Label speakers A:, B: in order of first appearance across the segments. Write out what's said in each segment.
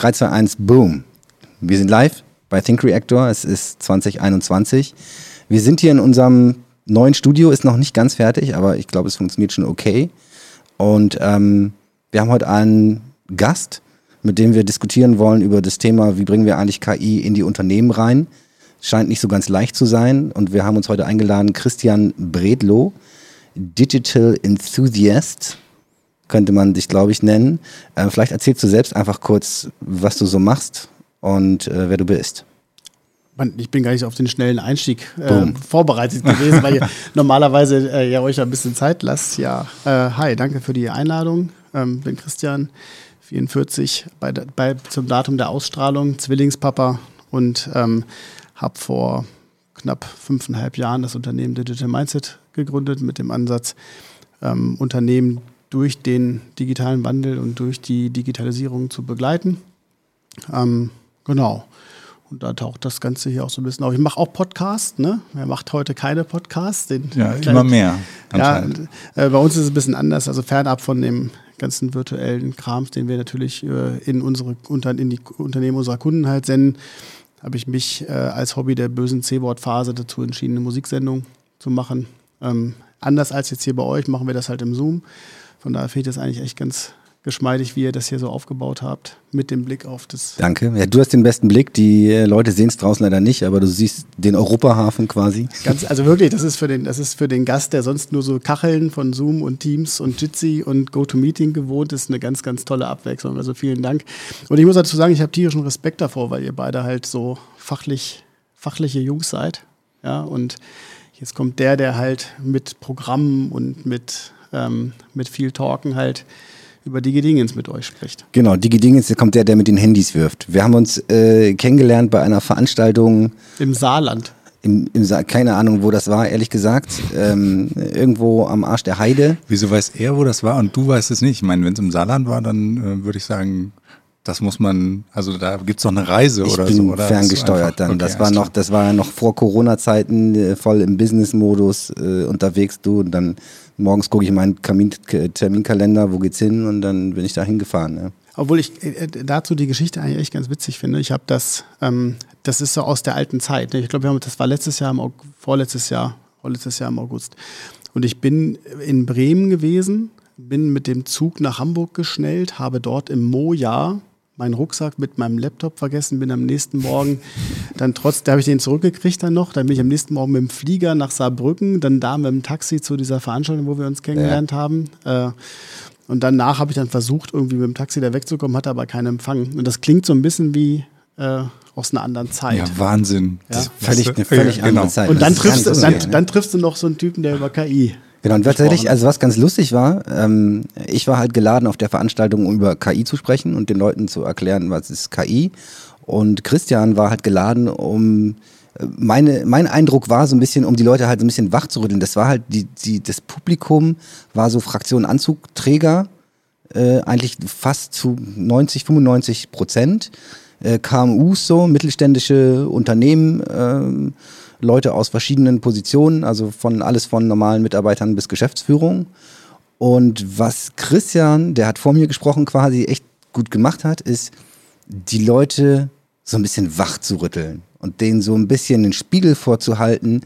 A: 3, 2, 1, boom. Wir sind live bei Think Reactor. Es ist 2021. Wir sind hier in unserem neuen Studio, ist noch nicht ganz fertig, aber ich glaube, es funktioniert schon okay. Und ähm, wir haben heute einen Gast, mit dem wir diskutieren wollen über das Thema, wie bringen wir eigentlich KI in die Unternehmen rein. Scheint nicht so ganz leicht zu sein. Und wir haben uns heute eingeladen, Christian Bredlow, Digital Enthusiast könnte man dich, glaube ich, nennen. Äh, vielleicht erzählst du selbst einfach kurz, was du so machst und äh, wer du bist.
B: Ich bin gar nicht auf den schnellen Einstieg äh, vorbereitet gewesen, weil ihr normalerweise äh, ja euch ein bisschen Zeit lasst. Ja, äh, hi, danke für die Einladung. Ähm, bin Christian, 44, bei, bei, zum Datum der Ausstrahlung, Zwillingspapa und ähm, habe vor knapp fünfeinhalb Jahren das Unternehmen Digital Mindset gegründet mit dem Ansatz, ähm, Unternehmen durch den digitalen Wandel und durch die Digitalisierung zu begleiten. Ähm, genau. Und da taucht das Ganze hier auch so ein bisschen auf. Ich mache auch Podcasts, ne? Wer macht heute keine Podcasts? Den
C: ja, immer mehr.
B: Ja, äh, bei uns ist es ein bisschen anders, also fernab von dem ganzen virtuellen Krams, den wir natürlich äh, in unsere unter, in die Unternehmen unserer Kunden halt senden, habe ich mich äh, als Hobby der bösen C-Wort-Phase dazu entschieden, eine Musiksendung zu machen. Ähm, anders als jetzt hier bei euch machen wir das halt im Zoom. Von daher finde ich das eigentlich echt ganz geschmeidig, wie ihr das hier so aufgebaut habt, mit dem Blick auf das.
A: Danke. Ja, du hast den besten Blick. Die äh, Leute sehen es draußen leider nicht, aber du siehst den Europahafen quasi.
B: Ganz, also wirklich, das ist für den, das ist für den Gast, der sonst nur so Kacheln von Zoom und Teams und Jitsi und GoToMeeting gewohnt ist, eine ganz, ganz tolle Abwechslung. Also vielen Dank. Und ich muss dazu sagen, ich habe tierischen Respekt davor, weil ihr beide halt so fachlich, fachliche Jungs seid. Ja, und jetzt kommt der, der halt mit Programmen und mit ähm, mit viel Talken halt über Digidingens mit euch spricht.
A: Genau, Digidingens kommt der, der mit den Handys wirft. Wir haben uns äh, kennengelernt bei einer Veranstaltung.
B: Im Saarland.
A: Im, im Sa keine Ahnung, wo das war, ehrlich gesagt. Ähm, irgendwo am Arsch der Heide.
C: Wieso weiß er, wo das war und du weißt es nicht? Ich meine, wenn es im Saarland war, dann äh, würde ich sagen, das muss man, also da gibt es noch eine Reise
A: ich
C: oder
A: bin
C: so, oder?
A: Ferngesteuert dann. Okay, das war noch, das war noch vor Corona-Zeiten äh, voll im Business-Modus äh, unterwegs, du. Und dann morgens gucke ich in meinen Kamin Terminkalender, wo geht's hin und dann bin ich da hingefahren. Ja.
B: Obwohl ich äh, dazu die Geschichte eigentlich echt ganz witzig finde. Ich habe das, ähm, das ist so aus der alten Zeit. Ne? Ich glaube, das war letztes Jahr, im, vorletztes Jahr, vorletztes Jahr im August. Und ich bin in Bremen gewesen, bin mit dem Zug nach Hamburg geschnellt, habe dort im Moja meinen Rucksack mit meinem Laptop vergessen, bin am nächsten Morgen dann trotz, da habe ich den zurückgekriegt dann noch, dann bin ich am nächsten Morgen mit dem Flieger nach Saarbrücken, dann da mit dem Taxi zu dieser Veranstaltung, wo wir uns kennengelernt ja. haben. Äh, und danach habe ich dann versucht, irgendwie mit dem Taxi da wegzukommen, hatte aber keinen Empfang. Und das klingt so ein bisschen wie äh, aus einer anderen Zeit. Ja,
C: Wahnsinn.
A: Ja. Völlig, eine völlig ja, genau. andere Zeit.
B: Und dann triffst, du, dann, dann triffst du noch so einen Typen, der über KI
A: Genau, und tatsächlich, also was ganz lustig war, ähm, ich war halt geladen auf der Veranstaltung, um über KI zu sprechen und den Leuten zu erklären, was ist KI. Und Christian war halt geladen, um äh, meine, mein Eindruck war so ein bisschen, um die Leute halt so ein bisschen wach zu rütteln. Das war halt, die, die, das Publikum war so Fraktion Anzugträger, äh, eigentlich fast zu 90, 95 Prozent. Äh, KMUs so, mittelständische Unternehmen, äh, Leute aus verschiedenen Positionen, also von alles von normalen Mitarbeitern bis Geschäftsführung. Und was Christian, der hat vor mir gesprochen, quasi echt gut gemacht hat, ist, die Leute so ein bisschen wach zu rütteln und denen so ein bisschen den Spiegel vorzuhalten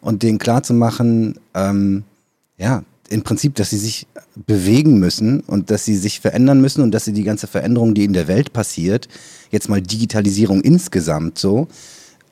A: und denen klarzumachen, ähm, ja, im Prinzip, dass sie sich bewegen müssen und dass sie sich verändern müssen und dass sie die ganze Veränderung, die in der Welt passiert, jetzt mal Digitalisierung insgesamt so,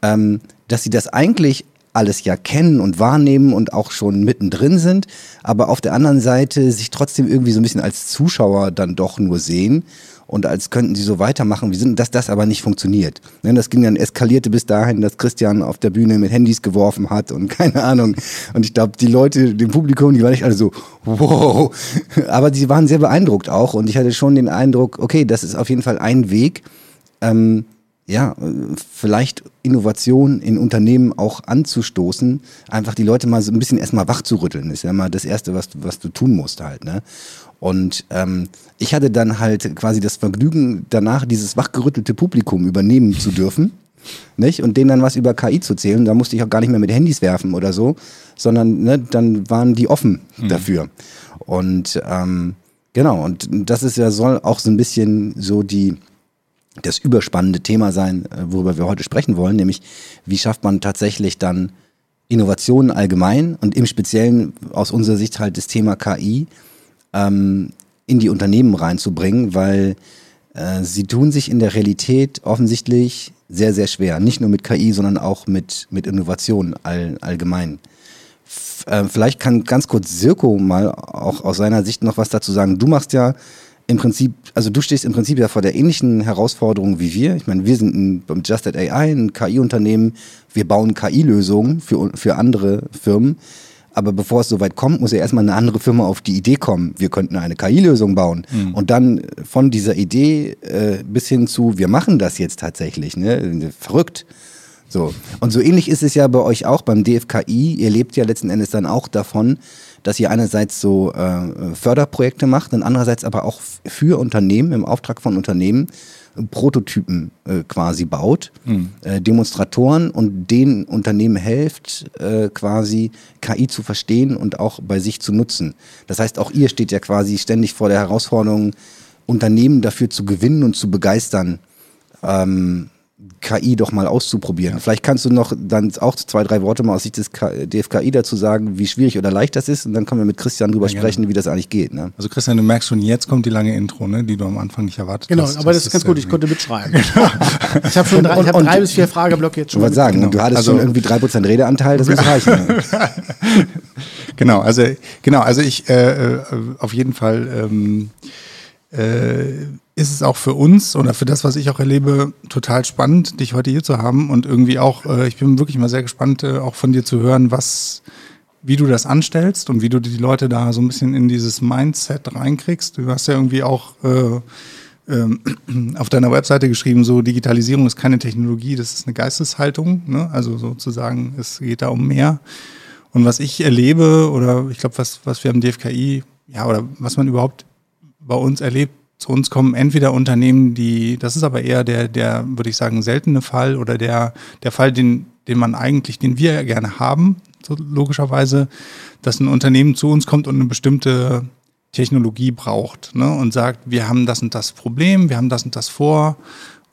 A: ähm, dass sie das eigentlich alles ja kennen und wahrnehmen und auch schon mittendrin sind, aber auf der anderen Seite sich trotzdem irgendwie so ein bisschen als Zuschauer dann doch nur sehen und als könnten sie so weitermachen, wie sind, dass das aber nicht funktioniert. Ne, das ging dann, eskalierte bis dahin, dass Christian auf der Bühne mit Handys geworfen hat und keine Ahnung. Und ich glaube, die Leute, dem Publikum, die waren nicht alle so, wow. Aber sie waren sehr beeindruckt auch und ich hatte schon den Eindruck, okay, das ist auf jeden Fall ein Weg, ähm, ja, vielleicht Innovation in Unternehmen auch anzustoßen, einfach die Leute mal so ein bisschen erstmal wach zu rütteln, ist ja mal das Erste, was, was du tun musst halt. Ne? Und ähm, ich hatte dann halt quasi das Vergnügen, danach dieses wachgerüttelte Publikum übernehmen zu dürfen. Nicht? Und denen dann was über KI zu zählen. Da musste ich auch gar nicht mehr mit Handys werfen oder so, sondern ne, dann waren die offen mhm. dafür. Und ähm, genau, und das ist ja soll auch so ein bisschen so die das überspannende Thema sein, äh, worüber wir heute sprechen wollen, nämlich wie schafft man tatsächlich dann Innovationen allgemein und im Speziellen aus unserer Sicht halt das Thema KI ähm, in die Unternehmen reinzubringen, weil äh, sie tun sich in der Realität offensichtlich sehr, sehr schwer. Nicht nur mit KI, sondern auch mit, mit Innovationen all, allgemein. F äh, vielleicht kann ganz kurz Sirko mal auch aus seiner Sicht noch was dazu sagen. Du machst ja im Prinzip, also du stehst im Prinzip ja vor der ähnlichen Herausforderung wie wir. Ich meine, wir sind ein, Just at AI, ein KI-Unternehmen. Wir bauen KI-Lösungen für, für andere Firmen. Aber bevor es so weit kommt, muss ja erstmal eine andere Firma auf die Idee kommen, wir könnten eine KI-Lösung bauen. Mhm. Und dann von dieser Idee äh, bis hin zu, wir machen das jetzt tatsächlich. Ne? Verrückt. So. Und so ähnlich ist es ja bei euch auch beim DFKI. Ihr lebt ja letzten Endes dann auch davon, dass ihr einerseits so äh, Förderprojekte macht und andererseits aber auch für Unternehmen, im Auftrag von Unternehmen, Prototypen äh, quasi baut, mhm. äh, Demonstratoren und den Unternehmen helft, äh, quasi KI zu verstehen und auch bei sich zu nutzen. Das heißt, auch ihr steht ja quasi ständig vor der Herausforderung, Unternehmen dafür zu gewinnen und zu begeistern, ähm, KI doch mal auszuprobieren. Vielleicht kannst du noch dann auch zwei, drei Worte mal aus Sicht des DFKI dazu sagen, wie schwierig oder leicht das ist und dann können wir mit Christian drüber ja, sprechen, wie das eigentlich geht. Ne?
C: Also Christian, du merkst schon, jetzt kommt die lange Intro, ne, die du am Anfang nicht erwartet
B: genau,
C: hast.
B: Genau, aber das, das ist ganz gut, ich konnte mitschreiben. Genau. ich habe schon drei, ich hab drei bis vier Frageblöcke jetzt schon.
A: Ich wollte sagen, genau. du hattest also, schon irgendwie drei Prozent Redeanteil, das muss reichen.
C: genau, also genau, also ich äh, äh auf jeden Fall ähm, äh, ist es auch für uns oder für das, was ich auch erlebe, total spannend, dich heute hier zu haben und irgendwie auch, äh, ich bin wirklich mal sehr gespannt, äh, auch von dir zu hören, was, wie du das anstellst und wie du die Leute da so ein bisschen in dieses Mindset reinkriegst. Du hast ja irgendwie auch äh, ähm, auf deiner Webseite geschrieben, so Digitalisierung ist keine Technologie, das ist eine Geisteshaltung. Ne? Also sozusagen, es geht da um mehr. Und was ich erlebe oder ich glaube, was, was wir am DFKI, ja, oder was man überhaupt bei uns erlebt, zu uns kommen entweder Unternehmen, die, das ist aber eher der, der, würde ich sagen, seltene Fall oder der, der Fall, den, den man eigentlich, den wir gerne haben, so logischerweise, dass ein Unternehmen zu uns kommt und eine bestimmte Technologie braucht ne, und sagt, wir haben das und das Problem, wir haben das und das vor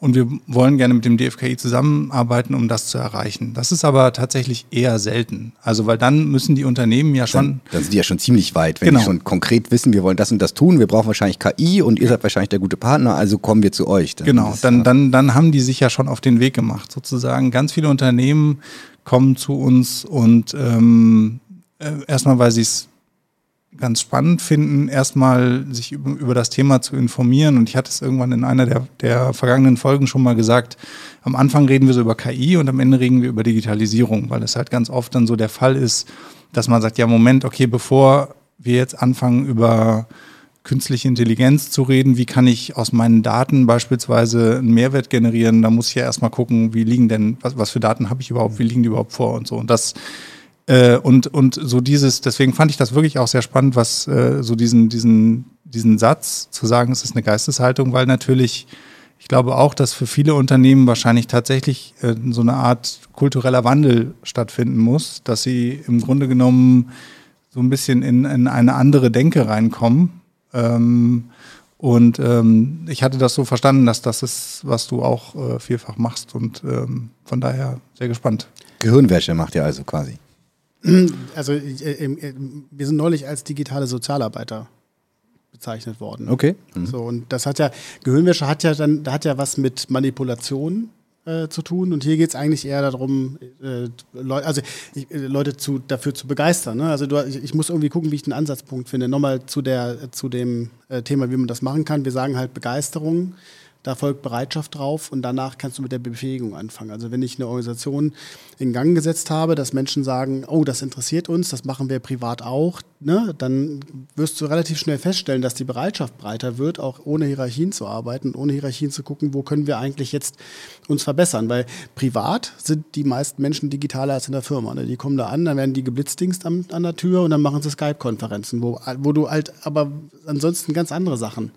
C: und wir wollen gerne mit dem DFKI zusammenarbeiten, um das zu erreichen. Das ist aber tatsächlich eher selten. Also, weil dann müssen die Unternehmen ja schon.
A: Dann, dann sind die ja schon ziemlich weit, wenn genau. die schon konkret wissen, wir wollen das und das tun, wir brauchen wahrscheinlich KI und ihr seid wahrscheinlich der gute Partner, also kommen wir zu euch.
C: Dann genau, dann, dann, dann haben die sich ja schon auf den Weg gemacht, sozusagen. Ganz viele Unternehmen kommen zu uns und ähm, äh, erstmal, weil sie es ganz spannend finden, erstmal sich über, das Thema zu informieren. Und ich hatte es irgendwann in einer der, der vergangenen Folgen schon mal gesagt. Am Anfang reden wir so über KI und am Ende reden wir über Digitalisierung, weil es halt ganz oft dann so der Fall ist, dass man sagt, ja, Moment, okay, bevor wir jetzt anfangen über künstliche Intelligenz zu reden, wie kann ich aus meinen Daten beispielsweise einen Mehrwert generieren, da muss ich ja erstmal gucken, wie liegen denn, was, was für Daten habe ich überhaupt, wie liegen die überhaupt vor und so. Und das äh, und, und so dieses, deswegen fand ich das wirklich auch sehr spannend, was äh, so diesen, diesen, diesen Satz zu sagen, es ist eine Geisteshaltung, weil natürlich, ich glaube auch, dass für viele Unternehmen wahrscheinlich tatsächlich äh, so eine Art kultureller Wandel stattfinden muss, dass sie im Grunde genommen so ein bisschen in, in eine andere Denke reinkommen. Ähm, und ähm, ich hatte das so verstanden, dass das ist, was du auch äh, vielfach machst und ähm, von daher sehr gespannt.
A: Gehirnwäsche macht ihr also quasi.
B: Also äh, äh, wir sind neulich als digitale Sozialarbeiter bezeichnet worden.
A: Okay.
B: Mhm. So, und das hat ja, Gehirnwäsche hat ja dann, hat ja was mit Manipulation äh, zu tun. Und hier geht es eigentlich eher darum, äh, Leu also ich, äh, Leute zu, dafür zu begeistern. Ne? Also du, ich, ich, muss irgendwie gucken, wie ich den Ansatzpunkt finde. Nochmal zu, der, zu dem äh, Thema, wie man das machen kann. Wir sagen halt Begeisterung da folgt Bereitschaft drauf und danach kannst du mit der Befähigung anfangen. Also wenn ich eine Organisation in Gang gesetzt habe, dass Menschen sagen, oh, das interessiert uns, das machen wir privat auch, ne, dann wirst du relativ schnell feststellen, dass die Bereitschaft breiter wird, auch ohne Hierarchien zu arbeiten, ohne Hierarchien zu gucken, wo können wir eigentlich jetzt uns verbessern. Weil privat sind die meisten Menschen digitaler als in der Firma. Ne? Die kommen da an, dann werden die geblitzdingst an, an der Tür und dann machen sie Skype-Konferenzen, wo, wo du halt aber ansonsten ganz andere Sachen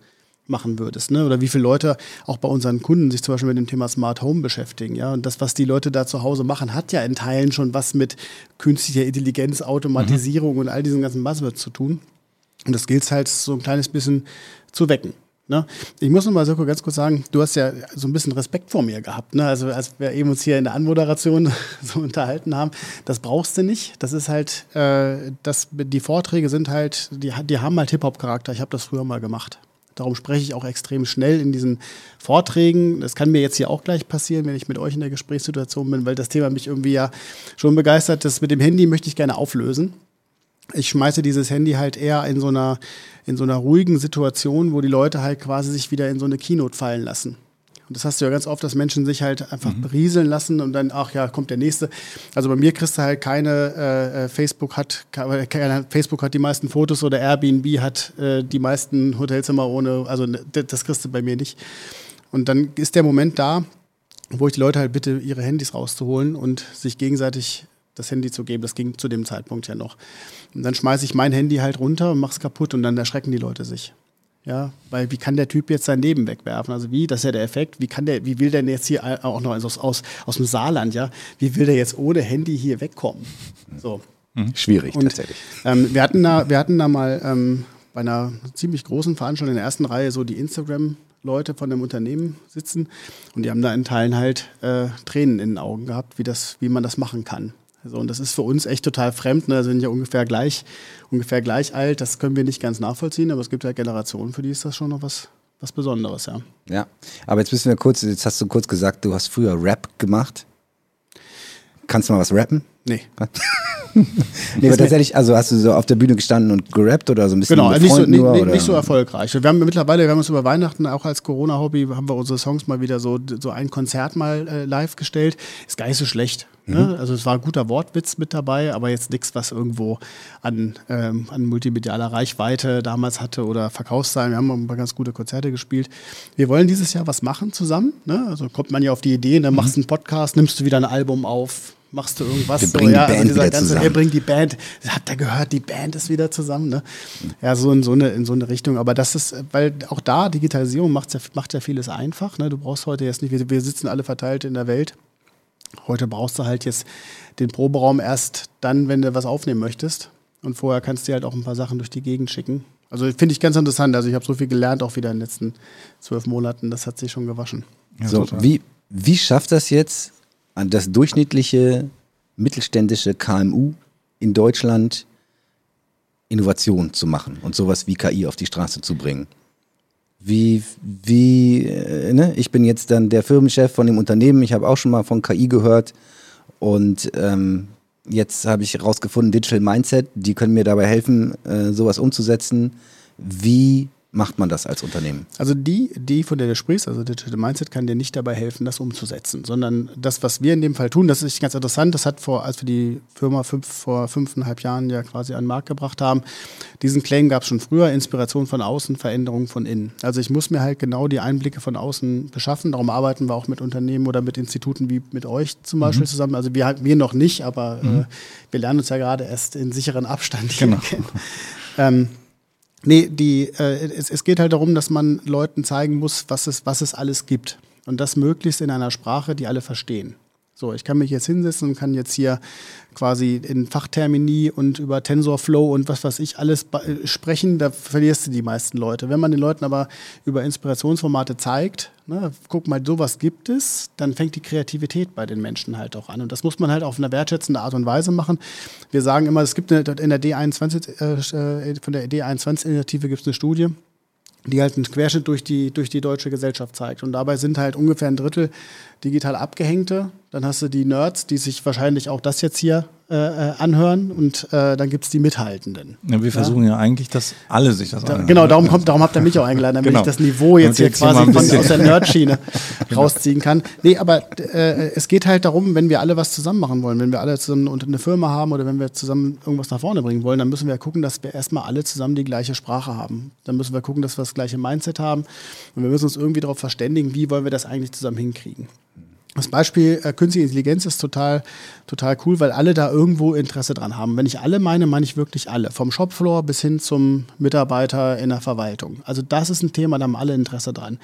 B: machen würdest. Ne? Oder wie viele Leute auch bei unseren Kunden sich zum Beispiel mit dem Thema Smart Home beschäftigen. Ja? Und das, was die Leute da zu Hause machen, hat ja in Teilen schon was mit künstlicher Intelligenz, Automatisierung mhm. und all diesen ganzen Buzzwords zu tun. Und das gilt halt so ein kleines bisschen zu wecken. Ne? Ich muss noch mal ganz kurz sagen, du hast ja so ein bisschen Respekt vor mir gehabt. Ne? Also als wir eben uns hier in der Anmoderation so unterhalten haben, das brauchst du nicht. Das ist halt, äh, das, die Vorträge sind halt, die, die haben halt Hip-Hop-Charakter. Ich habe das früher mal gemacht. Darum spreche ich auch extrem schnell in diesen Vorträgen. Das kann mir jetzt hier auch gleich passieren, wenn ich mit euch in der Gesprächssituation bin, weil das Thema mich irgendwie ja schon begeistert. Das mit dem Handy möchte ich gerne auflösen. Ich schmeiße dieses Handy halt eher in so einer, in so einer ruhigen Situation, wo die Leute halt quasi sich wieder in so eine Keynote fallen lassen. Und das hast du ja ganz oft, dass Menschen sich halt einfach mhm. berieseln lassen und dann, ach ja, kommt der nächste. Also bei mir kriegst du halt keine, äh, äh Facebook hat, keine, Facebook hat die meisten Fotos oder Airbnb hat äh, die meisten Hotelzimmer ohne, also ne, das kriegst du bei mir nicht. Und dann ist der Moment da, wo ich die Leute halt bitte, ihre Handys rauszuholen und sich gegenseitig das Handy zu geben. Das ging zu dem Zeitpunkt ja noch. Und dann schmeiße ich mein Handy halt runter und mache es kaputt und dann erschrecken die Leute sich. Ja, weil wie kann der Typ jetzt sein Leben wegwerfen? Also wie, das ist ja der Effekt, wie kann der, wie will der jetzt hier auch noch aus, aus, aus dem Saarland, ja, wie will der jetzt ohne Handy hier wegkommen? So.
A: Mhm. Schwierig,
B: und, tatsächlich. Ähm, wir, hatten da, wir hatten da mal ähm, bei einer ziemlich großen Veranstaltung in der ersten Reihe so die Instagram-Leute von dem Unternehmen sitzen und die haben da in Teilen halt äh, Tränen in den Augen gehabt, wie, das, wie man das machen kann. Also, und das ist für uns echt total fremd. Ne? Wir sind ja ungefähr gleich, ungefähr gleich alt. Das können wir nicht ganz nachvollziehen, aber es gibt ja Generationen, für die ist das schon noch was, was Besonderes, ja.
A: Ja, aber jetzt müssen wir kurz, jetzt hast du kurz gesagt, du hast früher Rap gemacht. Kannst du mal was rappen?
B: Nee.
A: nee, aber tatsächlich, also hast du so auf der Bühne gestanden und gerappt oder so ein bisschen
B: Genau, nicht, so, nur, nicht, nicht, so erfolgreich. Wir haben mittlerweile, wir haben uns über Weihnachten auch als Corona-Hobby, haben wir unsere Songs mal wieder so, so ein Konzert mal äh, live gestellt. Ist gar nicht so schlecht. Ne? Mhm. Also es war ein guter Wortwitz mit dabei, aber jetzt nichts, was irgendwo an, ähm, an multimedialer Reichweite damals hatte oder Verkaufszahlen. Wir haben ein paar ganz gute Konzerte gespielt. Wir wollen dieses Jahr was machen zusammen. Ne? Also kommt man ja auf die Idee, dann ne? machst du mhm. einen Podcast, nimmst du wieder ein Album auf, machst du irgendwas.
A: Wir bringen so, ja, die Band also wieder ganze, zusammen.
B: Er bringt die Band, habt ihr gehört, die Band ist wieder zusammen. Ne? Ja, so in so, eine, in so eine Richtung. Aber das ist, weil auch da Digitalisierung macht ja, macht ja vieles einfach. Ne? Du brauchst heute jetzt nicht, wir, wir sitzen alle verteilt in der Welt. Heute brauchst du halt jetzt den Proberaum erst dann, wenn du was aufnehmen möchtest. Und vorher kannst du halt auch ein paar Sachen durch die Gegend schicken. Also finde ich ganz interessant. Also ich habe so viel gelernt, auch wieder in den letzten zwölf Monaten. Das hat sich schon gewaschen.
A: Ja, so, wie, wie schafft das jetzt an das durchschnittliche mittelständische KMU in Deutschland Innovation zu machen und sowas wie KI auf die Straße zu bringen. Wie, wie, äh, ne? ich bin jetzt dann der Firmenchef von dem Unternehmen, ich habe auch schon mal von KI gehört und ähm, jetzt habe ich herausgefunden, Digital Mindset, die können mir dabei helfen, äh, sowas umzusetzen. Wie macht man das als Unternehmen?
B: Also die, die von der du sprichst, also Digital Mindset, kann dir nicht dabei helfen, das umzusetzen, sondern das, was wir in dem Fall tun, das ist ganz interessant. Das hat vor, als wir die Firma fünf, vor fünfeinhalb Jahren ja quasi an den Markt gebracht haben, diesen Claim gab es schon früher: Inspiration von außen, Veränderung von innen. Also ich muss mir halt genau die Einblicke von außen beschaffen. Darum arbeiten wir auch mit Unternehmen oder mit Instituten wie mit euch zum Beispiel mhm. zusammen. Also wir, wir noch nicht, aber mhm. äh, wir lernen uns ja gerade erst in sicheren Abstand
A: genau. kennen.
B: Ähm, Nee, die, äh, es, es geht halt darum, dass man Leuten zeigen muss, was es, was es alles gibt. Und das möglichst in einer Sprache, die alle verstehen. So, ich kann mich jetzt hinsetzen und kann jetzt hier quasi in Fachtermini und über TensorFlow und was weiß ich alles äh, sprechen, da verlierst du die meisten Leute. Wenn man den Leuten aber über Inspirationsformate zeigt, ne, guck mal, sowas gibt es, dann fängt die Kreativität bei den Menschen halt auch an. Und das muss man halt auf eine wertschätzende Art und Weise machen. Wir sagen immer, es gibt eine, in der D21, äh, von der D21-Initiative gibt es eine Studie, die halt einen Querschnitt durch die, durch die deutsche Gesellschaft zeigt. Und dabei sind halt ungefähr ein Drittel digital Abgehängte. Dann hast du die Nerds, die sich wahrscheinlich auch das jetzt hier äh, äh anhören und äh, dann gibt es die Mithaltenden.
C: Ja, wir versuchen ja? ja eigentlich, dass alle sich das anhören.
B: Genau, darum, kommt, darum habt ihr mich auch eingeladen, damit genau. ich das Niveau jetzt hier quasi von, aus der Nerdschiene rausziehen kann. Nee, aber äh, es geht halt darum, wenn wir alle was zusammen machen wollen, wenn wir alle zusammen unter eine Firma haben oder wenn wir zusammen irgendwas nach vorne bringen wollen, dann müssen wir gucken, dass wir erstmal alle zusammen die gleiche Sprache haben. Dann müssen wir gucken, dass wir das gleiche Mindset haben und wir müssen uns irgendwie darauf verständigen, wie wollen wir das eigentlich zusammen hinkriegen. Das Beispiel äh, künstliche Intelligenz ist total, total cool, weil alle da irgendwo Interesse dran haben. Wenn ich alle meine, meine ich wirklich alle. Vom Shopfloor bis hin zum Mitarbeiter in der Verwaltung. Also das ist ein Thema, da haben alle Interesse dran.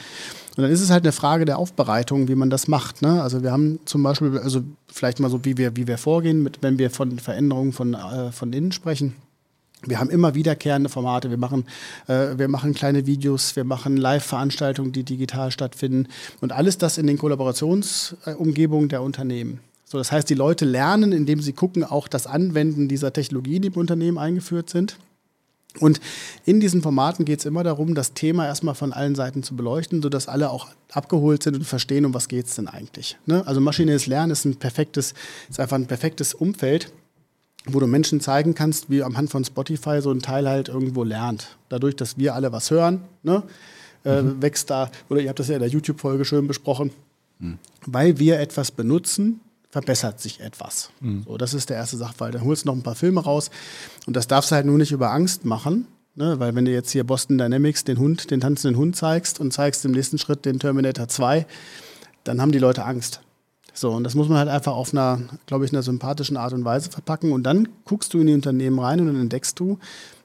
B: Und dann ist es halt eine Frage der Aufbereitung, wie man das macht. Ne? Also wir haben zum Beispiel, also vielleicht mal so, wie wir, wie wir vorgehen, mit, wenn wir von Veränderungen von, äh, von innen sprechen. Wir haben immer wiederkehrende Formate. Wir machen, äh, wir machen kleine Videos, wir machen Live-Veranstaltungen, die digital stattfinden und alles das in den Kollaborationsumgebungen der Unternehmen. So, das heißt, die Leute lernen, indem sie gucken, auch das Anwenden dieser Technologien, die im Unternehmen eingeführt sind. Und in diesen Formaten geht es immer darum, das Thema erstmal von allen Seiten zu beleuchten, sodass alle auch abgeholt sind und verstehen, um was geht es denn eigentlich. Ne? Also maschinelles Lernen ist ein perfektes, ist einfach ein perfektes Umfeld, wo du Menschen zeigen kannst, wie am Hand von Spotify so ein Teil halt irgendwo lernt. Dadurch, dass wir alle was hören, ne, äh, mhm. wächst da, oder ihr habt das ja in der YouTube-Folge schön besprochen, mhm. weil wir etwas benutzen, verbessert sich etwas. Mhm. So, das ist der erste Sachverhalt. Dann holst du noch ein paar Filme raus und das darfst du halt nur nicht über Angst machen, ne? weil wenn du jetzt hier Boston Dynamics den Hund, den tanzenden Hund zeigst und zeigst im nächsten Schritt den Terminator 2, dann haben die Leute Angst. So, und das muss man halt einfach auf einer, glaube ich, einer sympathischen Art und Weise verpacken. Und dann guckst du in die Unternehmen rein und dann entdeckst du,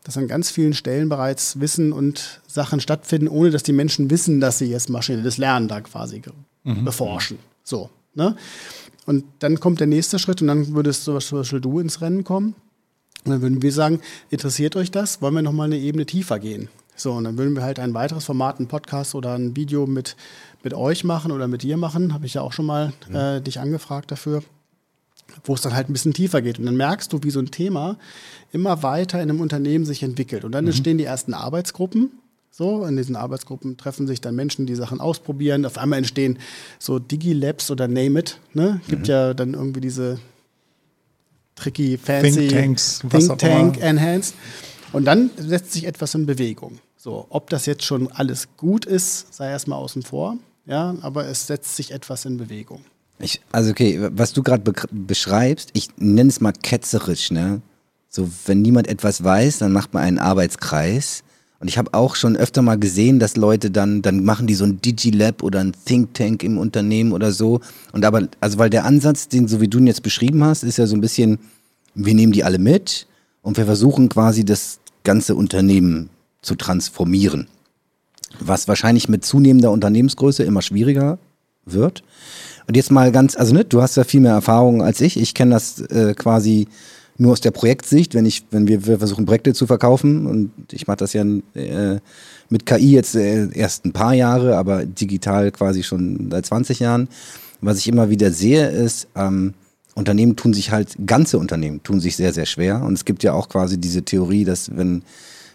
B: dass an ganz vielen Stellen bereits Wissen und Sachen stattfinden, ohne dass die Menschen wissen, dass sie jetzt maschinelles Lernen da quasi mhm. beforschen. So, ne? Und dann kommt der nächste Schritt und dann würdest zum Beispiel du ins Rennen kommen. Und dann würden wir sagen, interessiert euch das? Wollen wir nochmal eine Ebene tiefer gehen? So, und dann würden wir halt ein weiteres Format, ein Podcast oder ein Video mit, mit euch machen oder mit dir machen. Habe ich ja auch schon mal äh, dich angefragt dafür, wo es dann halt ein bisschen tiefer geht. Und dann merkst du, wie so ein Thema immer weiter in einem Unternehmen sich entwickelt. Und dann mhm. entstehen die ersten Arbeitsgruppen. So, in diesen Arbeitsgruppen treffen sich dann Menschen, die Sachen ausprobieren. Auf einmal entstehen so Digi-Labs oder Name It. Ne? Gibt mhm. ja dann irgendwie diese tricky, fancy
C: Think Tanks,
B: Think Tank Enhanced. Und dann setzt sich etwas in Bewegung. So, ob das jetzt schon alles gut ist, sei erstmal außen vor. Ja, aber es setzt sich etwas in Bewegung.
A: Ich, also okay, was du gerade be beschreibst, ich nenne es mal ketzerisch, ne? So, wenn niemand etwas weiß, dann macht man einen Arbeitskreis und ich habe auch schon öfter mal gesehen, dass Leute dann, dann machen die so ein Digilab oder ein Think Tank im Unternehmen oder so. Und aber, also weil der Ansatz, den so wie du ihn jetzt beschrieben hast, ist ja so ein bisschen, wir nehmen die alle mit und wir versuchen quasi das ganze Unternehmen zu transformieren. Was wahrscheinlich mit zunehmender Unternehmensgröße immer schwieriger wird. Und jetzt mal ganz, also ne, du hast ja viel mehr Erfahrung als ich. Ich kenne das äh, quasi nur aus der Projektsicht, wenn ich, wenn wir, wir versuchen Projekte zu verkaufen und ich mache das ja äh, mit KI jetzt äh, erst ein paar Jahre, aber digital quasi schon seit 20 Jahren. Was ich immer wieder sehe, ist, ähm, Unternehmen tun sich halt, ganze Unternehmen tun sich sehr, sehr schwer. Und es gibt ja auch quasi diese Theorie, dass wenn,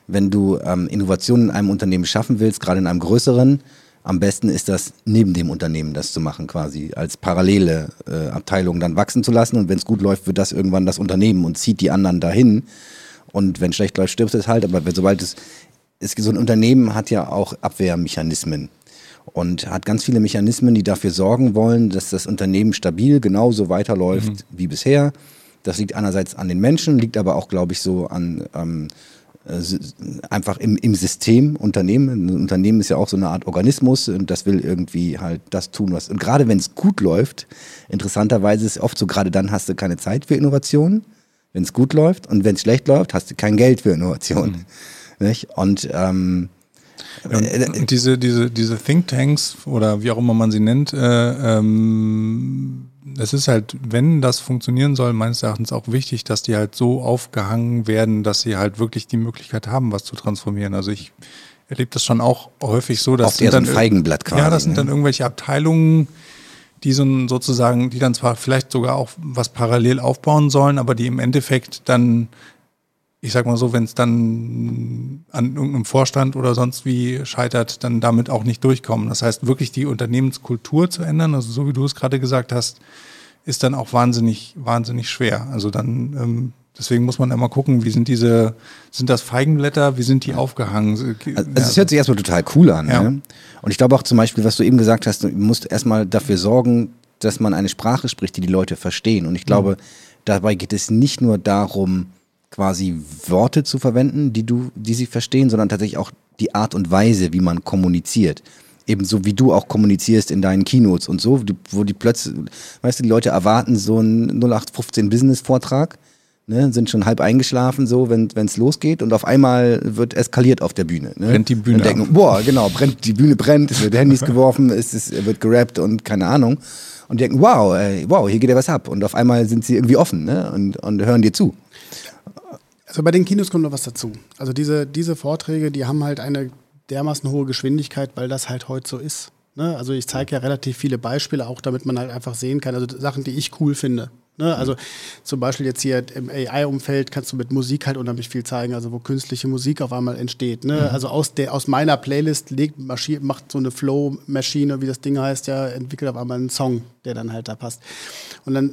A: wenn du ähm, Innovationen in einem Unternehmen schaffen willst, gerade in einem größeren, am besten ist das neben dem Unternehmen das zu machen, quasi als parallele äh, Abteilung dann wachsen zu lassen. Und wenn es gut läuft, wird das irgendwann das Unternehmen und zieht die anderen dahin. Und wenn schlecht läuft, stirbt es halt. Aber sobald es, es so ein Unternehmen hat ja auch Abwehrmechanismen und hat ganz viele Mechanismen, die dafür sorgen wollen, dass das Unternehmen stabil genauso weiterläuft mhm. wie bisher. Das liegt einerseits an den Menschen, liegt aber auch, glaube ich, so an ähm, äh, einfach im, im System Unternehmen. Ein Unternehmen ist ja auch so eine Art Organismus und das will irgendwie halt das tun, was. Und gerade wenn es gut läuft, interessanterweise ist es oft so, gerade dann hast du keine Zeit für Innovation, wenn es gut läuft. Und wenn es schlecht läuft, hast du kein Geld für Innovation. Mhm. Und ähm,
C: äh, diese, diese, diese Thinktanks oder wie auch immer man sie nennt, äh, ähm, es ist halt, wenn das funktionieren soll, meines Erachtens auch wichtig, dass die halt so aufgehangen werden, dass sie halt wirklich die Möglichkeit haben, was zu transformieren. Also ich erlebe das schon auch häufig so, dass
A: Auf der dann so ein Feigenblatt quasi.
C: Ja, das sind ne? dann irgendwelche Abteilungen, die so sozusagen, die dann zwar vielleicht sogar auch was parallel aufbauen sollen, aber die im Endeffekt dann ich sag mal so, wenn es dann an irgendeinem Vorstand oder sonst wie scheitert, dann damit auch nicht durchkommen. Das heißt, wirklich die Unternehmenskultur zu ändern, also so wie du es gerade gesagt hast, ist dann auch wahnsinnig, wahnsinnig schwer. Also dann, ähm, deswegen muss man immer gucken, wie sind diese, sind das Feigenblätter, wie sind die aufgehangen?
A: Also es hört sich erstmal total cool an. Ja. Ne? Und ich glaube auch zum Beispiel, was du eben gesagt hast, du musst erstmal dafür sorgen, dass man eine Sprache spricht, die die Leute verstehen. Und ich glaube, mhm. dabei geht es nicht nur darum, quasi Worte zu verwenden, die du, die sie verstehen, sondern tatsächlich auch die Art und Weise, wie man kommuniziert. Ebenso wie du auch kommunizierst in deinen Keynotes und so, wo die plötzlich, weißt du, die Leute erwarten so einen 0815 Business-Vortrag, ne, sind schon halb eingeschlafen, so, wenn es losgeht und auf einmal wird eskaliert auf der Bühne. Ne?
C: Brennt die Bühne.
A: Und denken, boah, genau, brennt, die Bühne brennt, es wird Handys geworfen, es, ist, wird gerappt und keine Ahnung. Und denken, wow, ey, wow, hier geht ja was ab. Und auf einmal sind sie irgendwie offen ne? und, und hören dir zu.
B: Also bei den Kinos kommt noch was dazu. Also diese, diese Vorträge, die haben halt eine dermaßen hohe Geschwindigkeit, weil das halt heute so ist. Ne? Also ich zeige ja relativ viele Beispiele, auch damit man halt einfach sehen kann, also Sachen, die ich cool finde. Ne? Also zum Beispiel jetzt hier im AI-Umfeld kannst du mit Musik halt unheimlich viel zeigen, also wo künstliche Musik auf einmal entsteht. Ne? Mhm. Also aus, der, aus meiner Playlist legt, macht so eine Flow-Maschine, wie das Ding heißt, ja, entwickelt auf einmal einen Song, der dann halt da passt. Und dann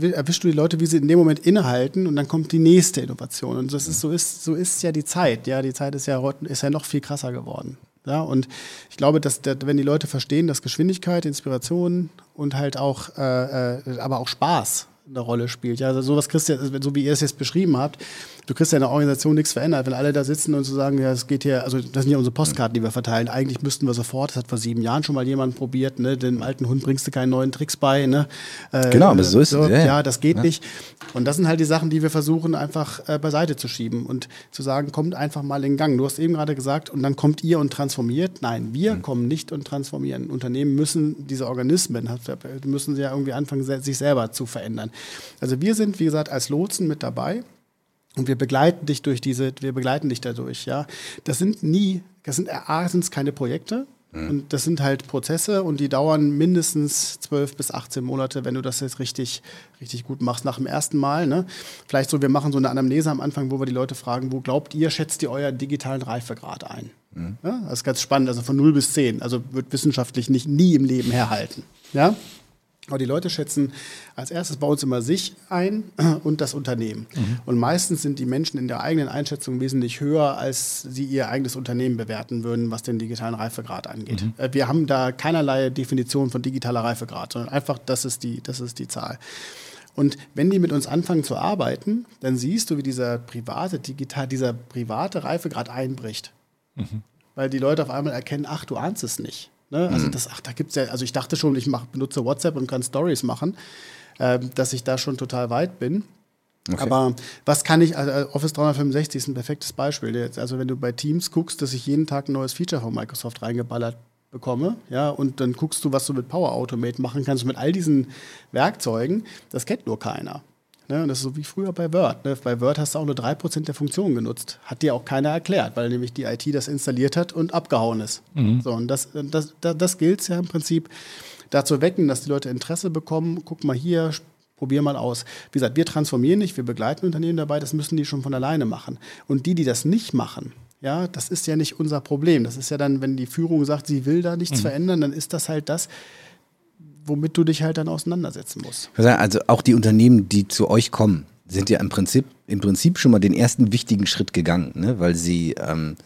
B: erwischst du die Leute, wie sie in dem Moment innehalten und dann kommt die nächste Innovation. Und das ist, so ist, so ist ja die Zeit. Ja, die Zeit ist ja, ist ja noch viel krasser geworden. Ja, und ich glaube, dass wenn die Leute verstehen, dass Geschwindigkeit, Inspiration und halt auch, äh, äh, aber auch Spaß eine Rolle spielt. Ja, also sowas kriegst du, so wie ihr es jetzt beschrieben habt, du kriegst ja in der Organisation nichts verändert. Wenn alle da sitzen und so sagen, ja, es geht hier, also das sind ja unsere Postkarten, die wir verteilen. Eigentlich müssten wir sofort, das hat vor sieben Jahren schon mal jemand probiert, ne, dem alten Hund bringst du keinen neuen Tricks bei. Ne?
A: Äh, genau, aber so ist so,
B: es. Ja, ja, das geht ja. nicht. Und das sind halt die Sachen, die wir versuchen einfach äh, beiseite zu schieben und zu sagen, kommt einfach mal in Gang. Du hast eben gerade gesagt, und dann kommt ihr und transformiert. Nein, wir mhm. kommen nicht und transformieren. Unternehmen müssen diese Organismen, müssen sie ja irgendwie anfangen, sich selber zu verändern. Also wir sind, wie gesagt, als Lotsen mit dabei. Und wir begleiten dich durch diese, wir begleiten dich dadurch, ja. Das sind nie, das sind es keine Projekte, mhm. und das sind halt Prozesse und die dauern mindestens 12 bis 18 Monate, wenn du das jetzt richtig, richtig gut machst nach dem ersten Mal. Ne? Vielleicht so, wir machen so eine Anamnese am Anfang, wo wir die Leute fragen, wo glaubt ihr, schätzt ihr euren digitalen Reifegrad ein? Mhm. Ja, das ist ganz spannend, also von 0 bis 10. Also wird wissenschaftlich nicht nie im Leben herhalten. Ja? Aber die Leute schätzen als erstes bei uns immer sich ein und das Unternehmen. Mhm. Und meistens sind die Menschen in der eigenen Einschätzung wesentlich höher, als sie ihr eigenes Unternehmen bewerten würden, was den digitalen Reifegrad angeht. Mhm. Äh, wir haben da keinerlei Definition von digitaler Reifegrad, sondern einfach, das ist die, das ist die Zahl. Und wenn die mit uns anfangen zu arbeiten, dann siehst du, wie dieser private, digital, dieser private Reifegrad einbricht. Mhm. Weil die Leute auf einmal erkennen, ach, du ahnst es nicht. Ne? Also mhm. das, ach, da gibt's ja, also ich dachte schon, ich mach, benutze WhatsApp und kann Stories machen, äh, dass ich da schon total weit bin. Okay. Aber was kann ich, also Office 365 ist ein perfektes Beispiel. Also wenn du bei Teams guckst, dass ich jeden Tag ein neues Feature von Microsoft reingeballert bekomme, ja, und dann guckst du, was du mit Power Automate machen kannst, mit all diesen Werkzeugen, das kennt nur keiner. Ne? Und das ist so wie früher bei Word. Ne? Bei Word hast du auch nur 3% der Funktionen genutzt. Hat dir auch keiner erklärt, weil nämlich die IT das installiert hat und abgehauen ist. Mhm. So, und das, das, das, das gilt es ja im Prinzip dazu wecken, dass die Leute Interesse bekommen. Guck mal hier, probier mal aus. Wie gesagt, wir transformieren nicht, wir begleiten Unternehmen dabei, das müssen die schon von alleine machen. Und die, die das nicht machen, ja, das ist ja nicht unser Problem. Das ist ja dann, wenn die Führung sagt, sie will da nichts mhm. verändern, dann ist das halt das, womit du dich halt dann auseinandersetzen musst.
A: Also auch die Unternehmen, die zu euch kommen, sind ja im Prinzip, im Prinzip schon mal den ersten wichtigen Schritt gegangen, ne? weil sie ähm,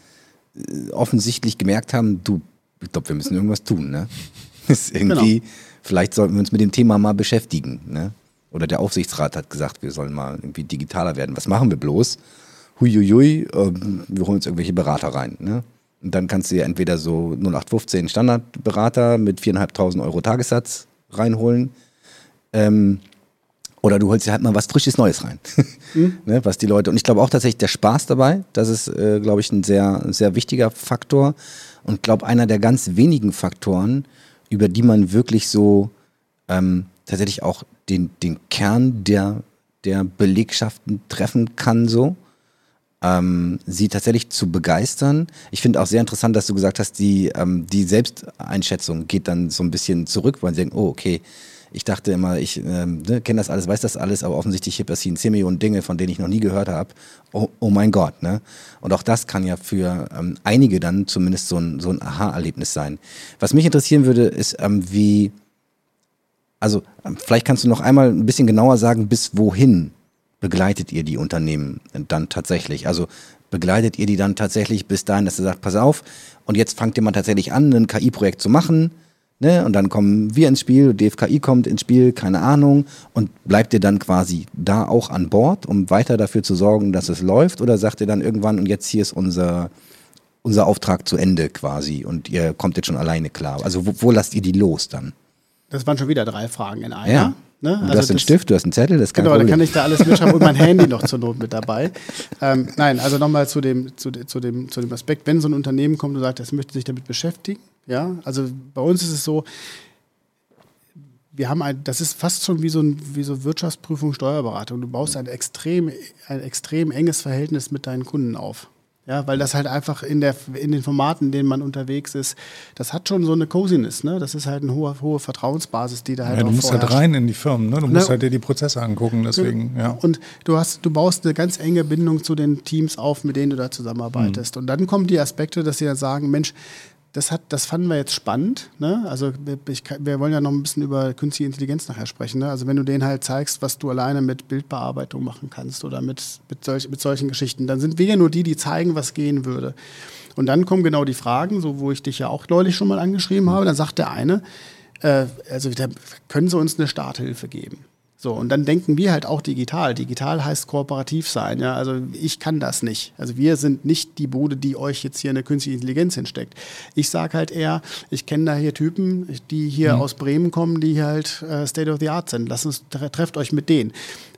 A: offensichtlich gemerkt haben, du, ich glaube, wir müssen irgendwas tun. Ne? ist irgendwie, genau. vielleicht sollten wir uns mit dem Thema mal beschäftigen. Ne? Oder der Aufsichtsrat hat gesagt, wir sollen mal irgendwie digitaler werden. Was machen wir bloß? Huiuiui, äh, wir holen uns irgendwelche Berater rein. Ne? Und dann kannst du ja entweder so 0815 Standardberater mit 4.500 Euro Tagessatz reinholen. Ähm, oder du holst dir halt mal was Frisches Neues rein. Mhm. ne, was die Leute. Und ich glaube auch tatsächlich der Spaß dabei, das ist, äh, glaube ich, ein sehr, sehr wichtiger Faktor. Und glaube einer der ganz wenigen Faktoren, über die man wirklich so ähm, tatsächlich auch den, den Kern der, der Belegschaften treffen kann, so. Ähm, sie tatsächlich zu begeistern. Ich finde auch sehr interessant, dass du gesagt hast, die, ähm, die Selbsteinschätzung geht dann so ein bisschen zurück, weil sie denken, oh, okay, ich dachte immer, ich ähm, ne, kenne das alles, weiß das alles, aber offensichtlich hier passieren 10 Millionen Dinge, von denen ich noch nie gehört habe. Oh, oh mein Gott, ne? Und auch das kann ja für ähm, einige dann zumindest so ein, so ein Aha-Erlebnis sein. Was mich interessieren würde, ist, ähm, wie, also ähm, vielleicht kannst du noch einmal ein bisschen genauer sagen, bis wohin begleitet ihr die Unternehmen dann tatsächlich? Also begleitet ihr die dann tatsächlich bis dahin, dass ihr sagt, pass auf, und jetzt fangt ihr mal tatsächlich an, ein KI-Projekt zu machen Ne? Und dann kommen wir ins Spiel, DFKI kommt ins Spiel, keine Ahnung. Und bleibt ihr dann quasi da auch an Bord, um weiter dafür zu sorgen, dass es läuft? Oder sagt ihr dann irgendwann, und jetzt hier ist unser, unser Auftrag zu Ende quasi und ihr kommt jetzt schon alleine klar? Also wo, wo lasst ihr die los dann?
B: Das waren schon wieder drei Fragen in einer.
A: Ja. Ne? Du also hast einen Stift, du hast einen Zettel, das kann
B: Genau, dann kann ich da alles mitschreiben und mein Handy noch zur Not mit dabei. Ähm, nein, also nochmal zu dem, zu, zu, dem, zu dem Aspekt, wenn so ein Unternehmen kommt und sagt, es möchte sich damit beschäftigen, ja, also bei uns ist es so, wir haben ein, das ist fast schon wie so, ein, wie so Wirtschaftsprüfung, Steuerberatung. Du baust ein extrem, ein extrem enges Verhältnis mit deinen Kunden auf. Ja, weil das halt einfach in, der, in den Formaten, in denen man unterwegs ist, das hat schon so eine Coziness, ne? Das ist halt eine hohe, hohe Vertrauensbasis, die da halt
C: ja, du musst halt rein in die Firmen, ne? Du musst halt dir die Prozesse angucken, deswegen, ja.
B: Und du hast, du baust eine ganz enge Bindung zu den Teams auf, mit denen du da zusammenarbeitest. Mhm. Und dann kommen die Aspekte, dass sie dann sagen, Mensch, das, hat, das fanden wir jetzt spannend. Ne? Also ich, wir wollen ja noch ein bisschen über künstliche Intelligenz nachher sprechen. Ne? Also wenn du denen halt zeigst, was du alleine mit Bildbearbeitung machen kannst oder mit, mit, solch, mit solchen Geschichten, dann sind wir ja nur die, die zeigen, was gehen würde. Und dann kommen genau die Fragen, so wo ich dich ja auch neulich schon mal angeschrieben habe. Dann sagt der eine, äh, also können Sie uns eine Starthilfe geben? So, und dann denken wir halt auch digital. Digital heißt kooperativ sein. Ja? Also ich kann das nicht. Also wir sind nicht die Bude, die euch jetzt hier eine künstliche Intelligenz hinsteckt. Ich sage halt eher, ich kenne da hier Typen, die hier mhm. aus Bremen kommen, die halt äh, State of the Art sind. Lasst uns, trefft euch mit denen.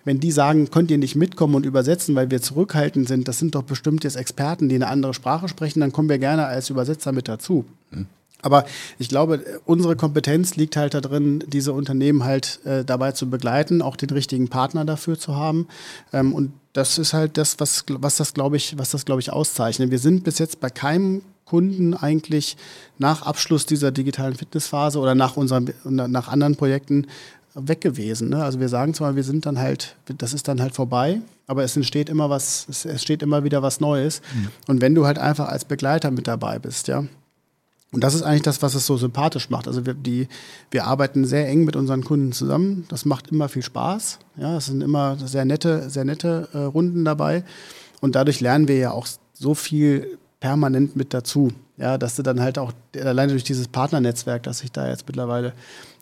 B: Wenn die sagen, könnt ihr nicht mitkommen und übersetzen, weil wir zurückhaltend sind, das sind doch bestimmt jetzt Experten, die eine andere Sprache sprechen, dann kommen wir gerne als Übersetzer mit dazu. Mhm. Aber ich glaube, unsere Kompetenz liegt halt darin, diese Unternehmen halt äh, dabei zu begleiten, auch den richtigen Partner dafür zu haben. Ähm, und das ist halt das, was, was das, glaube ich, was das, glaube ich, auszeichnet. Wir sind bis jetzt bei keinem Kunden eigentlich nach Abschluss dieser digitalen Fitnessphase oder nach unseren, nach anderen Projekten weg gewesen. Ne? Also wir sagen zwar, wir sind dann halt, das ist dann halt vorbei, aber es entsteht immer was, es entsteht immer wieder was Neues. Mhm. Und wenn du halt einfach als Begleiter mit dabei bist, ja, und das ist eigentlich das, was es so sympathisch macht. Also wir, die, wir arbeiten sehr eng mit unseren Kunden zusammen. Das macht immer viel Spaß. Ja, es sind immer sehr nette, sehr nette äh, Runden dabei. Und dadurch lernen wir ja auch so viel permanent mit dazu. Ja, dass du dann halt auch alleine durch dieses Partnernetzwerk, das sich da jetzt mittlerweile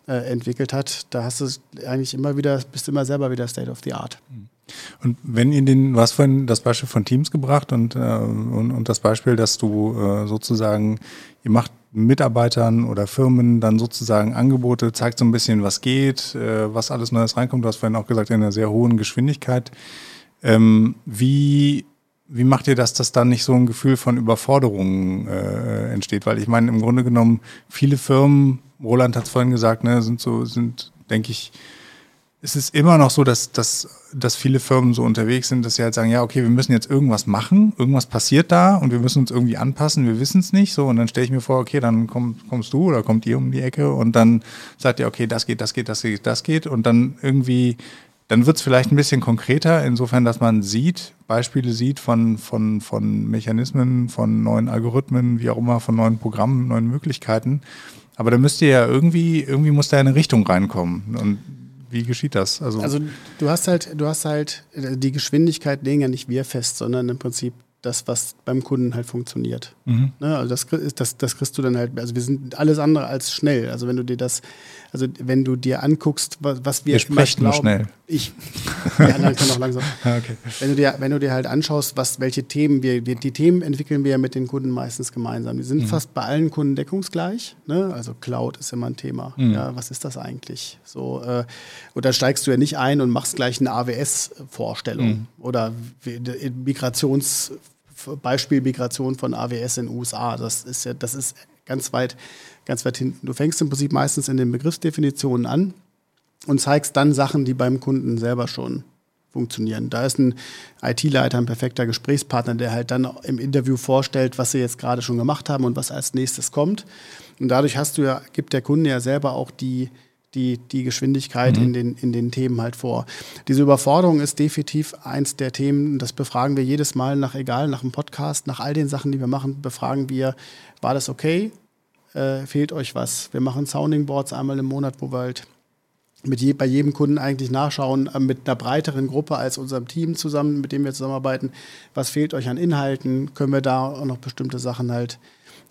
B: äh, entwickelt hat, da hast du eigentlich immer wieder, bist immer selber wieder State of the Art.
C: Mhm. Und wenn ihr den, was vorhin das Beispiel von Teams gebracht und, äh, und, und, das Beispiel, dass du äh, sozusagen, ihr macht Mitarbeitern oder Firmen dann sozusagen Angebote, zeigt so ein bisschen, was geht, äh, was alles Neues reinkommt. Du hast vorhin auch gesagt, in einer sehr hohen Geschwindigkeit. Ähm, wie, wie macht ihr das, dass dann nicht so ein Gefühl von Überforderung äh, entsteht? Weil ich meine, im Grunde genommen, viele Firmen, Roland hat es vorhin gesagt, ne, sind so, sind, denke ich, es ist immer noch so, dass, dass, dass viele Firmen so unterwegs sind, dass sie halt sagen, ja, okay, wir müssen jetzt irgendwas machen, irgendwas passiert da und wir müssen uns irgendwie anpassen, wir wissen es nicht. So, und dann stelle ich mir vor, okay, dann komm, kommst du oder kommt ihr um die Ecke und dann sagt ihr, okay, das geht, das geht, das geht, das geht. Und dann irgendwie, dann wird es vielleicht ein bisschen konkreter, insofern, dass man sieht, Beispiele sieht von, von, von Mechanismen, von neuen Algorithmen, wie auch immer, von neuen Programmen, neuen Möglichkeiten. Aber da müsst ihr ja irgendwie, irgendwie muss da eine Richtung reinkommen. Und wie geschieht das?
B: Also, also du hast halt, du hast halt, die Geschwindigkeit legen ja nicht wir fest, sondern im Prinzip das, was beim Kunden halt funktioniert. Mhm. Ne, also das, das, das kriegst du dann halt, also wir sind alles andere als schnell. Also wenn du dir das, also wenn du dir anguckst, was, was wir,
C: wir sprechen glauben, schnell.
B: Ich, die anderen können auch langsam. okay. wenn, du dir, wenn du dir halt anschaust, was, welche Themen wir, wir, die Themen entwickeln wir ja mit den Kunden meistens gemeinsam. Die sind mhm. fast bei allen Kunden deckungsgleich. Ne? Also Cloud ist immer ein Thema. Mhm. Ja, was ist das eigentlich? So, äh, und da steigst du ja nicht ein und machst gleich eine AWS-Vorstellung mhm. oder Migrations- Beispiel Migration von AWS in den USA. Das ist ja, das ist ganz weit, ganz weit hinten. Du fängst im Prinzip meistens in den Begriffsdefinitionen an und zeigst dann Sachen, die beim Kunden selber schon funktionieren. Da ist ein IT-Leiter ein perfekter Gesprächspartner, der halt dann im Interview vorstellt, was sie jetzt gerade schon gemacht haben und was als nächstes kommt. Und dadurch hast du ja, gibt der Kunde ja selber auch die, die, die Geschwindigkeit mhm. in, den, in den Themen halt vor. Diese Überforderung ist definitiv eins der Themen, das befragen wir jedes Mal nach, egal, nach dem Podcast, nach all den Sachen, die wir machen, befragen wir, war das okay? Äh, fehlt euch was? Wir machen Sounding Boards einmal im Monat, wo wir halt mit je, bei jedem Kunden eigentlich nachschauen, äh, mit einer breiteren Gruppe als unserem Team zusammen, mit dem wir zusammenarbeiten. Was fehlt euch an Inhalten? Können wir da auch noch bestimmte Sachen halt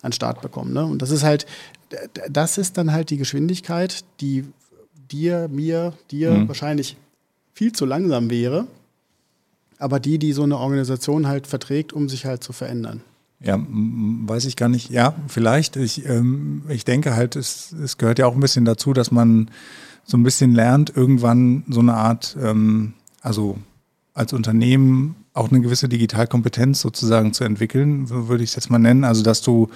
B: an Start bekommen? Ne? Und das ist halt das ist dann halt die Geschwindigkeit, die dir, mir, dir mhm. wahrscheinlich viel zu langsam wäre, aber die, die so eine Organisation halt verträgt, um sich halt zu verändern.
C: Ja, weiß ich gar nicht. Ja, vielleicht. Ich, ähm, ich denke halt, es, es gehört ja auch ein bisschen dazu, dass man so ein bisschen lernt, irgendwann so eine Art, ähm, also als Unternehmen auch eine gewisse Digitalkompetenz sozusagen zu entwickeln, würde ich es jetzt mal nennen. Also, dass du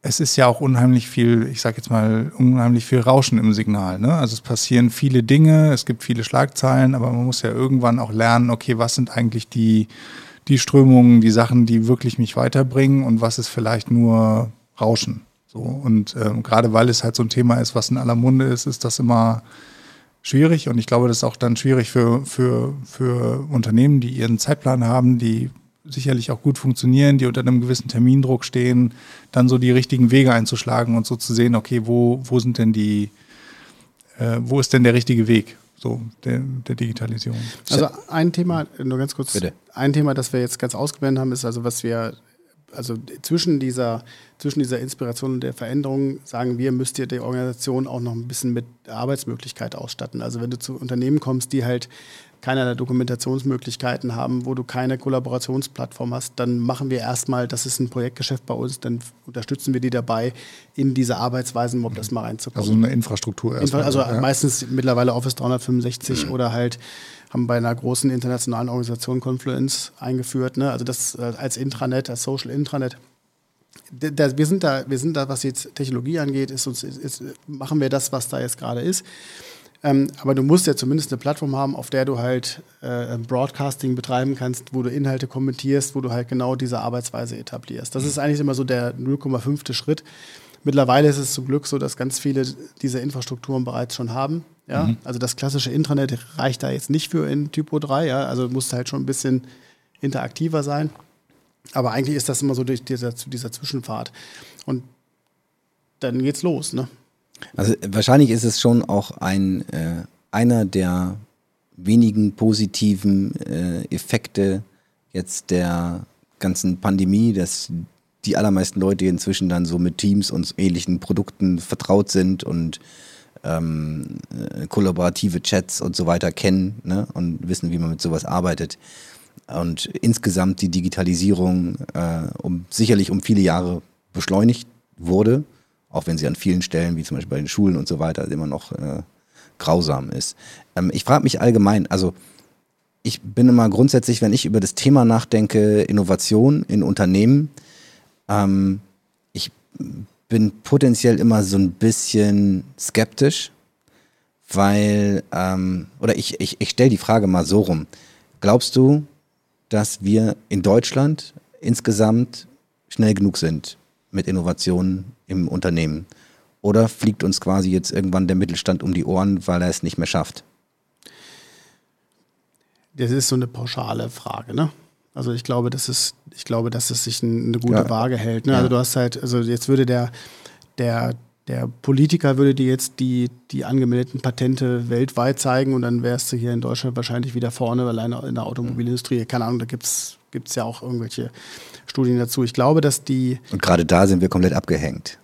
C: es ist ja auch unheimlich viel, ich sag jetzt mal, unheimlich viel Rauschen im Signal. Ne? Also es passieren viele Dinge, es gibt viele Schlagzeilen, aber man muss ja irgendwann auch lernen, okay, was sind eigentlich die, die Strömungen, die Sachen, die wirklich mich weiterbringen und was ist vielleicht nur Rauschen. So, und ähm, gerade weil es halt so ein Thema ist, was in aller Munde ist, ist das immer schwierig. Und ich glaube, das ist auch dann schwierig für, für, für Unternehmen, die ihren Zeitplan haben, die sicherlich auch gut funktionieren, die unter einem gewissen Termindruck stehen, dann so die richtigen Wege einzuschlagen und so zu sehen, okay, wo, wo sind denn die, äh, wo ist denn der richtige Weg? So, der, der Digitalisierung.
B: Also ein Thema, nur ganz kurz, Bitte. ein Thema, das wir jetzt ganz ausgeblendet haben, ist also, was wir also zwischen dieser, zwischen dieser Inspiration und der Veränderung sagen wir, müsst ihr die Organisation auch noch ein bisschen mit Arbeitsmöglichkeit ausstatten. Also wenn du zu Unternehmen kommst, die halt keinerlei Dokumentationsmöglichkeiten haben, wo du keine Kollaborationsplattform hast, dann machen wir erstmal, das ist ein Projektgeschäft bei uns, dann unterstützen wir die dabei, in diese Arbeitsweisen überhaupt das mal reinzukommen.
C: Also eine Infrastruktur
B: erstmal. Also ja. meistens mittlerweile Office 365 mhm. oder halt haben bei einer großen internationalen Organisation Confluence eingeführt. Ne? Also das äh, als Intranet, als Social Intranet. Da, wir, sind da, wir sind da, was jetzt Technologie angeht, ist uns, ist, machen wir das, was da jetzt gerade ist. Ähm, aber du musst ja zumindest eine Plattform haben, auf der du halt äh, Broadcasting betreiben kannst, wo du Inhalte kommentierst, wo du halt genau diese Arbeitsweise etablierst. Das ist eigentlich immer so der 0,5. Schritt. Mittlerweile ist es zum Glück so, dass ganz viele diese Infrastrukturen bereits schon haben. Ja? Mhm. Also das klassische Intranet reicht da jetzt nicht für in Typo 3, ja? also musst halt schon ein bisschen interaktiver sein. Aber eigentlich ist das immer so durch dieser, dieser Zwischenfahrt. Und dann geht's los, ne?
A: Also wahrscheinlich ist es schon auch ein äh, einer der wenigen positiven äh, Effekte jetzt der ganzen Pandemie, dass die allermeisten Leute inzwischen dann so mit Teams und ähnlichen Produkten vertraut sind und ähm, äh, kollaborative Chats und so weiter kennen ne? und wissen, wie man mit sowas arbeitet. Und insgesamt die Digitalisierung äh, um, sicherlich um viele Jahre beschleunigt wurde, auch wenn sie an vielen Stellen, wie zum Beispiel bei den Schulen und so weiter, immer noch äh, grausam ist. Ähm, ich frage mich allgemein, also ich bin immer grundsätzlich, wenn ich über das Thema nachdenke, Innovation in Unternehmen, ähm, ich bin potenziell immer so ein bisschen skeptisch, weil, ähm, oder ich, ich, ich stelle die Frage mal so rum. Glaubst du, dass wir in Deutschland insgesamt schnell genug sind mit Innovationen im Unternehmen? Oder fliegt uns quasi jetzt irgendwann der Mittelstand um die Ohren, weil er es nicht mehr schafft?
B: Das ist so eine pauschale Frage, ne? Also ich glaube, dass es, ich glaube, dass es sich eine gute ja. Waage hält. Ne? Also ja. Also du hast halt, also jetzt würde der, der, der Politiker würde dir jetzt die, die angemeldeten Patente weltweit zeigen und dann wärst du hier in Deutschland wahrscheinlich wieder vorne, alleine in der Automobilindustrie. Keine Ahnung, da gibt es ja auch irgendwelche Studien dazu. Ich glaube, dass die.
A: Und gerade da sind wir komplett abgehängt.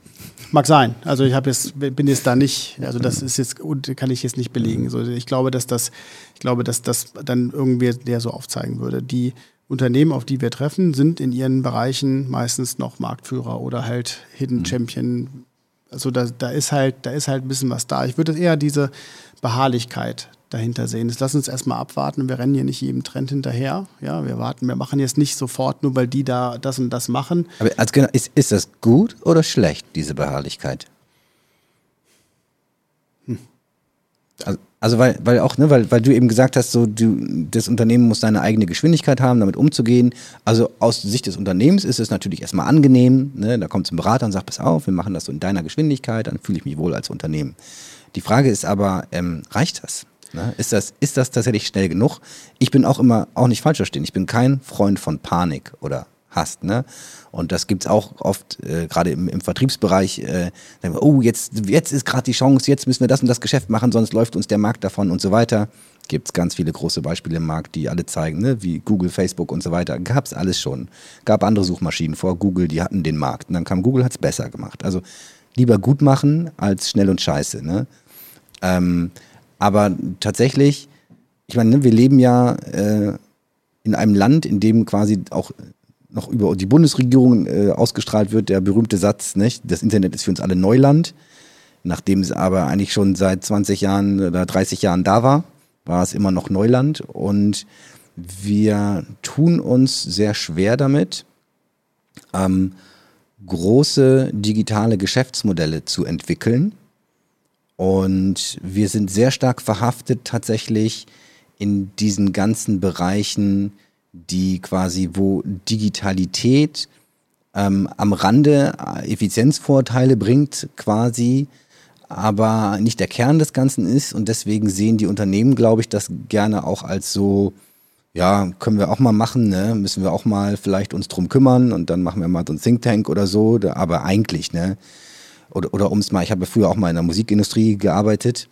B: Mag sein. Also ich jetzt, bin jetzt da nicht, also das ist jetzt, kann ich jetzt nicht belegen. Also ich glaube, dass das, ich glaube, dass das dann irgendwie der so aufzeigen würde. Die Unternehmen, auf die wir treffen, sind in ihren Bereichen meistens noch Marktführer oder halt Hidden mhm. Champion. Also da, da ist halt, da ist halt ein bisschen was da. Ich würde eher diese Beharrlichkeit dahinter sehen. Das lass uns erstmal abwarten. Wir rennen hier nicht jedem Trend hinterher. Ja, wir warten, wir machen jetzt nicht sofort, nur weil die da das und das machen.
A: Aber also ist, ist das gut oder schlecht, diese Beharrlichkeit? Hm. Also, also weil, weil auch, ne, weil, weil du eben gesagt hast, so du, das Unternehmen muss seine eigene Geschwindigkeit haben, damit umzugehen. Also aus Sicht des Unternehmens ist es natürlich erstmal angenehm. Ne? Da kommt ein Berater und sagt, pass auf, wir machen das so in deiner Geschwindigkeit, dann fühle ich mich wohl als Unternehmen. Die Frage ist aber, ähm, reicht das? Ne? Ist das? Ist das tatsächlich schnell genug? Ich bin auch immer, auch nicht falsch verstehen, ich bin kein Freund von Panik oder hast. Ne? Und das gibt es auch oft, äh, gerade im, im, Vertriebsbereich, äh, wir, oh, jetzt, jetzt ist gerade die Chance, jetzt müssen wir das und das Geschäft machen, sonst läuft uns der Markt davon und so weiter. Gibt es ganz viele große Beispiele im Markt, die alle zeigen, ne? wie Google, Facebook und so weiter. Gab es alles schon. Gab andere Suchmaschinen vor Google, die hatten den Markt. Und dann kam Google, hat es besser gemacht. Also lieber gut machen als schnell und scheiße. Ne? Ähm, aber tatsächlich, ich meine, ne, wir leben ja äh, in einem Land, in dem quasi auch noch über die Bundesregierung äh, ausgestrahlt wird, der berühmte Satz, nicht? das Internet ist für uns alle Neuland. Nachdem es aber eigentlich schon seit 20 Jahren oder 30 Jahren da war, war es immer noch Neuland. Und wir tun uns sehr schwer damit, ähm, große digitale Geschäftsmodelle zu entwickeln. Und wir sind sehr stark verhaftet tatsächlich in diesen ganzen Bereichen, die quasi, wo Digitalität ähm, am Rande Effizienzvorteile bringt, quasi, aber nicht der Kern des Ganzen ist. Und deswegen sehen die Unternehmen, glaube ich, das gerne auch als so, ja, können wir auch mal machen, ne? müssen wir auch mal vielleicht uns drum kümmern und dann machen wir mal so ein Think Tank oder so, aber eigentlich, ne? Oder, oder um es mal, ich habe früher auch mal in der Musikindustrie gearbeitet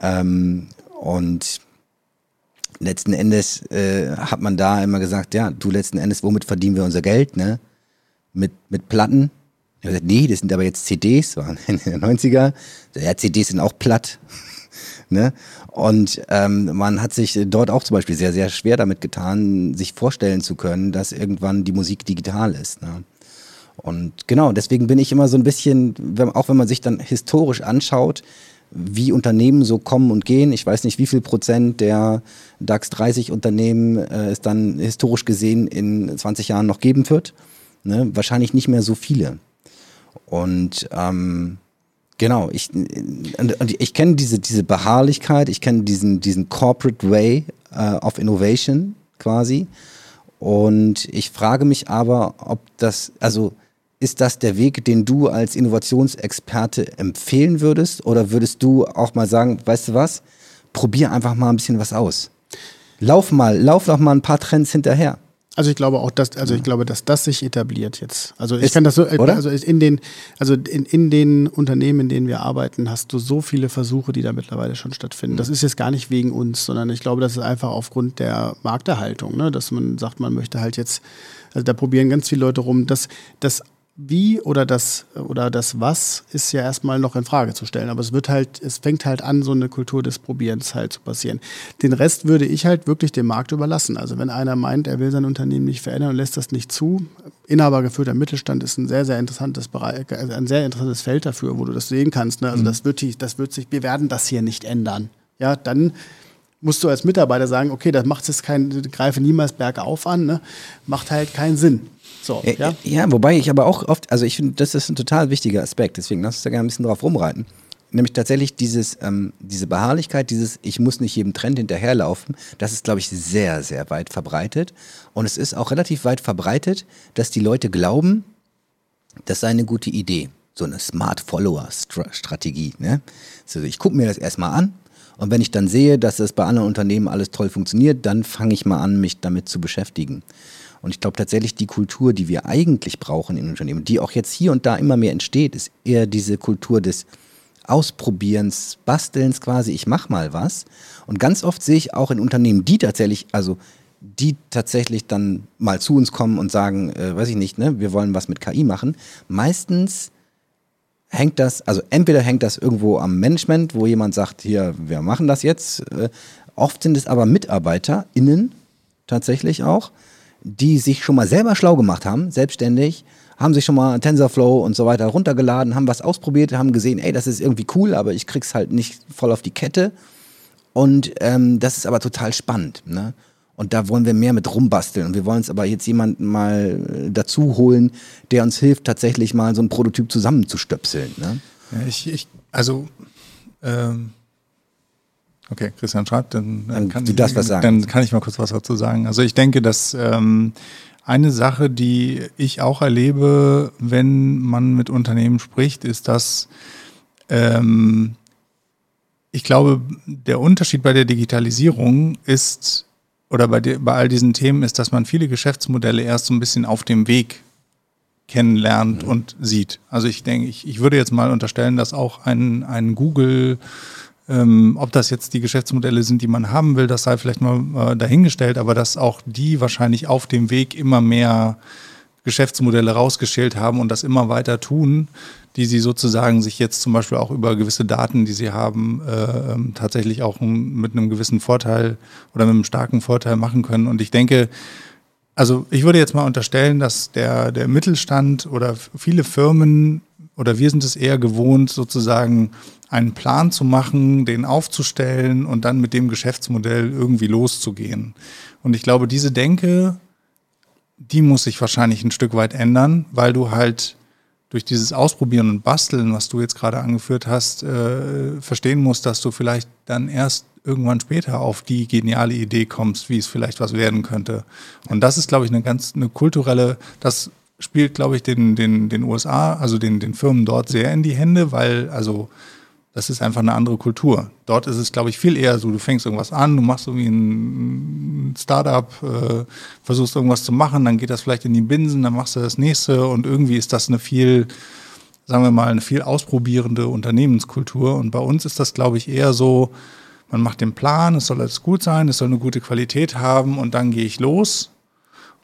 A: ähm, und letzten Endes äh, hat man da immer gesagt, ja, du letzten Endes, womit verdienen wir unser Geld, ne? Mit, mit Platten. Ich habe gesagt, nee, das sind aber jetzt CDs, waren in den 90er. Ja, CDs sind auch platt. ne? Und ähm, man hat sich dort auch zum Beispiel sehr, sehr schwer damit getan, sich vorstellen zu können, dass irgendwann die Musik digital ist. Ne? Und genau, deswegen bin ich immer so ein bisschen, auch wenn man sich dann historisch anschaut, wie Unternehmen so kommen und gehen. Ich weiß nicht, wie viel Prozent der DAX 30 Unternehmen äh, es dann historisch gesehen in 20 Jahren noch geben wird. Ne? Wahrscheinlich nicht mehr so viele. Und ähm, genau, ich, ich kenne diese, diese Beharrlichkeit, ich kenne diesen, diesen Corporate Way äh, of Innovation quasi. Und ich frage mich aber, ob das, also ist das der Weg, den du als Innovationsexperte empfehlen würdest? Oder würdest du auch mal sagen, weißt du was, probier einfach mal ein bisschen was aus? Lauf mal, lauf noch mal ein paar Trends hinterher.
B: Also ich glaube auch, dass, also ich glaube, dass das sich etabliert jetzt. Also ich ist, kann das so, oder? also in den, also in, in den Unternehmen, in denen wir arbeiten, hast du so viele Versuche, die da mittlerweile schon stattfinden. Das ist jetzt gar nicht wegen uns, sondern ich glaube, das ist einfach aufgrund der Markterhaltung, ne? dass man sagt, man möchte halt jetzt, also da probieren ganz viele Leute rum, dass das wie oder das oder das was ist ja erstmal noch in Frage zu stellen. Aber es wird halt, es fängt halt an, so eine Kultur des Probierens halt zu passieren. Den Rest würde ich halt wirklich dem Markt überlassen. Also wenn einer meint, er will sein Unternehmen nicht verändern und lässt das nicht zu, inhabergeführter Mittelstand ist ein sehr, sehr interessantes Bereich, ein sehr interessantes Feld dafür, wo du das sehen kannst. Ne? Also mhm. das wird, das wird sich, wir werden das hier nicht ändern. Ja, dann musst du als Mitarbeiter sagen, okay, das macht jetzt kein, greife niemals bergauf an, ne? macht halt keinen Sinn. So,
A: ja? ja, wobei ich aber auch oft, also ich finde, das ist ein total wichtiger Aspekt, deswegen lass uns da gerne ein bisschen drauf rumreiten. Nämlich tatsächlich dieses, ähm, diese Beharrlichkeit, dieses Ich muss nicht jedem Trend hinterherlaufen, das ist, glaube ich, sehr, sehr weit verbreitet. Und es ist auch relativ weit verbreitet, dass die Leute glauben, das sei eine gute Idee. So eine Smart Follower-Strategie. Ne? Also ich gucke mir das erstmal an und wenn ich dann sehe, dass es bei anderen Unternehmen alles toll funktioniert, dann fange ich mal an, mich damit zu beschäftigen. Und ich glaube tatsächlich, die Kultur, die wir eigentlich brauchen in Unternehmen, die auch jetzt hier und da immer mehr entsteht, ist eher diese Kultur des Ausprobierens, Bastelns quasi, ich mach mal was. Und ganz oft sehe ich auch in Unternehmen, die tatsächlich, also die tatsächlich dann mal zu uns kommen und sagen, äh, weiß ich nicht, ne, wir wollen was mit KI machen. Meistens hängt das, also entweder hängt das irgendwo am Management, wo jemand sagt, hier, wir machen das jetzt. Äh, oft sind es aber MitarbeiterInnen tatsächlich auch, die sich schon mal selber schlau gemacht haben, selbstständig, haben sich schon mal TensorFlow und so weiter runtergeladen, haben was ausprobiert, haben gesehen, ey, das ist irgendwie cool, aber ich krieg's halt nicht voll auf die Kette. Und ähm, das ist aber total spannend. Ne? Und da wollen wir mehr mit rumbasteln. Und wir wollen uns aber jetzt jemanden mal äh, dazu holen, der uns hilft, tatsächlich mal so ein Prototyp zusammenzustöpseln. Ne?
C: Ja, ich, ich, also ähm, Okay, Christian schreibt, dann, dann, kann, ich, dann kann ich mal kurz was dazu sagen. Also ich denke, dass ähm, eine Sache, die ich auch erlebe, wenn man mit Unternehmen spricht, ist, dass ähm, ich glaube, der Unterschied bei der Digitalisierung ist, oder bei, bei all diesen Themen ist, dass man viele Geschäftsmodelle erst so ein bisschen auf dem Weg kennenlernt mhm. und sieht. Also ich denke, ich, ich würde jetzt mal unterstellen, dass auch ein, ein Google ähm, ob das jetzt die Geschäftsmodelle sind, die man haben will, das sei vielleicht mal äh, dahingestellt, aber dass auch die wahrscheinlich auf dem Weg immer mehr Geschäftsmodelle rausgeschält haben und das immer weiter tun, die sie sozusagen sich jetzt zum Beispiel auch über gewisse Daten, die sie haben, äh, ähm, tatsächlich auch mit einem gewissen Vorteil oder mit einem starken Vorteil machen können. Und ich denke, also ich würde jetzt mal unterstellen, dass der, der Mittelstand oder viele Firmen oder wir sind es eher gewohnt, sozusagen einen Plan zu machen, den aufzustellen und dann mit dem Geschäftsmodell irgendwie loszugehen. Und ich glaube, diese Denke, die muss sich wahrscheinlich ein Stück weit ändern, weil du halt durch dieses Ausprobieren und Basteln, was du jetzt gerade angeführt hast, äh, verstehen musst, dass du vielleicht dann erst irgendwann später auf die geniale Idee kommst, wie es vielleicht was werden könnte. Und das ist, glaube ich, eine ganz eine kulturelle, das spielt, glaube ich, den, den, den USA, also den, den Firmen dort sehr in die Hände, weil, also das ist einfach eine andere Kultur. Dort ist es, glaube ich, viel eher so, du fängst irgendwas an, du machst irgendwie ein Startup, äh, versuchst irgendwas zu machen, dann geht das vielleicht in die Binsen, dann machst du das nächste und irgendwie ist das eine viel, sagen wir mal, eine viel ausprobierende Unternehmenskultur. Und bei uns ist das, glaube ich, eher so, man macht den Plan, es soll alles gut sein, es soll eine gute Qualität haben und dann gehe ich los.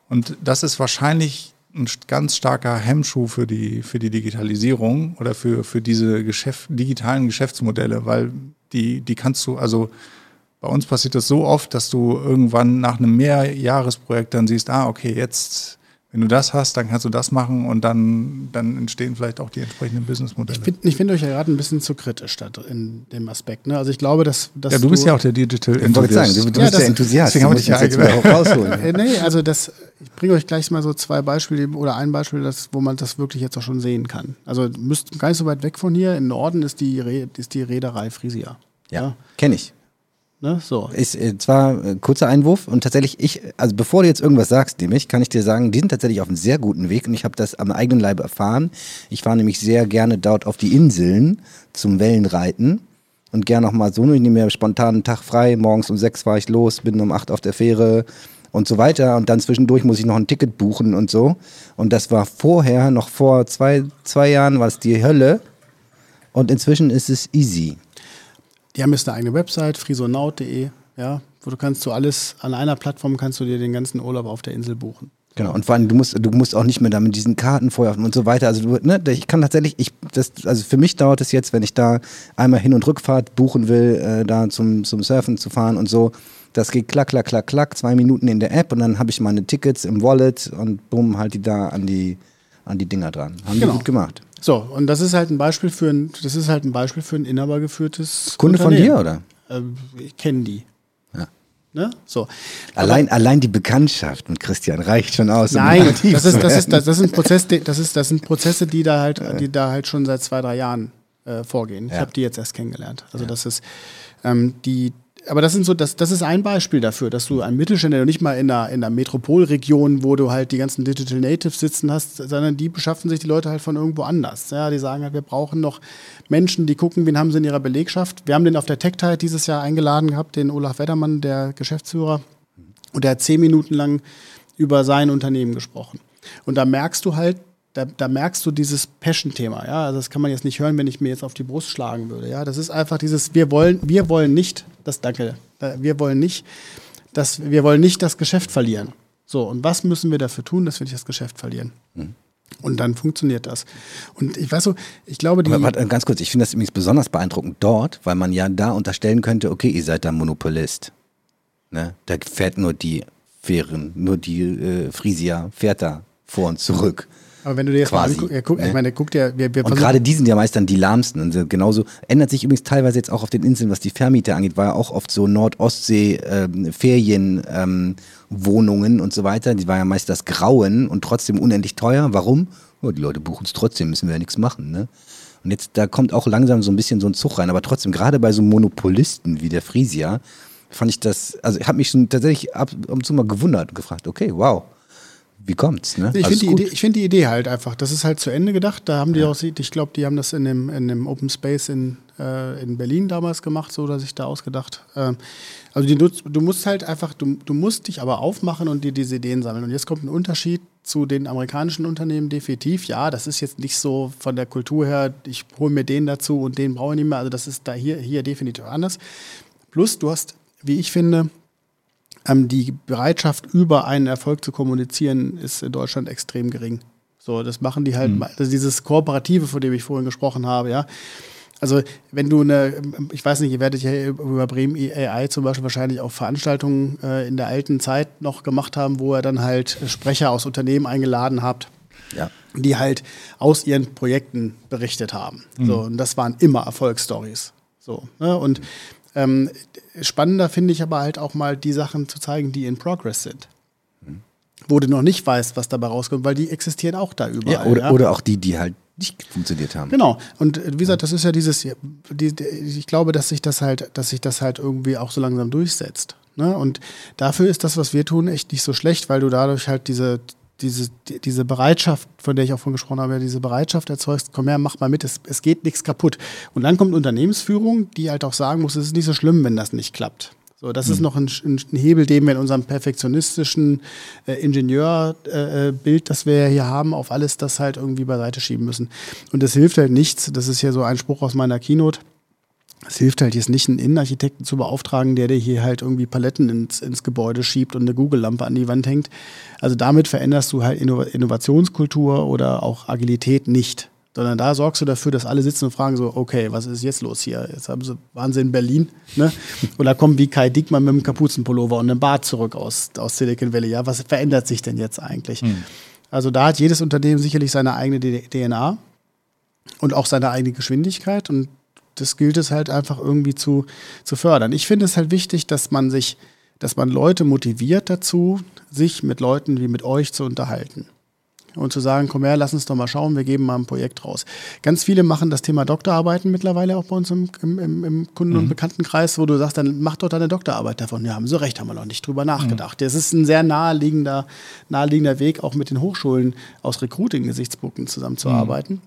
C: Und das ist wahrscheinlich ein ganz starker Hemmschuh für die, für die Digitalisierung oder für, für diese Geschäft, digitalen Geschäftsmodelle, weil die, die kannst du, also bei uns passiert das so oft, dass du irgendwann nach einem Mehrjahresprojekt dann siehst, ah, okay, jetzt wenn du das hast, dann kannst du das machen und dann, dann entstehen vielleicht auch die entsprechenden Businessmodelle.
B: Ich finde find euch ja gerade ein bisschen zu kritisch in dem Aspekt. Ne? Also ich glaube, dass, dass
C: Ja, du bist ja auch der Digital
A: Enthusiast. Du, du ja, bist der Enthusiast.
C: Deswegen habe ich ja jetzt auch rausholen.
B: äh, nee, also das, ich bringe euch gleich mal so zwei Beispiele oder ein Beispiel, das, wo man das wirklich jetzt auch schon sehen kann. Also müsst gar nicht so weit weg von hier. Im Norden ist die, Re ist die Reederei Frisia.
A: Ja, ja. kenne ich.
B: Ne? So.
A: Ist äh, zwar äh, kurzer Einwurf und tatsächlich, ich, also bevor du jetzt irgendwas sagst, nämlich, kann ich dir sagen, die sind tatsächlich auf einem sehr guten Weg und ich habe das am eigenen Leib erfahren. Ich fahre nämlich sehr gerne dort auf die Inseln zum Wellenreiten und gerne noch mal so, ich nehme mir spontan einen Tag frei, morgens um sechs fahre ich los, bin um acht auf der Fähre und so weiter und dann zwischendurch muss ich noch ein Ticket buchen und so. Und das war vorher, noch vor zwei, zwei Jahren war es die Hölle und inzwischen ist es easy.
B: Die haben jetzt eine eigene Website, frisonaut.de, ja, wo du kannst du alles, an einer Plattform kannst du dir den ganzen Urlaub auf der Insel buchen.
A: Genau, und vor allem, du musst, du musst auch nicht mehr da mit diesen Karten vorher und so weiter. Also, du, ne, ich kann tatsächlich, ich, das, also für mich dauert es jetzt, wenn ich da einmal Hin- und Rückfahrt buchen will, äh, da zum, zum Surfen zu fahren und so. Das geht klack, klack, klack, klack, zwei Minuten in der App und dann habe ich meine Tickets im Wallet und bumm, halt die da an die, an die Dinger dran. Haben genau. die gut gemacht.
B: So, und das ist halt ein Beispiel für ein, das ist halt ein Beispiel für ein inhabergeführtes
A: Kunde von dir, oder?
B: Ähm, ich kenne die.
A: Ja.
B: Ne? So.
A: Allein, Aber, allein die Bekanntschaft mit Christian reicht schon aus.
B: Nein, um das ist, das ist, das, das sind Prozesse, das ist, das sind Prozesse, die da halt, die da halt schon seit zwei, drei Jahren äh, vorgehen. Ich ja. habe die jetzt erst kennengelernt. Also ja. das ist, ähm, die, aber das sind so, das, das ist ein Beispiel dafür, dass du ein Mittelständler nicht mal in einer, in einer Metropolregion, wo du halt die ganzen Digital Natives sitzen hast, sondern die beschaffen sich die Leute halt von irgendwo anders. Ja, die sagen halt, wir brauchen noch Menschen, die gucken, wen haben sie in ihrer Belegschaft. Wir haben den auf der Tech dieses Jahr eingeladen gehabt, den Olaf Wettermann, der Geschäftsführer, und der hat zehn Minuten lang über sein Unternehmen gesprochen. Und da merkst du halt, da, da, merkst du dieses Passion-Thema, ja. Also das kann man jetzt nicht hören, wenn ich mir jetzt auf die Brust schlagen würde. Ja, das ist einfach dieses, wir wollen, wir wollen nicht, das danke, wir wollen nicht, dass wir wollen nicht das Geschäft verlieren. So, und was müssen wir dafür tun, dass wir nicht das Geschäft verlieren? Mhm. Und dann funktioniert das. Und ich weiß so, ich glaube, die.
A: Aber, warte, ganz kurz, ich finde das übrigens besonders beeindruckend dort, weil man ja da unterstellen könnte, okay, ihr seid da Monopolist. Ne? Da fährt nur die Fähren, nur die äh, Frisia fährt da vor und zurück.
B: Aber wenn du dir jetzt quasi, mal anguckst, ja, guck, ne? ich meine, guckt ja, wir, wir
A: Und gerade die sind ja meist dann die lahmsten. Und genauso ändert sich übrigens teilweise jetzt auch auf den Inseln, was die Vermieter angeht, war ja auch oft so Nordostsee-Ferienwohnungen ähm, und so weiter. Die war ja meist das Grauen und trotzdem unendlich teuer. Warum? Oh, die Leute buchen es trotzdem, müssen wir ja nichts machen. Ne? Und jetzt, da kommt auch langsam so ein bisschen so ein Zug rein. Aber trotzdem, gerade bei so Monopolisten wie der Frisia, fand ich das, also ich habe mich schon tatsächlich ab und zu mal gewundert und gefragt, okay, wow wie kommt's? Ne?
B: Ich finde die, find die, Idee halt einfach, das ist halt zu Ende gedacht. Da haben die ja. auch, ich glaube, die haben das in dem, in dem Open Space in, äh, in Berlin damals gemacht, so oder sich da ausgedacht. Ähm, also die, du musst halt einfach, du, du musst dich aber aufmachen und dir diese Ideen sammeln. Und jetzt kommt ein Unterschied zu den amerikanischen Unternehmen definitiv. Ja, das ist jetzt nicht so von der Kultur her, ich hole mir den dazu und den brauche ich nicht mehr. Also das ist da hier, hier definitiv anders. Plus, du hast, wie ich finde, ähm, die Bereitschaft, über einen Erfolg zu kommunizieren, ist in Deutschland extrem gering. So, das machen die halt, mhm. also dieses Kooperative, von dem ich vorhin gesprochen habe, ja. Also, wenn du eine, ich weiß nicht, ihr werdet ja über Bremen AI zum Beispiel wahrscheinlich auch Veranstaltungen äh, in der alten Zeit noch gemacht haben, wo ihr dann halt Sprecher aus Unternehmen eingeladen habt,
A: ja.
B: die halt aus ihren Projekten berichtet haben. Mhm. So, und das waren immer Erfolgsstories. So, ne? Und ähm, spannender finde ich aber halt auch mal die Sachen zu zeigen, die in Progress sind. Wo du noch nicht weißt, was dabei rauskommt, weil die existieren auch da überall.
A: Ja, oder,
B: ja?
A: oder auch die, die halt nicht funktioniert haben.
B: Genau. Und äh, wie gesagt, das ist ja dieses, die, die, ich glaube, dass sich das halt, dass sich das halt irgendwie auch so langsam durchsetzt. Ne? Und dafür ist das, was wir tun, echt nicht so schlecht, weil du dadurch halt diese, diese, diese Bereitschaft, von der ich auch vorhin gesprochen habe, diese Bereitschaft erzeugst, komm her, mach mal mit, es, es geht nichts kaputt. Und dann kommt Unternehmensführung, die halt auch sagen muss, es ist nicht so schlimm, wenn das nicht klappt. So, das mhm. ist noch ein, ein, Hebel, den wir in unserem perfektionistischen äh, Ingenieurbild, äh, das wir hier haben, auf alles das halt irgendwie beiseite schieben müssen. Und das hilft halt nichts. Das ist ja so ein Spruch aus meiner Keynote. Es hilft halt jetzt nicht, einen Innenarchitekten zu beauftragen, der dir hier halt irgendwie Paletten ins, ins Gebäude schiebt und eine Google-Lampe an die Wand hängt. Also damit veränderst du halt Innovationskultur oder auch Agilität nicht sondern da sorgst du dafür, dass alle sitzen und fragen so, okay, was ist jetzt los hier? Jetzt haben sie Wahnsinn in Berlin, ne? Oder kommen wie Kai Dickmann mit einem Kapuzenpullover und einem Bart zurück aus, aus Silicon Valley. Ja, was verändert sich denn jetzt eigentlich? Hm. Also da hat jedes Unternehmen sicherlich seine eigene DNA und auch seine eigene Geschwindigkeit und das gilt es halt einfach irgendwie zu, zu fördern. Ich finde es halt wichtig, dass man sich, dass man Leute motiviert dazu, sich mit Leuten wie mit euch zu unterhalten und zu sagen, komm her, lass uns doch mal schauen, wir geben mal ein Projekt raus. Ganz viele machen das Thema Doktorarbeiten mittlerweile auch bei uns im, im, im Kunden- und mhm. Bekanntenkreis, wo du sagst, dann mach doch deine Doktorarbeit davon. Ja, haben sie recht, haben wir noch nicht drüber nachgedacht. Mhm. Das ist ein sehr naheliegender, naheliegender Weg, auch mit den Hochschulen aus Recruiting-Gesichtspunkten zusammenzuarbeiten. Mhm.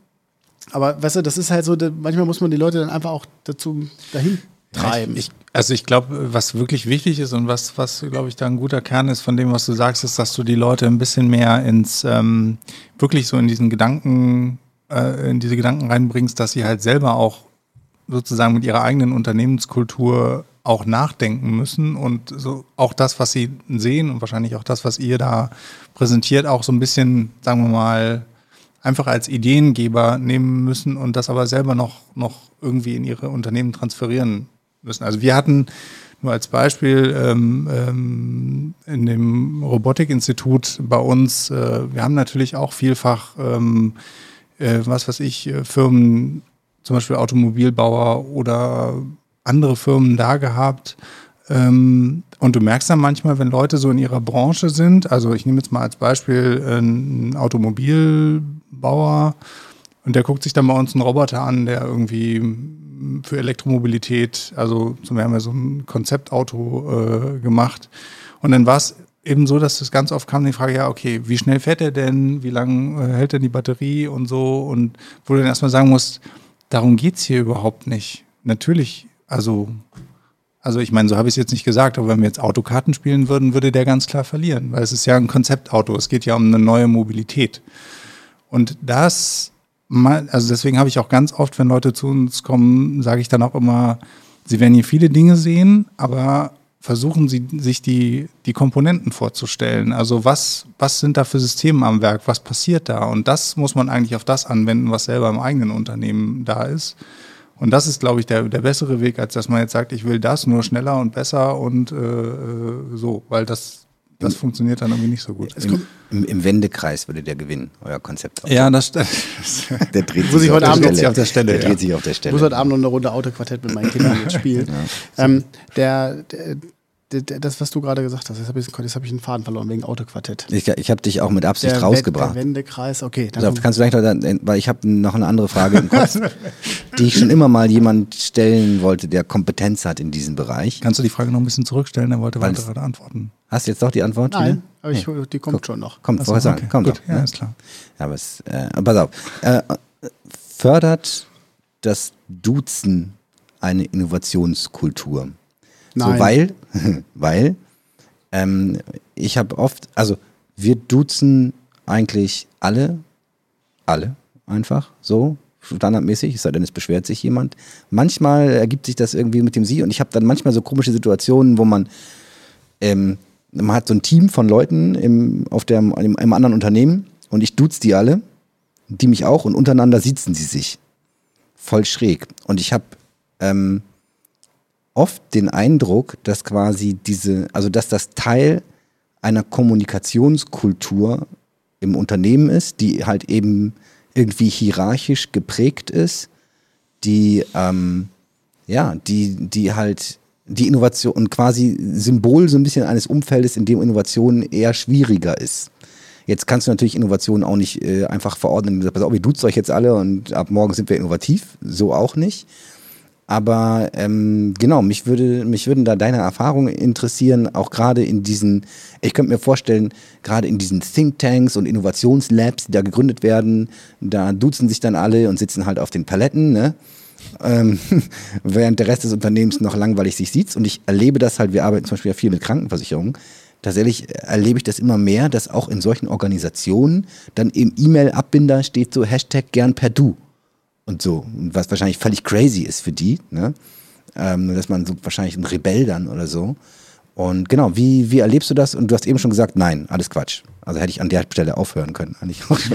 B: Aber weißt du, das ist halt so, manchmal muss man die Leute dann einfach auch dazu dahin treiben.
C: Ich, also ich glaube, was wirklich wichtig ist und was, was glaube ich, da ein guter Kern ist von dem, was du sagst, ist, dass du die Leute ein bisschen mehr ins, ähm, wirklich so in diesen Gedanken, äh, in diese Gedanken reinbringst, dass sie halt selber auch sozusagen mit ihrer eigenen Unternehmenskultur auch nachdenken müssen und so auch das, was sie sehen und wahrscheinlich auch das, was ihr da präsentiert, auch so ein bisschen, sagen wir mal, einfach als Ideengeber nehmen müssen und das aber selber noch, noch irgendwie in ihre Unternehmen transferieren müssen. Also wir hatten nur als Beispiel ähm, ähm, in dem Robotikinstitut bei uns, äh, wir haben natürlich auch vielfach, ähm, äh, was weiß ich, äh, Firmen, zum Beispiel Automobilbauer oder andere Firmen da gehabt. Ähm, und du merkst dann manchmal, wenn Leute so in ihrer Branche sind, also ich nehme jetzt mal als Beispiel einen Automobilbauer und der guckt sich dann bei uns einen Roboter an, der irgendwie für Elektromobilität, also wir haben ja so ein Konzeptauto äh, gemacht. Und dann war es eben so, dass das ganz oft kam die Frage, ja, okay, wie schnell fährt er denn? Wie lange äh, hält denn die Batterie und so? Und wo du dann erstmal sagen musst, darum geht es hier überhaupt nicht. Natürlich, also, also ich meine, so habe ich es jetzt nicht gesagt, aber wenn wir jetzt Autokarten spielen würden, würde der ganz klar verlieren, weil es ist ja ein Konzeptauto, es geht ja um eine neue Mobilität. Und das also deswegen habe ich auch ganz oft, wenn Leute zu uns kommen, sage ich dann auch immer, sie werden hier viele Dinge sehen, aber versuchen sie sich die, die Komponenten vorzustellen. Also was, was sind da für Systeme am Werk? Was passiert da? Und das muss man eigentlich auf das anwenden, was selber im eigenen Unternehmen da ist. Und das ist, glaube ich, der, der bessere Weg, als dass man jetzt sagt, ich will das nur schneller und besser und äh, äh so, weil das das funktioniert dann irgendwie nicht so gut.
A: Im, im, Im, Wendekreis würde der gewinnen, euer Konzept.
C: Ja, das stimmt.
A: der dreht
B: sich, heute
A: auf,
B: Abend
A: der auf der Stelle.
B: Der ja. dreht sich auf der Stelle. Ich muss heute Abend noch eine Runde Autoquartett mit meinen Kindern jetzt spielen. Ja. Ähm, der, der, das, was du gerade gesagt hast, jetzt habe ich, hab ich einen Faden verloren wegen Autoquartett.
A: Ich, ich habe dich auch mit Absicht der rausgebracht.
B: Der Wendekreis, okay.
A: Dann also, kannst du gleich noch, weil ich habe noch eine andere Frage im Kopf, die ich schon immer mal jemand stellen wollte, der Kompetenz hat in diesem Bereich.
C: Kannst du die Frage noch ein bisschen zurückstellen? Er wollte weiter gerade antworten.
A: Hast du jetzt doch die Antwort?
B: Nein, aber ich, die kommt Guck, schon noch.
A: Kommt, vorher okay. sagen. Kommt
C: Gut, doch, ja, ja, ist klar.
A: Ja, aber es, äh, pass auf. Äh, fördert das Duzen eine Innovationskultur?
B: Nein.
A: So, weil, weil ähm, ich habe oft, also wir duzen eigentlich alle, alle einfach so, standardmäßig, es sei denn, es beschwert sich jemand. Manchmal ergibt sich das irgendwie mit dem Sie und ich habe dann manchmal so komische Situationen, wo man, ähm, man hat so ein Team von Leuten im, auf der, im, im anderen Unternehmen und ich duze die alle, die mich auch und untereinander sitzen sie sich. Voll schräg. Und ich habe ähm, oft den Eindruck, dass quasi diese, also dass das Teil einer Kommunikationskultur im Unternehmen ist, die halt eben irgendwie hierarchisch geprägt ist, die ähm, ja, die, die halt die Innovation quasi Symbol so ein bisschen eines Umfeldes, in dem Innovation eher schwieriger ist. Jetzt kannst du natürlich Innovationen auch nicht äh, einfach verordnen. Pass auf, ihr duzt euch jetzt alle und ab morgen sind wir innovativ. So auch nicht. Aber ähm, genau, mich, würde, mich würden da deine Erfahrungen interessieren, auch gerade in diesen, ich könnte mir vorstellen, gerade in diesen Thinktanks und Innovationslabs, die da gegründet werden, da duzen sich dann alle und sitzen halt auf den Paletten, ne? ähm, während der Rest des Unternehmens noch langweilig sich sieht. Und ich erlebe das halt, wir arbeiten zum Beispiel ja viel mit Krankenversicherungen. Tatsächlich erlebe ich das immer mehr, dass auch in solchen Organisationen dann im E-Mail-Abbinder steht so Hashtag gern per Du und so, was wahrscheinlich völlig crazy ist für die, ne? Ähm, dass man so wahrscheinlich ein Rebell dann oder so. Und genau, wie, wie erlebst du das? Und du hast eben schon gesagt, nein, alles Quatsch. Also hätte ich an der Stelle aufhören können.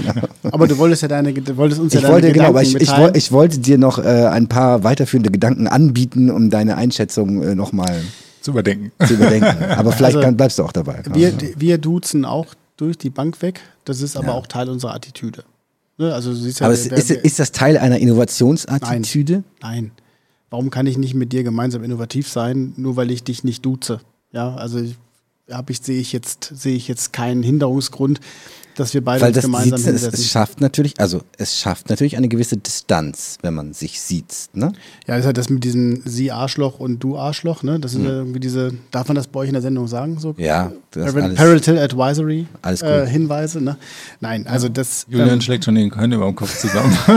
B: aber du wolltest ja deine, du wolltest uns
A: ich
B: ja
A: wollte,
B: deine
A: genau, aber ich, ich, wollte, ich wollte dir noch äh, ein paar weiterführende Gedanken anbieten, um deine Einschätzung äh, nochmal
C: zu überdenken.
A: Zu überdenken. Aber vielleicht also, bleibst du auch dabei.
B: Wir, wir duzen auch durch die Bank weg. Das ist aber ja. auch Teil unserer Attitüde.
A: Ne? Also, ja, Aber der, ist, ist, das Teil einer Innovationsattitüde?
B: Nein. Nein. Warum kann ich nicht mit dir gemeinsam innovativ sein, nur weil ich dich nicht duze? Ja, also habe ich, sehe ich jetzt, sehe ich jetzt keinen Hinderungsgrund, dass wir beide
A: Weil das gemeinsam Siezen, hinsetzen. Es, es schafft natürlich, also es schafft natürlich eine gewisse Distanz, wenn man sich sieht. Ne?
B: Ja, das ist halt das mit diesem Sie Arschloch und Du Arschloch, ne? Das sind hm. irgendwie diese, darf man das bei euch in der Sendung sagen? So?
A: Ja,
B: das alles, Parental Advisory alles äh, Hinweise, ne? Nein, also das.
C: Julian ähm, schlägt schon den Können über den Kopf zusammen.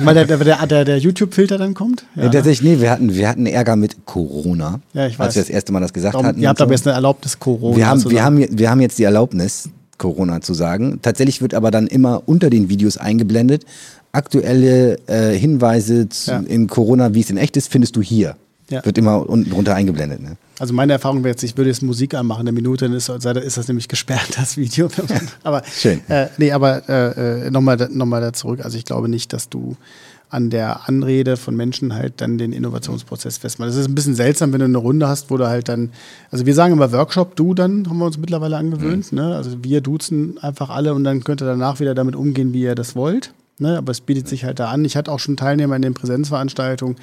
B: Weil der, der, der, der YouTube-Filter dann kommt?
A: Ja, ja, tatsächlich, nee, wir hatten, wir hatten Ärger mit Corona.
B: Ja, ich weiß.
A: Als wir das erste Mal das gesagt
B: Darum,
A: hatten.
B: Ihr habt aber jetzt eine Erlaubnis Corona.
A: Wir haben, wir, haben, wir haben jetzt die Erlaubnis, Corona zu sagen. Tatsächlich wird aber dann immer unter den Videos eingeblendet. Aktuelle äh, Hinweise zu, ja. in Corona, wie es in echt ist, findest du hier. Ja. Wird immer unten drunter eingeblendet. Ne?
B: Also meine Erfahrung wäre jetzt, ich würde jetzt Musik anmachen, eine Minute, dann ist, ist das nämlich gesperrt, das Video. aber,
A: Schön.
B: Äh, nee, aber äh, nochmal noch mal da zurück. Also ich glaube nicht, dass du an der Anrede von Menschen halt dann den Innovationsprozess festmachen. Das ist ein bisschen seltsam, wenn du eine Runde hast, wo du halt dann, also wir sagen immer Workshop, du dann, haben wir uns mittlerweile angewöhnt. Mhm. Ne? Also wir duzen einfach alle und dann könnt ihr danach wieder damit umgehen, wie ihr das wollt. Ne? Aber es bietet sich halt da an. Ich hatte auch schon Teilnehmer in den Präsenzveranstaltungen,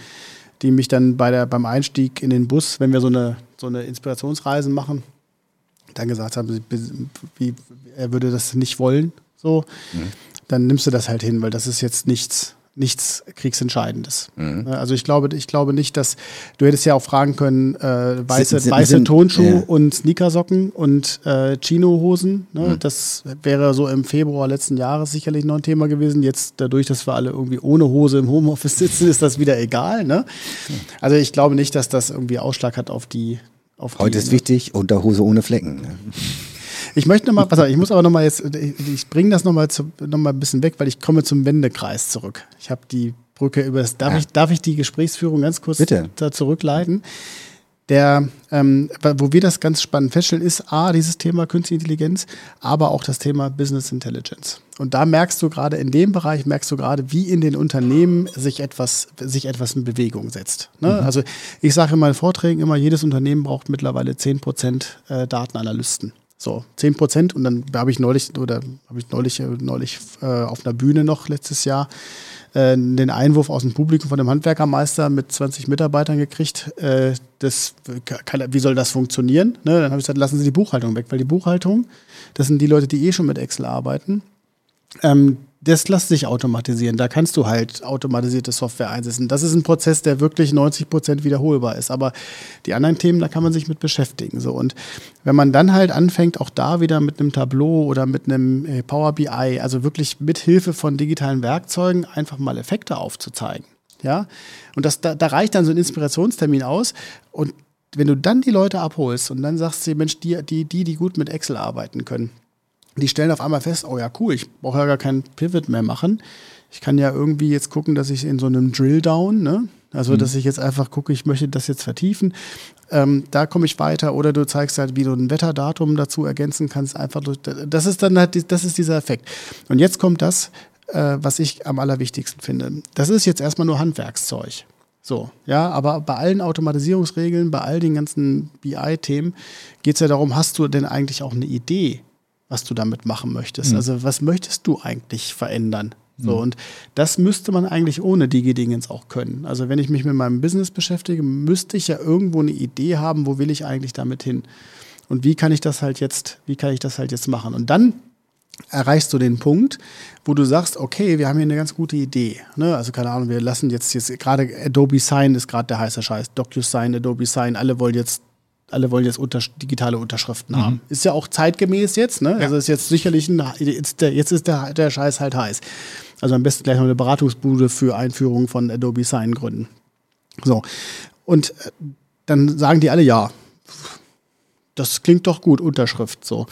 B: die mich dann bei der, beim Einstieg in den Bus, wenn wir so eine, so eine Inspirationsreisen machen, dann gesagt haben, wie, er würde das nicht wollen. So, mhm. dann nimmst du das halt hin, weil das ist jetzt nichts nichts Kriegsentscheidendes. Mhm. Also ich glaube, ich glaube nicht, dass du hättest ja auch fragen können, äh, weiße, sind, weiße sind, Tonschuh ja. und Sneakersocken und äh, Chinohosen. Ne? Mhm. Das wäre so im Februar letzten Jahres sicherlich noch ein Thema gewesen. Jetzt dadurch, dass wir alle irgendwie ohne Hose im Homeoffice sitzen, ist das wieder egal. Ne? Also ich glaube nicht, dass das irgendwie Ausschlag hat auf die. Auf
A: Heute
B: die,
A: ist ne? wichtig, Unterhose ohne Flecken. Ne?
B: Ich möchte nochmal, pass auf, ich muss aber nochmal jetzt, ich bringe das nochmal noch mal ein bisschen weg, weil ich komme zum Wendekreis zurück. Ich habe die Brücke über das, darf, ja. ich, darf ich die Gesprächsführung ganz kurz
A: Bitte.
B: da zurückleiten? Der, ähm, wo wir das ganz spannend feststellen, ist A, dieses Thema Künstliche Intelligenz, aber auch das Thema Business Intelligence. Und da merkst du gerade, in dem Bereich merkst du gerade, wie in den Unternehmen sich etwas, sich etwas in Bewegung setzt. Ne? Mhm. Also ich sage in meinen Vorträgen immer, jedes Unternehmen braucht mittlerweile 10% äh, Datenanalysten. So, 10 Prozent. Und dann habe ich neulich, oder habe ich neulich, äh, neulich äh, auf einer Bühne noch letztes Jahr äh, den Einwurf aus dem Publikum von dem Handwerkermeister mit 20 Mitarbeitern gekriegt. Äh, das, kann, wie soll das funktionieren? Ne? Dann habe ich gesagt, lassen Sie die Buchhaltung weg, weil die Buchhaltung, das sind die Leute, die eh schon mit Excel arbeiten. Ähm, das lässt sich automatisieren. Da kannst du halt automatisierte Software einsetzen. Das ist ein Prozess, der wirklich 90 Prozent wiederholbar ist. Aber die anderen Themen, da kann man sich mit beschäftigen. So. Und wenn man dann halt anfängt, auch da wieder mit einem Tableau oder mit einem äh, Power BI, also wirklich mit Hilfe von digitalen Werkzeugen einfach mal Effekte aufzuzeigen. Ja, und das, da, da reicht dann so ein Inspirationstermin aus. Und wenn du dann die Leute abholst und dann sagst du, Mensch, die, die, die, die gut mit Excel arbeiten können, die stellen auf einmal fest, oh ja, cool, ich brauche ja gar keinen Pivot mehr machen. Ich kann ja irgendwie jetzt gucken, dass ich in so einem Drill-Down, ne? also mhm. dass ich jetzt einfach gucke, ich möchte das jetzt vertiefen, ähm, da komme ich weiter. Oder du zeigst halt, wie du ein Wetterdatum dazu ergänzen kannst. Einfach durch, das ist dann halt, das ist dieser Effekt. Und jetzt kommt das, äh, was ich am allerwichtigsten finde. Das ist jetzt erstmal nur Handwerkszeug. So, ja, aber bei allen Automatisierungsregeln, bei all den ganzen BI-Themen geht es ja darum, hast du denn eigentlich auch eine Idee, was du damit machen möchtest. Mhm. Also was möchtest du eigentlich verändern? So, mhm. und das müsste man eigentlich ohne Digi-Dingens auch können. Also wenn ich mich mit meinem Business beschäftige, müsste ich ja irgendwo eine Idee haben, wo will ich eigentlich damit hin. Und wie kann ich das halt jetzt, wie kann ich das halt jetzt machen? Und dann erreichst du den Punkt, wo du sagst, okay, wir haben hier eine ganz gute Idee. Ne? Also keine Ahnung, wir lassen jetzt, jetzt gerade Adobe Sign ist gerade der heiße Scheiß. DocuSign, Adobe Sign, alle wollen jetzt alle wollen jetzt unter, digitale Unterschriften mhm. haben. Ist ja auch zeitgemäß jetzt, ne? Ja. Also ist jetzt sicherlich ein, jetzt, der, jetzt ist der, der Scheiß halt heiß. Also am besten gleich noch eine Beratungsbude für Einführung von Adobe Sign gründen. So. Und äh, dann sagen die alle ja. Das klingt doch gut, Unterschrift so.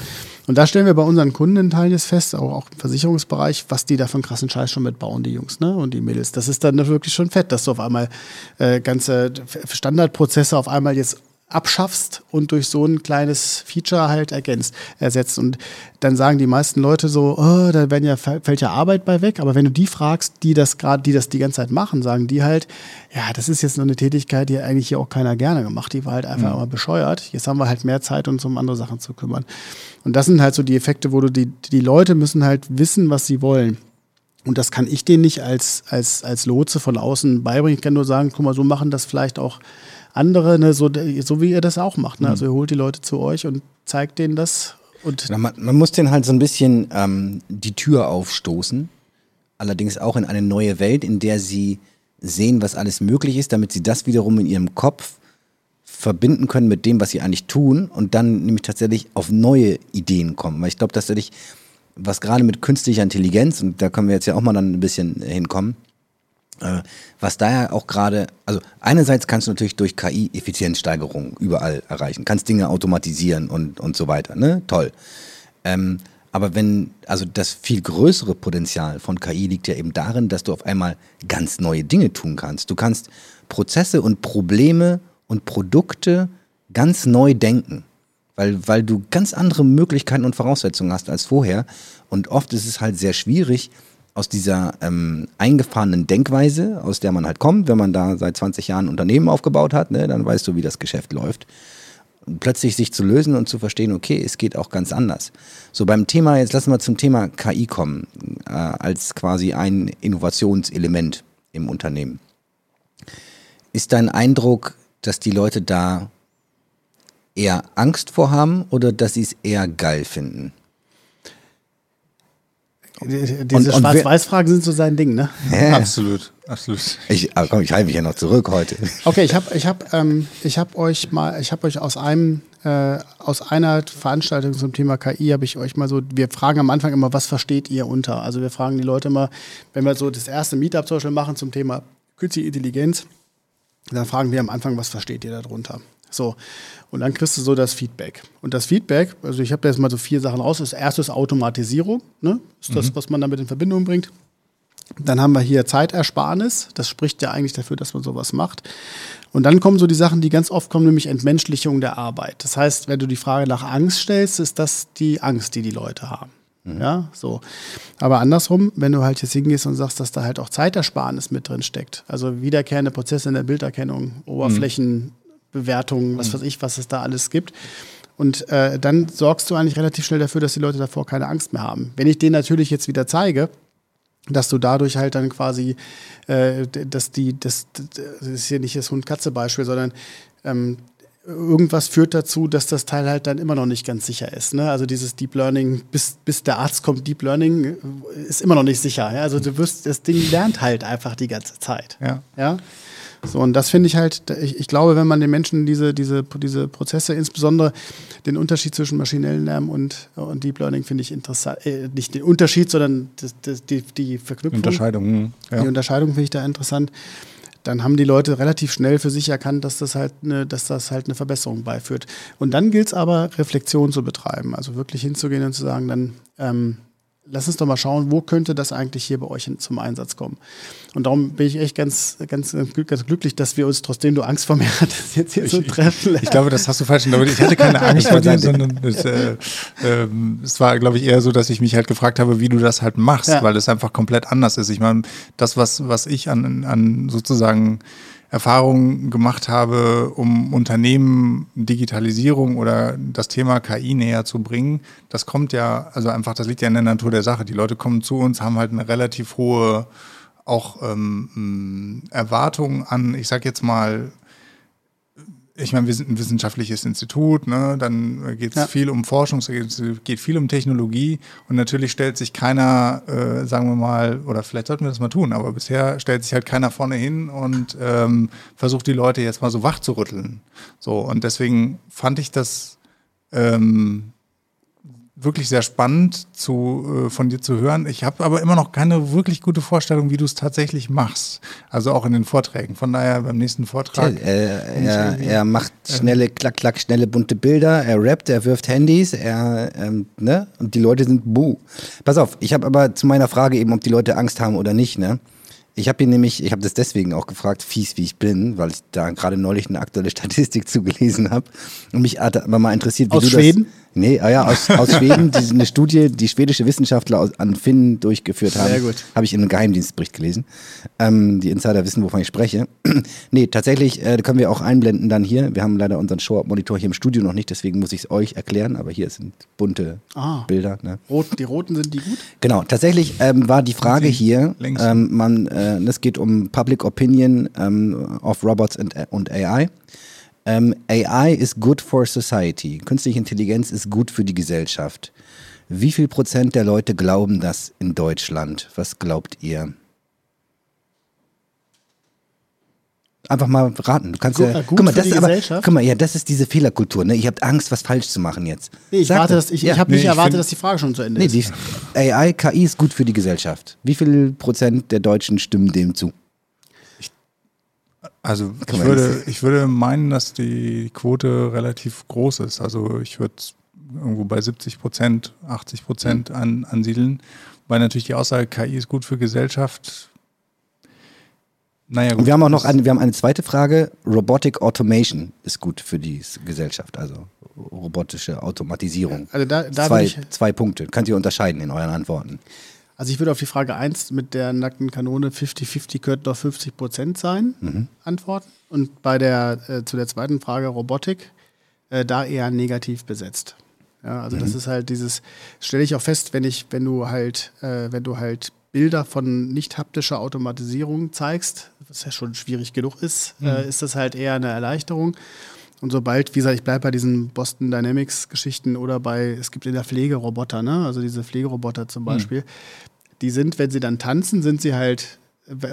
B: Und da stellen wir bei unseren Kunden jetzt fest, auch, auch im Versicherungsbereich, was die da für einen krassen Scheiß schon mitbauen, die Jungs ne? und die Mädels. Das ist dann wirklich schon fett, dass du auf einmal äh, ganze Standardprozesse auf einmal jetzt abschaffst und durch so ein kleines Feature halt ergänzt, ersetzt. Und dann sagen die meisten Leute so, oh, da werden ja, fällt ja Arbeit bei weg. Aber wenn du die fragst, die das gerade, die das die ganze Zeit machen, sagen die halt, ja, das ist jetzt nur eine Tätigkeit, die eigentlich hier auch keiner gerne gemacht. Die war halt einfach mhm. immer bescheuert. Jetzt haben wir halt mehr Zeit, uns um andere Sachen zu kümmern. Und das sind halt so die Effekte, wo du die, die Leute müssen halt wissen, was sie wollen. Und das kann ich denen nicht als, als, als Lotse von außen beibringen. Ich kann nur sagen, guck mal, so machen das vielleicht auch andere, ne, so, so wie ihr das auch macht. Ne? Mhm. Also ihr holt die Leute zu euch und zeigt denen das. Und
A: man, man, muss denen halt so ein bisschen ähm, die Tür aufstoßen. Allerdings auch in eine neue Welt, in der sie sehen, was alles möglich ist, damit sie das wiederum in ihrem Kopf verbinden können mit dem, was sie eigentlich tun und dann nämlich tatsächlich auf neue Ideen kommen. Weil ich glaube tatsächlich, was gerade mit künstlicher Intelligenz, und da können wir jetzt ja auch mal dann ein bisschen hinkommen, was da ja auch gerade, also einerseits kannst du natürlich durch KI Effizienzsteigerung überall erreichen, kannst Dinge automatisieren und, und so weiter, ne? Toll. Ähm, aber wenn, also das viel größere Potenzial von KI liegt ja eben darin, dass du auf einmal ganz neue Dinge tun kannst. Du kannst Prozesse und Probleme und Produkte ganz neu denken, weil, weil du ganz andere Möglichkeiten und Voraussetzungen hast als vorher. Und oft ist es halt sehr schwierig, aus dieser ähm, eingefahrenen Denkweise, aus der man halt kommt, wenn man da seit 20 Jahren ein Unternehmen aufgebaut hat, ne, dann weißt du, wie das Geschäft läuft. Plötzlich sich zu lösen und zu verstehen, okay, es geht auch ganz anders. So beim Thema, jetzt lassen wir zum Thema KI kommen, äh, als quasi ein Innovationselement im Unternehmen. Ist dein Eindruck, dass die Leute da eher Angst vor haben oder dass sie es eher geil finden?
B: Diese Schwarz-Weiß-Fragen sind so sein Ding, ne?
C: Ja. Absolut, absolut.
A: Ich, aber komm, ich halte mich ja noch zurück heute.
B: Okay, ich habe ich hab, ähm, hab euch mal, ich habe euch aus einem, äh, aus einer Veranstaltung zum Thema KI habe ich euch mal so, wir fragen am Anfang immer, was versteht ihr unter? Also wir fragen die Leute immer, wenn wir so das erste Meetup zum Beispiel machen zum Thema Künstliche Intelligenz, dann fragen wir am Anfang, was versteht ihr darunter? So. Und dann kriegst du so das Feedback. Und das Feedback, also ich habe da jetzt mal so vier Sachen raus. Das erste ist Automatisierung, ne? ist das, mhm. was man damit in Verbindung bringt. Dann haben wir hier Zeitersparnis. Das spricht ja eigentlich dafür, dass man sowas macht. Und dann kommen so die Sachen, die ganz oft kommen, nämlich Entmenschlichung der Arbeit. Das heißt, wenn du die Frage nach Angst stellst, ist das die Angst, die die Leute haben. Mhm. Ja, so. Aber andersrum, wenn du halt jetzt hingehst und sagst, dass da halt auch Zeitersparnis mit drin steckt, also wiederkehrende Prozesse in der Bilderkennung, Oberflächen, Bewertungen, was mhm. weiß ich, was es da alles gibt. Und äh, dann sorgst du eigentlich relativ schnell dafür, dass die Leute davor keine Angst mehr haben. Wenn ich denen natürlich jetzt wieder zeige, dass du dadurch halt dann quasi, äh, dass die, das, das ist hier nicht das Hund-Katze-Beispiel, sondern ähm, irgendwas führt dazu, dass das Teil halt dann immer noch nicht ganz sicher ist. Ne? Also dieses Deep Learning, bis, bis der Arzt kommt, Deep Learning äh, ist immer noch nicht sicher. Ja? Also du wirst, das Ding lernt halt einfach die ganze Zeit.
C: Ja.
B: ja? So, und das finde ich halt, ich, ich, glaube, wenn man den Menschen diese, diese, diese Prozesse, insbesondere den Unterschied zwischen maschinellen Lernen und, und Deep Learning, finde ich interessant. Äh, nicht den Unterschied, sondern das, das, die, die Verknüpfung.
C: Unterscheidung. Hm,
B: ja. Die Unterscheidung finde ich da interessant. Dann haben die Leute relativ schnell für sich erkannt, dass das halt eine, dass das halt eine Verbesserung beiführt. Und dann gilt es aber, Reflexion zu betreiben. Also wirklich hinzugehen und zu sagen, dann ähm, lass uns doch mal schauen, wo könnte das eigentlich hier bei euch zum Einsatz kommen. Und darum bin ich echt ganz, ganz, ganz glücklich, dass wir uns, trotzdem du Angst vor mir hattest, jetzt hier so treffen.
C: Ich glaube, das hast du falsch interpretiert. Ich hatte keine Angst vor dir, sondern es, äh, äh, es war, glaube ich, eher so, dass ich mich halt gefragt habe, wie du das halt machst, ja. weil es einfach komplett anders ist. Ich meine, das, was, was ich an, an sozusagen Erfahrungen gemacht habe, um Unternehmen Digitalisierung oder das Thema KI näher zu bringen, das kommt ja, also einfach, das liegt ja in der Natur der Sache. Die Leute kommen zu uns, haben halt eine relativ hohe auch ähm, Erwartung an, ich sag jetzt mal, ich meine, wir sind ein wissenschaftliches Institut, ne? dann geht es ja. viel um Forschung, es geht viel um Technologie und natürlich stellt sich keiner, äh, sagen wir mal, oder vielleicht sollten wir das mal tun, aber bisher stellt sich halt keiner vorne hin und ähm, versucht die Leute jetzt mal so wach zu rütteln. So, und deswegen fand ich das ähm, wirklich sehr spannend zu, äh, von dir zu hören. Ich habe aber immer noch keine wirklich gute Vorstellung, wie du es tatsächlich machst. Also auch in den Vorträgen. Von daher beim nächsten Vortrag.
A: Ja, äh, er, er, macht schnelle, klack, klack, schnelle bunte Bilder. Er rappt, er wirft Handys. Er, ähm, ne? Und die Leute sind buh. Pass auf, ich habe aber zu meiner Frage eben, ob die Leute Angst haben oder nicht, ne? Ich habe ihn nämlich, ich habe das deswegen auch gefragt, fies wie ich bin, weil ich da gerade neulich eine aktuelle Statistik zugelesen habe und mich hat aber mal interessiert,
B: wie Aus du Schweden? das
A: Nee, ah ja, aus, aus Schweden, die, eine Studie, die schwedische Wissenschaftler aus, an Finnen durchgeführt haben. Sehr gut. Habe ich in einem Geheimdienstbericht gelesen. Ähm, die Insider wissen, wovon ich spreche. nee, tatsächlich äh, können wir auch einblenden dann hier. Wir haben leider unseren Show-Up-Monitor hier im Studio noch nicht, deswegen muss ich es euch erklären, aber hier sind bunte ah, Bilder. Ne?
B: Rot, die roten sind die gut?
A: Genau, tatsächlich ähm, war die Frage hier, ähm, man, äh, es geht um Public Opinion ähm, of Robots and, und AI. Ähm, AI is good for society. Künstliche Intelligenz ist gut für die Gesellschaft. Wie viel Prozent der Leute glauben das in Deutschland? Was glaubt ihr? Einfach mal raten. Du kannst gut, ja,
B: gut guck mal, das ist aber, guck
A: mal, ja, das ist diese Fehlerkultur. Ne? Ihr habt Angst, was falsch zu machen jetzt.
B: Nee, ich, warte, dass, ich, ja. ich habe nicht nee, erwartet, dass die Frage schon zu Ende nee, ist.
A: Die AI, KI ist gut für die Gesellschaft. Wie viel Prozent der Deutschen stimmen dem zu?
C: Also ich würde, ich würde meinen, dass die Quote relativ groß ist. Also ich würde irgendwo bei 70 Prozent, 80 Prozent mhm. an, ansiedeln, weil natürlich die Aussage, KI ist gut für Gesellschaft.
A: Naja, gut. Und wir haben auch noch eine, wir haben eine zweite Frage. Robotic Automation ist gut für die Gesellschaft, also robotische Automatisierung.
B: Also da, da
A: zwei, zwei Punkte. Könnt ihr unterscheiden in euren Antworten?
B: Also ich würde auf die Frage 1 mit der nackten Kanone 50-50 könnten doch 50 Prozent sein, mhm. antworten. Und bei der, äh, zu der zweiten Frage Robotik, äh, da eher negativ besetzt. Ja, also mhm. das ist halt dieses, stelle ich auch fest, wenn ich, wenn du halt, äh, wenn du halt Bilder von nicht haptischer Automatisierung zeigst, was ja schon schwierig genug ist, mhm. äh, ist das halt eher eine Erleichterung. Und sobald, wie gesagt, ich bleibe bei diesen Boston Dynamics-Geschichten oder bei, es gibt in der Pflege Roboter, ne? also diese Pflegeroboter zum mhm. Beispiel, die sind, wenn sie dann tanzen, sind sie halt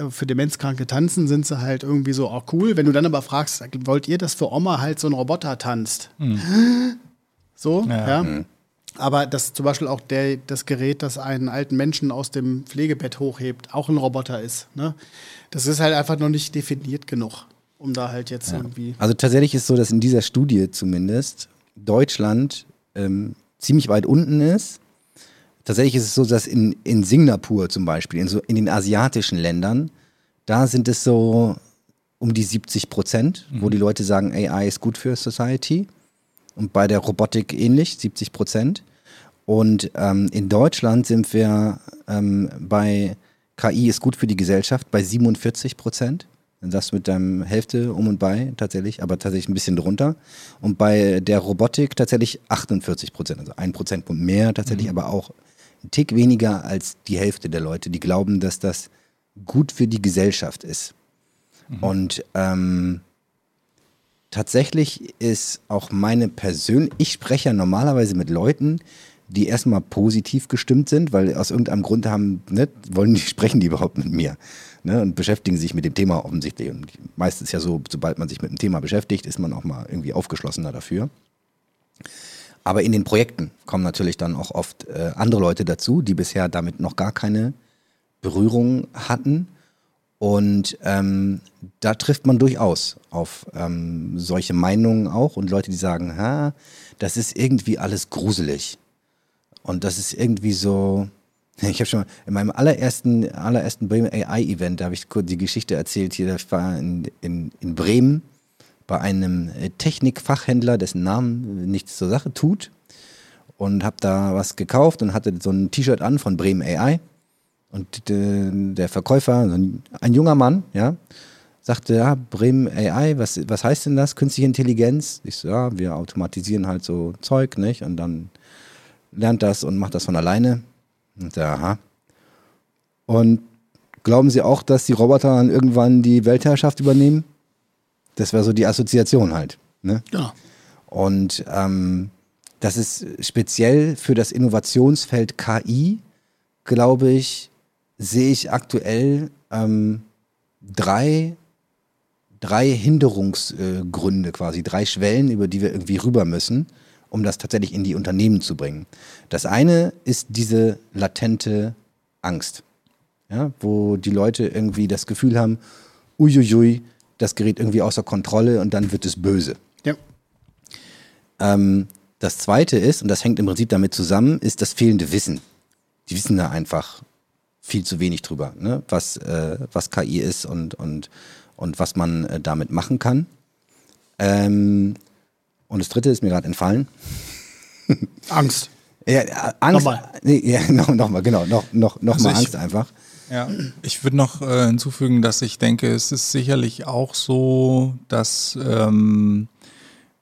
B: für Demenzkranke tanzen, sind sie halt irgendwie so auch cool. Wenn du dann aber fragst, wollt ihr, dass für Oma halt so ein Roboter tanzt? Mhm. So, ja. ja. Mhm. Aber dass zum Beispiel auch der, das Gerät, das einen alten Menschen aus dem Pflegebett hochhebt, auch ein Roboter ist. Ne? Das ist halt einfach noch nicht definiert genug, um da halt jetzt ja. irgendwie.
A: Also tatsächlich ist so, dass in dieser Studie zumindest Deutschland ähm, ziemlich weit unten ist Tatsächlich ist es so, dass in, in Singapur zum Beispiel, in, so, in den asiatischen Ländern, da sind es so um die 70 Prozent, mhm. wo die Leute sagen, AI ist gut für Society. Und bei der Robotik ähnlich, 70 Prozent. Und ähm, in Deutschland sind wir ähm, bei KI ist gut für die Gesellschaft bei 47 Prozent. Das mit deinem Hälfte um und bei tatsächlich, aber tatsächlich ein bisschen drunter. Und bei der Robotik tatsächlich 48 Prozent, also ein Prozentpunkt mehr tatsächlich, mhm. aber auch ein Tick weniger als die Hälfte der Leute, die glauben, dass das gut für die Gesellschaft ist. Mhm. Und ähm, tatsächlich ist auch meine persönliche, ich spreche ja normalerweise mit Leuten, die erstmal positiv gestimmt sind, weil aus irgendeinem Grund haben, ne, wollen die, sprechen die überhaupt mit mir ne, und beschäftigen sich mit dem Thema offensichtlich. Und meistens ja so, sobald man sich mit dem Thema beschäftigt, ist man auch mal irgendwie aufgeschlossener dafür. Aber in den Projekten kommen natürlich dann auch oft äh, andere Leute dazu, die bisher damit noch gar keine Berührung hatten. Und ähm, da trifft man durchaus auf ähm, solche Meinungen auch und Leute, die sagen, ha, das ist irgendwie alles gruselig. Und das ist irgendwie so. Ich habe schon mal in meinem allerersten, allerersten Bremen AI-Event, da habe ich kurz die Geschichte erzählt, hier, das war in, in, in Bremen bei einem äh, Technikfachhändler, dessen Namen nichts zur Sache tut. Und habe da was gekauft und hatte so ein T-Shirt an von Bremen AI. Und äh, der Verkäufer, ein junger Mann, ja, sagte, ja, Bremen AI, was, was heißt denn das? Künstliche Intelligenz? Ich so, ja, wir automatisieren halt so Zeug, nicht? Und dann lernt das und macht das von alleine. Und ja, aha. Und glauben Sie auch, dass die Roboter dann irgendwann die Weltherrschaft übernehmen? Das war so die Assoziation halt. Ne?
B: Ja.
A: Und ähm, das ist speziell für das Innovationsfeld KI, glaube ich, sehe ich aktuell ähm, drei, drei Hinderungsgründe quasi, drei Schwellen, über die wir irgendwie rüber müssen, um das tatsächlich in die Unternehmen zu bringen. Das eine ist diese latente Angst, ja, wo die Leute irgendwie das Gefühl haben, uiuiui, das gerät irgendwie außer Kontrolle und dann wird es böse.
B: Ja.
A: Ähm, das zweite ist, und das hängt im Prinzip damit zusammen, ist das fehlende Wissen. Die wissen da einfach viel zu wenig drüber, ne? was, äh, was KI ist und, und, und was man äh, damit machen kann. Ähm, und das dritte ist mir gerade entfallen.
B: Angst.
A: Ja, Angst.
B: Nochmal.
A: Nee, ja, noch, noch mal, genau, noch, noch, noch
C: Also
A: mal
C: ich-
A: Angst einfach.
C: Ja, ich würde noch äh, hinzufügen, dass ich denke, es ist sicherlich auch so, dass ähm,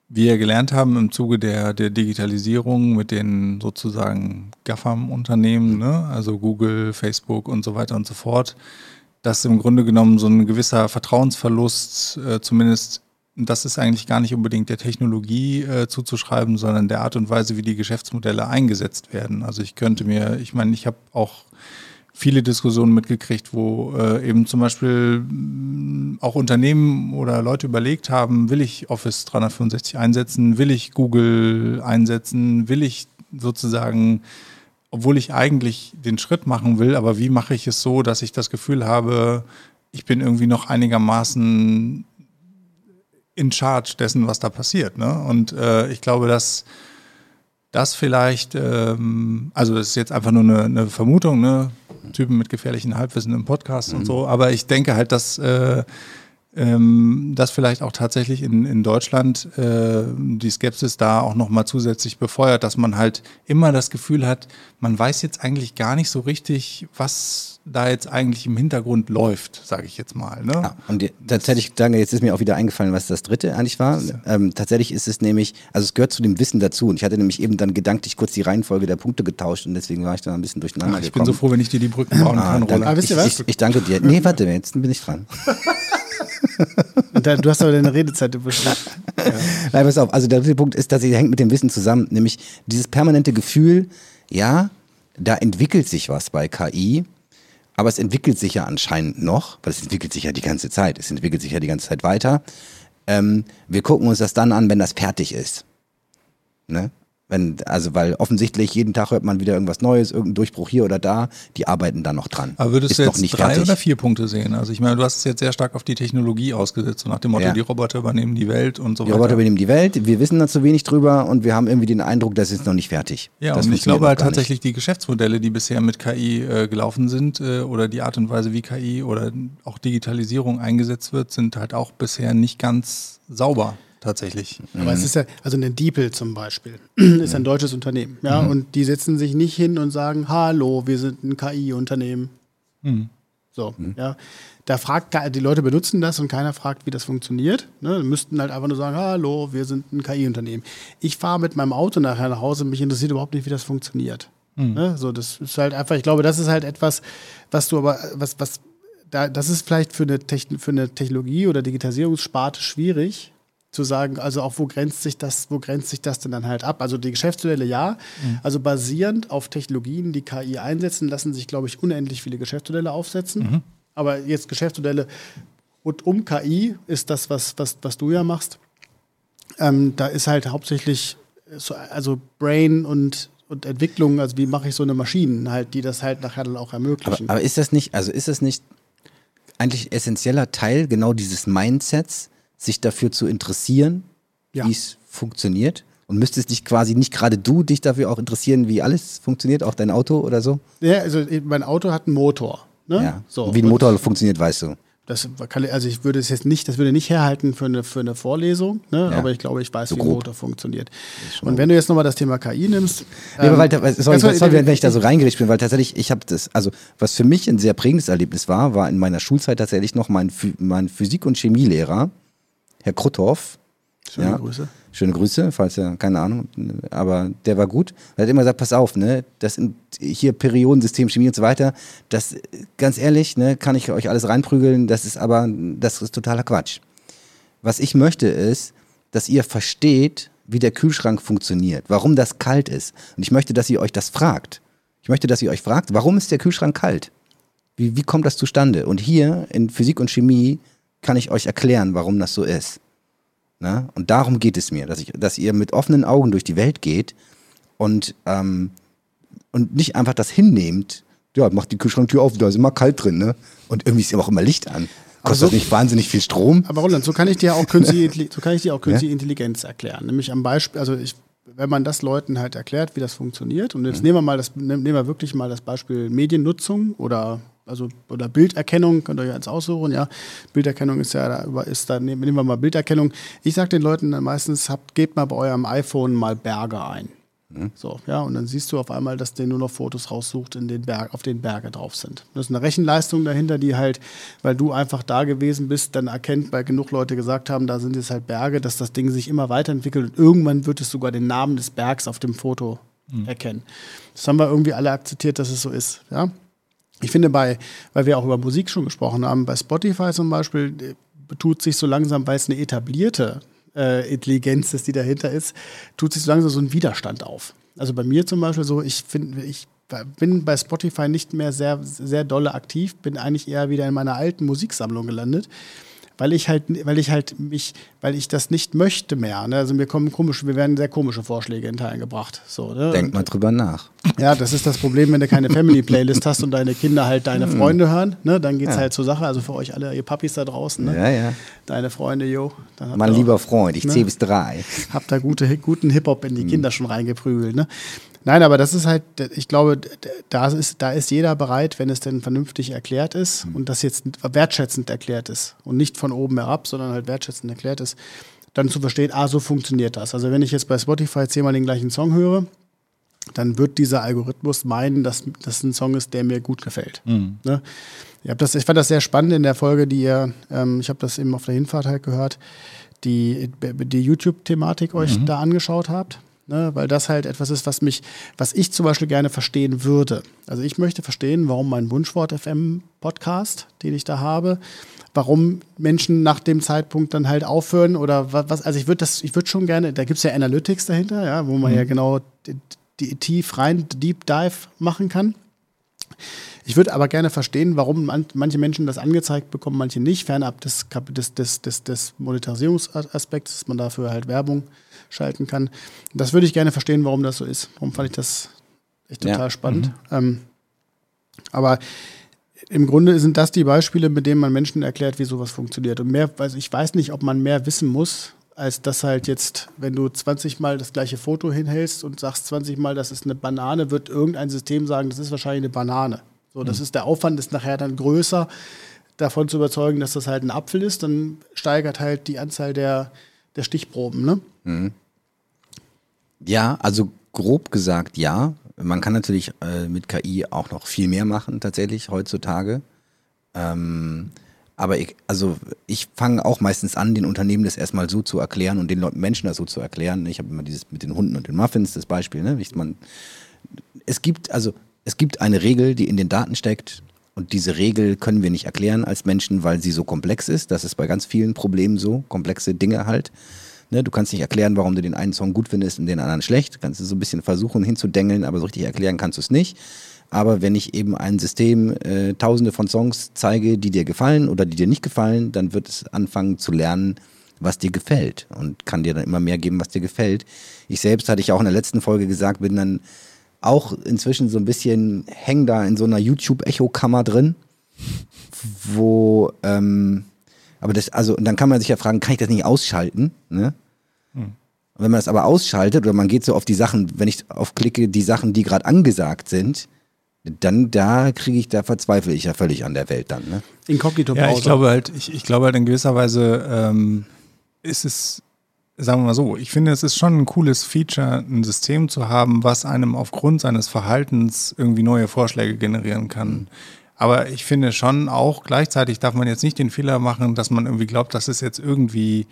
C: wir gelernt haben im Zuge der, der Digitalisierung mit den sozusagen GAFAM-Unternehmen, ne? also Google, Facebook und so weiter und so fort, dass im Grunde genommen so ein gewisser Vertrauensverlust äh, zumindest das ist eigentlich gar nicht unbedingt der Technologie äh, zuzuschreiben, sondern der Art und Weise, wie die Geschäftsmodelle eingesetzt werden. Also ich könnte mir, ich meine, ich habe auch viele Diskussionen mitgekriegt, wo äh, eben zum Beispiel mh, auch Unternehmen oder Leute überlegt haben, will ich Office 365 einsetzen, will ich Google einsetzen, will ich sozusagen, obwohl ich eigentlich den Schritt machen will, aber wie mache ich es so, dass ich das Gefühl habe, ich bin irgendwie noch einigermaßen in charge dessen, was da passiert. Ne? Und äh, ich glaube, dass das vielleicht, ähm, also das ist jetzt einfach nur eine, eine Vermutung, ne? Typen mit gefährlichen Halbwissen im Podcast und so, aber ich denke halt, dass äh, ähm, das vielleicht auch tatsächlich in, in Deutschland äh, die Skepsis da auch nochmal zusätzlich befeuert, dass man halt immer das Gefühl hat, man weiß jetzt eigentlich gar nicht so richtig, was da jetzt eigentlich im Hintergrund läuft, sage ich jetzt mal. Ne?
A: Ja, und die, tatsächlich, danke, jetzt ist mir auch wieder eingefallen, was das dritte eigentlich war. Ähm, tatsächlich ist es nämlich, also es gehört zu dem Wissen dazu. Und ich hatte nämlich eben dann gedanklich kurz die Reihenfolge der Punkte getauscht und deswegen war ich da ein bisschen durcheinander
C: Ach, ich bin
A: gekommen.
C: so froh, wenn ich dir die Brücken bauen
A: Ah,
C: kann. Roland.
B: Aber wisst ihr
A: ich,
B: was?
A: Ich, ich danke dir. Nee, warte, jetzt bin ich dran.
B: Da, du hast aber deine Redezeit überschritten.
A: Nein, pass auf. Also der dritte Punkt ist, dass sie hängt mit dem Wissen zusammen, nämlich dieses permanente Gefühl, ja, da entwickelt sich was bei KI, aber es entwickelt sich ja anscheinend noch, weil es entwickelt sich ja die ganze Zeit. Es entwickelt sich ja die ganze Zeit weiter. Ähm, wir gucken uns das dann an, wenn das fertig ist. Ne? Wenn, also, weil offensichtlich jeden Tag hört man wieder irgendwas Neues, irgendein Durchbruch hier oder da, die arbeiten da noch dran.
C: Aber würdest
A: ist
C: du jetzt
A: nicht
C: drei
A: fertig.
C: oder vier Punkte sehen? Also ich meine, du hast es jetzt sehr stark auf die Technologie ausgesetzt, so nach dem Motto,
A: Ja.
C: die Roboter übernehmen die Welt und so
A: Die
C: weiter.
A: Roboter übernehmen die Welt, wir wissen da zu wenig drüber und wir haben irgendwie den Eindruck, das ist noch nicht fertig.
C: ja,
A: das
C: und ich glaube halt
A: gar nicht.
C: tatsächlich die Geschäftsmodelle, die bisher mit KI äh, gelaufen sind äh, oder die Art und Weise, wie KI oder auch Digitalisierung eingesetzt wird, sind halt auch bisher nicht ganz sauber tatsächlich.
B: Aber es ist ja, also eine Diepel zum Beispiel, ist ein deutsches Unternehmen. Ja, und die setzen sich nicht hin und sagen, hallo, wir sind ein KI-Unternehmen. So, ja. Da fragt, die Leute benutzen das und keiner fragt, wie das funktioniert. Ne? Müssten halt einfach nur sagen, hallo, wir sind ein KI-Unternehmen. Ich fahre mit meinem Auto nachher nach Hause, mich interessiert überhaupt nicht, wie das funktioniert. Ne? So, das ist halt einfach, ich glaube, das ist halt etwas, was du aber, was, was, da, das ist vielleicht für eine, Techn für eine Technologie- oder Digitalisierungssparte schwierig, zu sagen, also auch wo grenzt sich das, wo grenzt sich das denn dann halt ab? Also die Geschäftsmodelle ja, also basierend auf Technologien, die KI einsetzen, lassen sich, glaube ich, unendlich viele Geschäftsmodelle aufsetzen. Aber jetzt Geschäftsmodelle und um KI ist das, was, was, was du ja machst. Ähm, da ist halt hauptsächlich so, also Brain und, und Entwicklung, also wie mache ich so eine Maschine halt, die das halt nachher dann auch
A: Aber,
B: ermöglichen.
A: aber ist das nicht, also ist das nicht eigentlich essentieller Teil genau dieses Mindsets, sich dafür zu interessieren,
B: Ja.
A: wie es funktioniert? Und müsstest dich quasi nicht gerade du dich dafür auch interessieren, wie alles funktioniert, auch dein Auto oder so?
B: ja, also mein Auto hat einen Motor. Ne?
A: Ja.
B: So,
A: wie ein Motor funktioniert, weißt du.
B: Das kann, also ich würde es jetzt nicht, das würde nicht herhalten für eine, für eine Vorlesung, ne?
A: Ja.
B: aber ich glaube, ich weiß,
A: So
B: wie ein. Motor funktioniert. Und wenn du jetzt nochmal das Thema KI nimmst.
A: Nee, weil,
B: ähm,
A: sorry,
B: ganz-
A: sorry, wenn ich da so reingerecht bin, weil tatsächlich, ich habe das, also was für mich ein sehr prägendes Erlebnis war, war in meiner Schulzeit tatsächlich noch mein, mein Physik- und Chemielehrer, Herr Kruthoff.
B: Schöne
A: ja.
B: Grüße.
A: Schöne Grüße, falls er, keine Ahnung, aber der war gut. Er hat immer gesagt, pass auf, ne, das sind hier Periodensystem, Chemie und so weiter, das, ganz ehrlich, ne, kann ich euch alles reinprügeln, das ist aber, das ist totaler Quatsch. Was ich möchte ist, dass ihr versteht, wie der Kühlschrank funktioniert, warum das kalt ist. Und ich möchte, dass ihr euch das fragt. Ich möchte, dass ihr euch fragt, warum ist der Kühlschrank kalt? Wie, wie kommt das zustande? Und hier in Physik und Chemie kann ich euch erklären, warum das so ist. Na? Und darum geht es mir, dass, ich, dass ihr mit offenen Augen durch die Welt geht und, ähm, und nicht einfach das hinnehmt, ja, macht die Kühlschranktür auf, da ist immer kalt drin, ne? Und irgendwie ist ja auch immer Licht an. Kostet
B: so,
A: nicht wahnsinnig viel Strom?
B: Aber Roland, so kann ich dir auch künstliche, so kann ich dir auch künstliche ja? Intelligenz erklären. Nämlich am Beispiel, also ich, wenn man das Leuten halt erklärt, wie das funktioniert, und jetzt mhm. nehmen wir mal das, nehmen wir wirklich mal das Beispiel Mediennutzung oder also oder Bilderkennung, könnt ihr euch eins aussuchen, ja. Bilderkennung ist ja, da, ist da, nehmen wir mal Bilderkennung. Ich sage den Leuten dann meistens, habt, gebt mal bei eurem iPhone mal Berge ein. Mhm. So, ja, und dann siehst du auf einmal, dass der nur noch Fotos raussucht, in den Berg, auf denen Berge drauf sind. Das ist eine Rechenleistung dahinter, die halt, weil du einfach da gewesen bist, dann erkennt, weil genug Leute gesagt haben, da sind jetzt halt Berge, dass das Ding sich immer weiterentwickelt und irgendwann wird es sogar den Namen des Bergs auf dem Foto mhm. erkennen. Das haben wir irgendwie alle akzeptiert, dass es so ist, ja. Ich finde bei, weil wir auch über Musik schon gesprochen haben, bei Spotify zum Beispiel äh, tut sich so langsam, weil es eine etablierte äh, Intelligenz ist, die dahinter ist, tut sich so langsam so ein Widerstand auf. Also bei mir zum Beispiel so, ich finde, ich bin bei Spotify nicht mehr sehr, sehr dolle aktiv, bin eigentlich eher wieder in meiner alten Musiksammlung gelandet weil ich halt, weil ich halt mich, weil ich das nicht möchte mehr. Ne? Also mir kommen komische, wir werden sehr komische Vorschläge in Teilen gebracht. So, ne?
A: Denk mal drüber nach.
B: Ja, das ist das Problem, wenn du keine Family-Playlist hast und deine Kinder halt deine hm. Freunde hören, ne? dann geht es ja. halt zur Sache. Also für euch alle, ihr Papis da draußen, ne?
A: ja, ja.
B: deine Freunde, jo.
A: Mein lieber Freund, ich ne? zähle bis drei.
B: Habt da gute, guten Hip-Hop in die hm. Kinder schon reingeprügelt. Ne? Nein, aber das ist halt, ich glaube, da ist, da ist jeder bereit, wenn es denn vernünftig erklärt ist mhm. und das jetzt wertschätzend erklärt ist und nicht von oben herab, sondern halt wertschätzend erklärt ist, dann zu verstehen, ah, so funktioniert das. Also wenn ich jetzt bei Spotify zehnmal den gleichen Song höre, dann wird dieser Algorithmus meinen, dass das ein Song ist, der mir gut gefällt. Mhm. Ne? Ich, das, ich fand das sehr spannend in der Folge, die ihr, ähm, ich habe das eben auf der Hinfahrt halt gehört, die, die YouTube-Thematik euch mhm. da angeschaut habt. Ne, weil das halt etwas ist, was mich, was ich zum Beispiel gerne verstehen würde. Also ich möchte verstehen, warum mein Wunschwort FM Podcast, den ich da habe, warum Menschen nach dem Zeitpunkt dann halt aufhören oder was. Also ich würde das, ich würde schon gerne. Da gibt es ja Analytics dahinter, ja, wo man mhm. ja genau die, tief rein Deep Dive machen kann. Ich würde aber gerne verstehen, warum man, manche Menschen das angezeigt bekommen, manche nicht, fernab des, des, des, des, des Monetarisierungsaspekts, dass man dafür halt Werbung schalten kann. Das würde ich gerne verstehen, warum das so ist. Warum fand ich das echt total ja. spannend. Mhm. Ähm, aber im Grunde sind das die Beispiele, mit denen man Menschen erklärt, wie sowas funktioniert. Und mehr, also ich weiß nicht, ob man mehr wissen muss, als dass halt jetzt, wenn du 20 Mal das gleiche Foto hinhältst und sagst 20 Mal, das ist eine Banane, wird irgendein System sagen, das ist wahrscheinlich eine Banane. So, das mhm. ist der Aufwand ist nachher dann größer, davon zu überzeugen, dass das halt ein Apfel ist, dann steigert halt die Anzahl der, der Stichproben, ne? Mhm.
A: Ja, also grob gesagt ja. Man kann natürlich äh, mit KI auch noch viel mehr machen, tatsächlich heutzutage. Ähm, aber ich, also ich fange auch meistens an, den Unternehmen das erstmal so zu erklären und den Leuten Menschen das so zu erklären. Ich habe immer dieses mit den Hunden und den Muffins, das Beispiel. Ne? Ich, man, es gibt also es gibt eine Regel, die in den Daten steckt. Und diese Regel können wir nicht erklären als Menschen, weil sie so komplex ist. Das ist bei ganz vielen Problemen so, komplexe Dinge halt. Ne, du kannst nicht erklären, warum du den einen Song gut findest und den anderen schlecht. Du kannst es so ein bisschen versuchen hinzudengeln, aber so richtig erklären kannst du es nicht. Aber wenn ich eben ein System äh, tausende von Songs zeige, die dir gefallen oder die dir nicht gefallen, dann wird es anfangen zu lernen, was dir gefällt und kann dir dann immer mehr geben, was dir gefällt. Ich selbst hatte ich auch in der letzten Folge gesagt, bin dann auch inzwischen so ein bisschen hängen da in so einer YouTube-Echo-Kammer drin, wo ähm, aber das, also, und dann kann man sich ja fragen, kann ich das nicht ausschalten? Ne? Hm. wenn man das aber ausschaltet oder man geht so auf die Sachen, wenn ich aufklicke, die Sachen, die gerade angesagt sind, dann da kriege ich, da verzweifle ich ja völlig an der Welt dann. Ne?
C: Inkognito Ja, ich glaube halt, ich, ich glaube halt in gewisser Weise ähm, ist es, sagen wir mal so, ich finde, es ist schon ein cooles Feature, ein System zu haben, was einem aufgrund seines Verhaltens irgendwie neue Vorschläge generieren kann. Mhm. Aber ich finde schon auch gleichzeitig darf man jetzt nicht den Fehler machen, dass man irgendwie glaubt, das ist jetzt irgendwie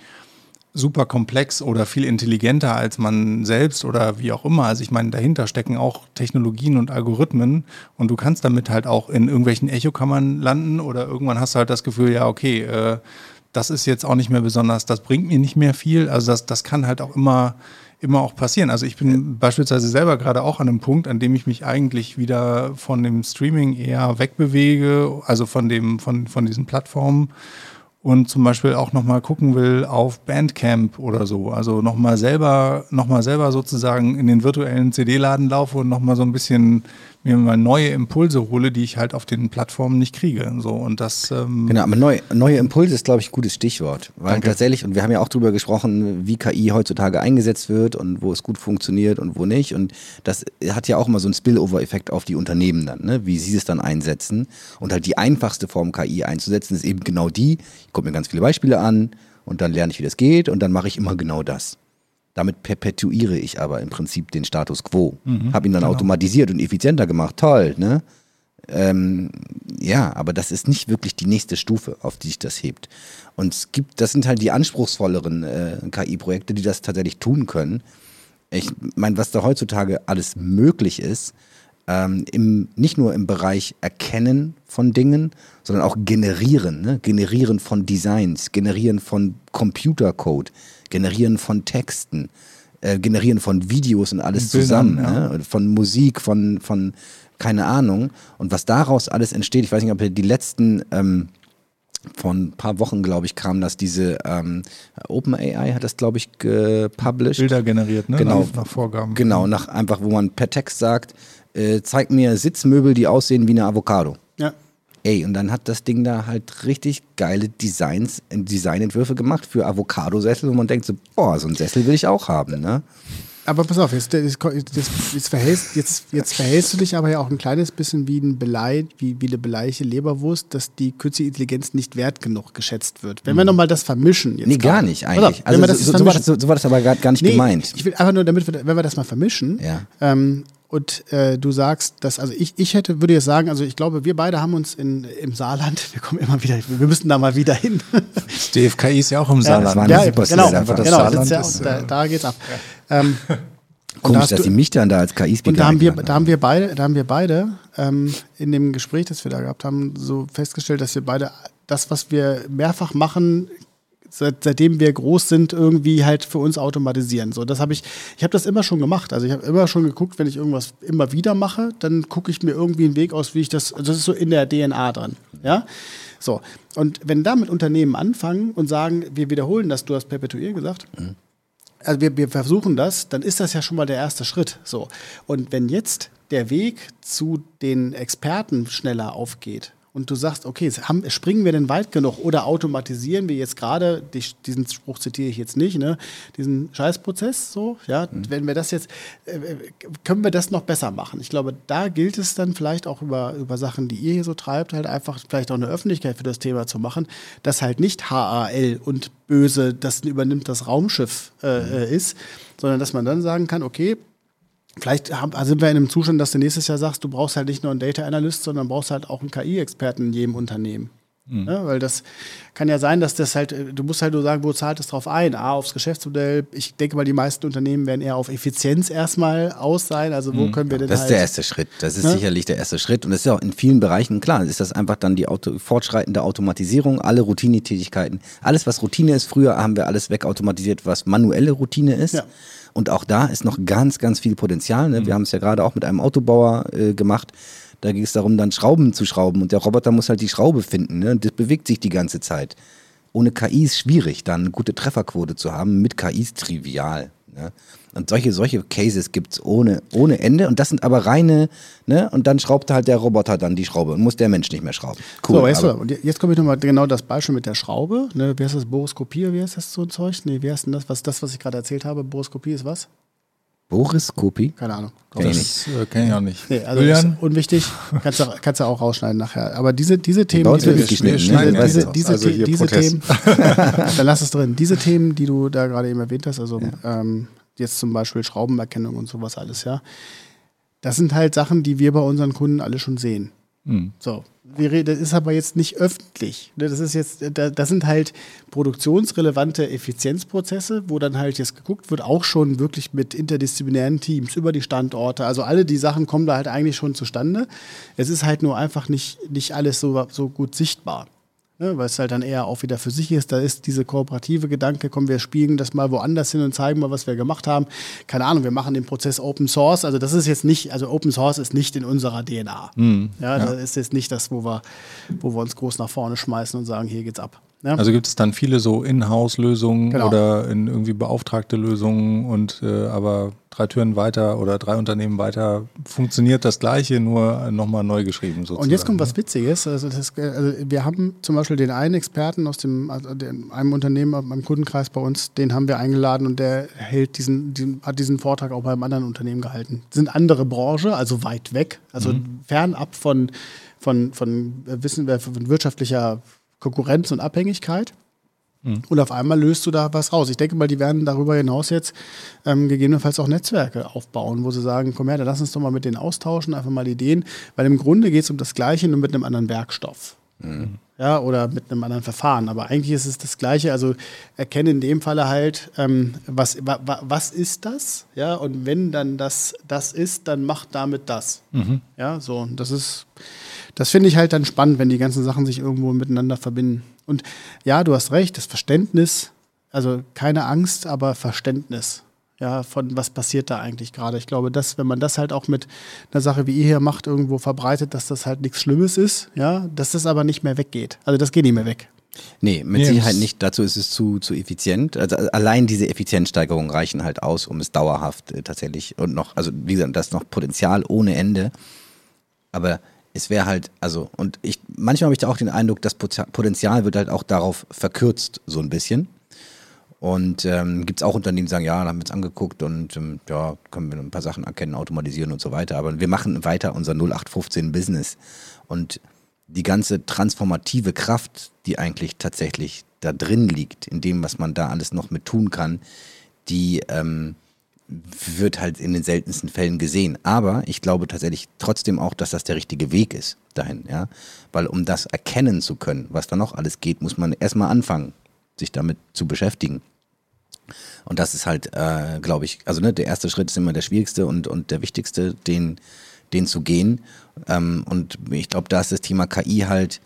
C: super komplex oder viel intelligenter als man selbst oder wie auch immer. Also ich meine, dahinter stecken auch Technologien und Algorithmen und du kannst damit halt auch in irgendwelchen Echokammern landen oder irgendwann hast du halt das Gefühl, ja, okay, äh, das ist jetzt auch nicht mehr besonders, das bringt mir nicht mehr viel. Also das, das kann halt auch immer, immer auch passieren. Also ich bin beispielsweise selber gerade auch an einem Punkt, an dem ich mich eigentlich wieder von dem Streaming eher wegbewege, also von dem, von, von diesen Plattformen und zum Beispiel auch nochmal gucken will auf Bandcamp oder so. Also nochmal selber, noch mal selber sozusagen in den virtuellen CD-Laden laufe und nochmal so ein bisschen mir mal neue Impulse hole, die ich halt auf den Plattformen nicht kriege. So, und das, ähm
A: genau, aber neu, neue Impulse ist, glaube ich, ein gutes Stichwort. Weil Danke. tatsächlich, und wir haben ja auch darüber gesprochen, wie KI heutzutage eingesetzt wird und wo es gut funktioniert und wo nicht. Und das hat ja auch immer so einen Spillover-Effekt auf die Unternehmen dann, ne? wie sie es dann einsetzen. Und halt die einfachste Form KI einzusetzen, ist eben genau die, ich gucke mir ganz viele Beispiele an und dann lerne ich, wie das geht und dann mache ich immer genau das. Damit perpetuiere ich aber im Prinzip den Status quo. Mhm, Habe ihn dann genau. automatisiert und effizienter gemacht. Toll, ne? Ähm, ja, aber das ist nicht wirklich die nächste Stufe, auf die sich das hebt. Und es gibt, das sind halt die anspruchsvolleren äh, KI-Projekte, die das tatsächlich tun können. Ich meine, was da heutzutage alles möglich ist, ähm, im, nicht nur im Bereich Erkennen von Dingen, sondern auch Generieren, ne? Generieren von Designs, Generieren von Computercode, Generieren von Texten, äh, Generieren von Videos und alles Bildern, zusammen, ja. ne? von Musik, von, von keine Ahnung. Und was daraus alles entsteht, ich weiß nicht, ob ihr die letzten ähm, von ein paar Wochen, glaube ich, kam das, diese ähm, OpenAI hat das, glaube ich, gepublished.
C: Bilder generiert, ne?
A: Genau. Nach, nach, Vorgaben. Genau, nach einfach, wo man per Text sagt, äh, zeig mir Sitzmöbel, die aussehen wie eine Avocado.
B: Ja.
A: Ey, und dann hat das Ding da halt richtig geile Designs, Designentwürfe gemacht für Avocado-Sessel, wo man denkt so, boah, so ein Sessel will ich auch haben, ne?
B: Aber pass auf, jetzt, jetzt, jetzt, verhältst, jetzt, jetzt verhältst du dich aber ja auch ein kleines bisschen wie, ein Belei, wie, wie eine beleiche Leberwurst, dass die künstliche Intelligenz nicht wert genug geschätzt wird. Wenn wir nochmal das vermischen.
A: Jetzt nee, gar nicht eigentlich. Also so, so, war das, so, war das, aber gar nicht nee, gemeint.
B: Ich will einfach nur, damit wir, wenn wir das mal vermischen,
A: ja.
B: ähm, und äh, du sagst, dass, also ich, ich hätte, würde jetzt sagen, also ich glaube, wir beide haben uns in, im Saarland, wir kommen immer wieder, wir müssen da mal wieder hin.
C: DFKI ist ja auch im Saarland.
B: Ja, ja genau, genau, das genau Saarland ja, ist, da, da, geht's ab. Ja. Ähm,
A: Komisch, dass sie mich dann da als KI-Speaker
B: Und da haben wir, da haben wir beide, da haben wir beide ähm, in dem Gespräch, das wir da gehabt haben, so festgestellt, dass wir beide das, was wir mehrfach machen, seit, seitdem wir groß sind, irgendwie halt für uns automatisieren. So, das habe ich, ich habe das immer schon gemacht. Also ich habe immer schon geguckt, wenn ich irgendwas immer wieder mache, dann gucke ich mir irgendwie einen Weg aus, wie ich das, also das ist so in der DNA dran. Ja. So. Und wenn damit Unternehmen anfangen und sagen, wir wiederholen das, du hast perpetuiert gesagt, mhm. also wir, wir versuchen das, dann ist das ja schon mal der erste Schritt. So. Und wenn jetzt der Weg zu den Experten schneller aufgeht, und du sagst, okay, haben, springen wir denn weit genug oder automatisieren wir jetzt gerade, diesen Spruch zitiere ich jetzt nicht, ne, diesen Scheißprozess so, ja, mhm. wenn wir das jetzt, äh, können wir das noch besser machen? Ich glaube, da gilt es dann vielleicht auch über, über Sachen, die ihr hier so treibt, halt einfach vielleicht auch eine Öffentlichkeit für das Thema zu machen, dass halt nicht HAL und böse, das übernimmt das Raumschiff äh, mhm. Äh, ist, sondern dass man dann sagen kann, okay, Vielleicht also sind wir in einem Zustand, dass du nächstes Jahr sagst, du brauchst halt nicht nur einen Data Analyst, sondern brauchst halt auch einen KI-Experten in jedem Unternehmen. Mhm. Ja, weil das kann ja sein, dass das halt, du musst halt nur sagen, wo zahlt es drauf ein? A, aufs Geschäftsmodell. Ich denke mal, die meisten Unternehmen werden eher auf Effizienz erstmal aus sein. Also wo mhm. können wir denn
A: Das
B: halt,
A: ist der erste Schritt. Das ist ne? sicherlich der erste Schritt. Und das ist ja auch in vielen Bereichen klar. Ist das einfach dann die Auto, fortschreitende Automatisierung, alle Routinetätigkeiten. Alles, was Routine ist, früher haben wir alles wegautomatisiert, was manuelle Routine ist. Ja. Und auch da ist noch ganz, ganz viel Potenzial. Ne? Mhm. Wir haben es ja gerade auch mit einem Autobauer äh, gemacht. Da ging es darum, dann Schrauben zu schrauben. Und der Roboter muss halt die Schraube finden. Ne? Das bewegt sich die ganze Zeit. Ohne KI ist schwierig, dann eine gute Trefferquote zu haben. Mit KI ist trivial. Ne? Und solche, solche Cases gibt es ohne, ohne Ende. Und das sind aber reine, ne? Und dann schraubt halt der Roboter dann die Schraube und muss der Mensch nicht mehr schrauben.
B: Cool. So, weißt du, und jetzt komme ich nochmal genau das Beispiel mit der Schraube. Ne? Wie heißt das? Boroskopie, wie heißt das so ein Zeug? Nee, wie heißt denn das? Was das, was ich gerade erzählt habe? Boroskopie ist was?
A: Boriskopie?
B: Keine Ahnung.
C: Kenn das äh, kenne ich auch nicht.
B: Nee, also ist unwichtig. Kannst du, kannst du auch rausschneiden nachher. Aber diese, diese Themen,
A: diese,
B: diese,
A: diese,
B: diese, also diese Themen, dann lass es drin. Diese Themen, die du da gerade eben erwähnt hast, also ja. ähm, jetzt zum Beispiel Schraubenerkennung und sowas alles, ja. Das sind halt Sachen, die wir bei unseren Kunden alle schon sehen. Mhm. So, das ist aber jetzt nicht öffentlich. Ne? Das ist jetzt, das sind halt produktionsrelevante Effizienzprozesse, wo dann halt jetzt geguckt wird, auch schon wirklich mit interdisziplinären Teams über die Standorte. Also alle die Sachen kommen da halt eigentlich schon zustande. Es ist halt nur einfach nicht, nicht alles so, so gut sichtbar. Ne, weil es halt dann eher auch wieder für sich ist. Da ist diese kooperative Gedanke, kommen wir spielen das mal woanders hin und zeigen mal, was wir gemacht haben. Keine Ahnung, wir machen den Prozess Open Source. Also das ist jetzt nicht, also Open Source ist nicht in unserer DNA. Mhm, ja, ja, das ist jetzt nicht das, wo wir, wo wir uns groß nach vorne schmeißen und sagen, hier geht's ab.
C: Ja. Also gibt es dann viele so Inhouse-Lösungen genau. oder in irgendwie beauftragte Lösungen und äh, aber drei Türen weiter oder drei Unternehmen weiter funktioniert das Gleiche, nur nochmal neu geschrieben sozusagen.
B: Und jetzt kommt was Witziges. Also, das, also wir haben zum Beispiel den einen Experten aus dem, also einem Unternehmen, einem Kundenkreis bei uns, den haben wir eingeladen und der hält diesen, diesen, hat diesen Vortrag auch beim anderen Unternehmen gehalten. Sind andere Branche, also weit weg, also mhm. fernab von, von, von, Wissen, von wirtschaftlicher Konkurrenz und Abhängigkeit. Mhm. Und auf einmal löst du da was raus. Ich denke mal, die werden darüber hinaus jetzt ähm, gegebenenfalls auch Netzwerke aufbauen, wo sie sagen, komm her, dann lass uns doch mal mit denen austauschen, einfach mal Ideen, weil im Grunde geht es um das Gleiche, nur mit einem anderen Werkstoff. Mhm. Ja, oder mit einem anderen Verfahren. Aber eigentlich ist es das Gleiche. Also erkenne in dem Falle halt, ähm, was, wa, wa, was ist das? Ja, und wenn dann das das ist, dann mach damit das. Mhm. Ja, so, das ist das finde ich halt dann spannend, wenn die ganzen Sachen sich irgendwo miteinander verbinden. Und ja, du hast recht, das Verständnis, also keine Angst, aber Verständnis. Ja, von was passiert da eigentlich gerade. Ich glaube, dass, wenn man das halt auch mit einer Sache wie ihr hier macht, irgendwo verbreitet, dass das halt nichts Schlimmes ist, ja, dass das aber nicht mehr weggeht. Also das geht nicht mehr weg.
A: Nee, mit nee, Sicherheit nicht. Dazu ist es zu, zu effizient. Also allein diese Effizienzsteigerungen reichen halt aus, um es dauerhaft äh, tatsächlich und noch, also wie gesagt, das noch Potenzial ohne Ende. Aber es wäre halt, also, und ich, manchmal habe ich da auch den Eindruck, das Potenzial wird halt auch darauf verkürzt, so ein bisschen. Und ähm, gibt es auch Unternehmen, die sagen, ja, haben wir uns angeguckt und ähm, ja, können wir ein paar Sachen erkennen, automatisieren und so weiter. Aber wir machen weiter unser 0815 Business. Und die ganze transformative Kraft, die eigentlich tatsächlich da drin liegt, in dem, was man da alles noch mit tun kann, die, ähm, wird halt in den seltensten Fällen gesehen. Aber ich glaube tatsächlich trotzdem auch, dass das der richtige Weg ist dahin, ja. Weil um das erkennen zu können, was da noch alles geht, muss man erstmal anfangen, sich damit zu beschäftigen. Und das ist halt, äh, glaube ich, also ne, der erste Schritt ist immer der schwierigste und, und der wichtigste, den, den zu gehen. Ähm, und ich glaube, da ist das Thema KI halt,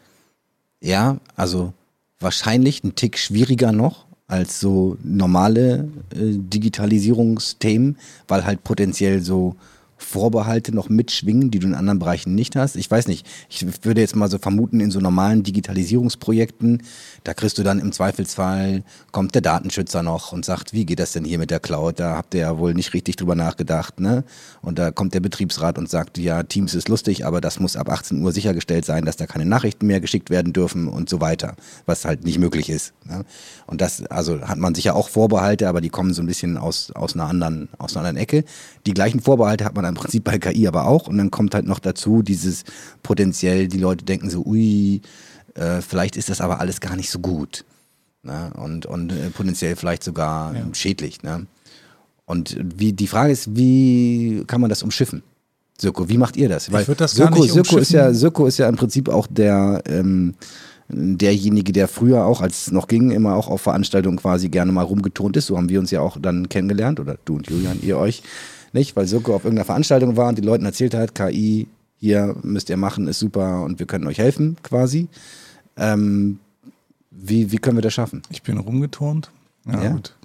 A: ja, also wahrscheinlich ein Tick schwieriger noch, als so normale äh, Digitalisierungsthemen, weil halt potenziell so Vorbehalte noch mitschwingen, die du in anderen Bereichen nicht hast. Ich weiß nicht, ich würde jetzt mal so vermuten, in so normalen Digitalisierungsprojekten, da kriegst du dann im Zweifelsfall, kommt der Datenschützer noch und sagt, wie geht das denn hier mit der Cloud? Da habt ihr ja wohl nicht richtig drüber nachgedacht, ne? Und da kommt der Betriebsrat und sagt, ja, Teams ist lustig, aber das muss ab 18 Uhr sichergestellt sein, dass da keine Nachrichten mehr geschickt werden dürfen und so weiter, was halt nicht möglich ist. Ne? Und das, also hat man sicher auch Vorbehalte, aber die kommen so ein bisschen aus, aus einer anderen, aus einer anderen Ecke. Die gleichen Vorbehalte hat man im Prinzip bei KI aber auch. Und dann kommt halt noch dazu dieses potenziell, die Leute denken so, ui, äh, vielleicht ist das aber alles gar nicht so gut. Ne? Und, und äh, potenziell vielleicht sogar ja. schädlich. Ne? Und wie, die Frage ist, wie kann man das umschiffen? Sirko, wie macht ihr das?
C: Weil ich das Sirko,
A: Sirko ist ja, Sirko ist ja im Prinzip auch der, ähm, derjenige, der früher auch, als es noch ging, immer auch auf Veranstaltungen quasi gerne mal rumgetont ist. So haben wir uns ja auch dann kennengelernt, oder du und Julian, ihr euch nicht? Weil Soko auf irgendeiner Veranstaltung war und die Leuten erzählt hat, KI, hier müsst ihr machen, ist super und wir können euch helfen, quasi. Ähm, wie, wie können wir das schaffen?
C: Ich bin rumgeturnt. Ja, ja. gut.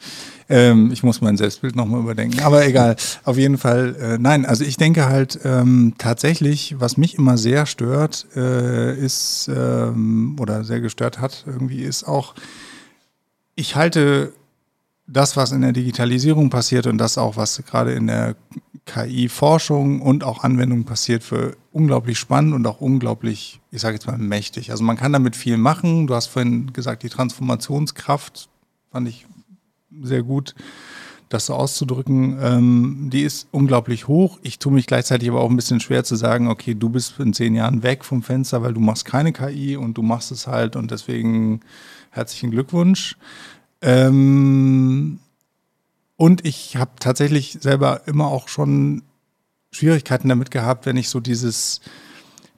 C: Ähm, ich muss mein Selbstbild nochmal überdenken. Aber egal. Auf jeden Fall, äh, nein, also ich denke halt ähm, tatsächlich, was mich immer sehr stört, äh, ist, ähm, oder sehr gestört hat, irgendwie, ist auch, ich halte das, was in der Digitalisierung passiert und das auch, was gerade in der KI-Forschung und auch Anwendung passiert, für unglaublich spannend und auch unglaublich, ich sage jetzt mal, mächtig. Also man kann damit viel machen. Du hast vorhin gesagt, die Transformationskraft fand ich sehr gut, das so auszudrücken. Ähm, die ist unglaublich hoch. Ich tue mich gleichzeitig aber auch ein bisschen schwer zu sagen, okay, du bist in zehn Jahren weg vom Fenster, weil du machst keine KI und du machst es halt und deswegen herzlichen Glückwunsch. Ähm, und ich habe tatsächlich selber immer auch schon Schwierigkeiten damit gehabt, wenn ich so dieses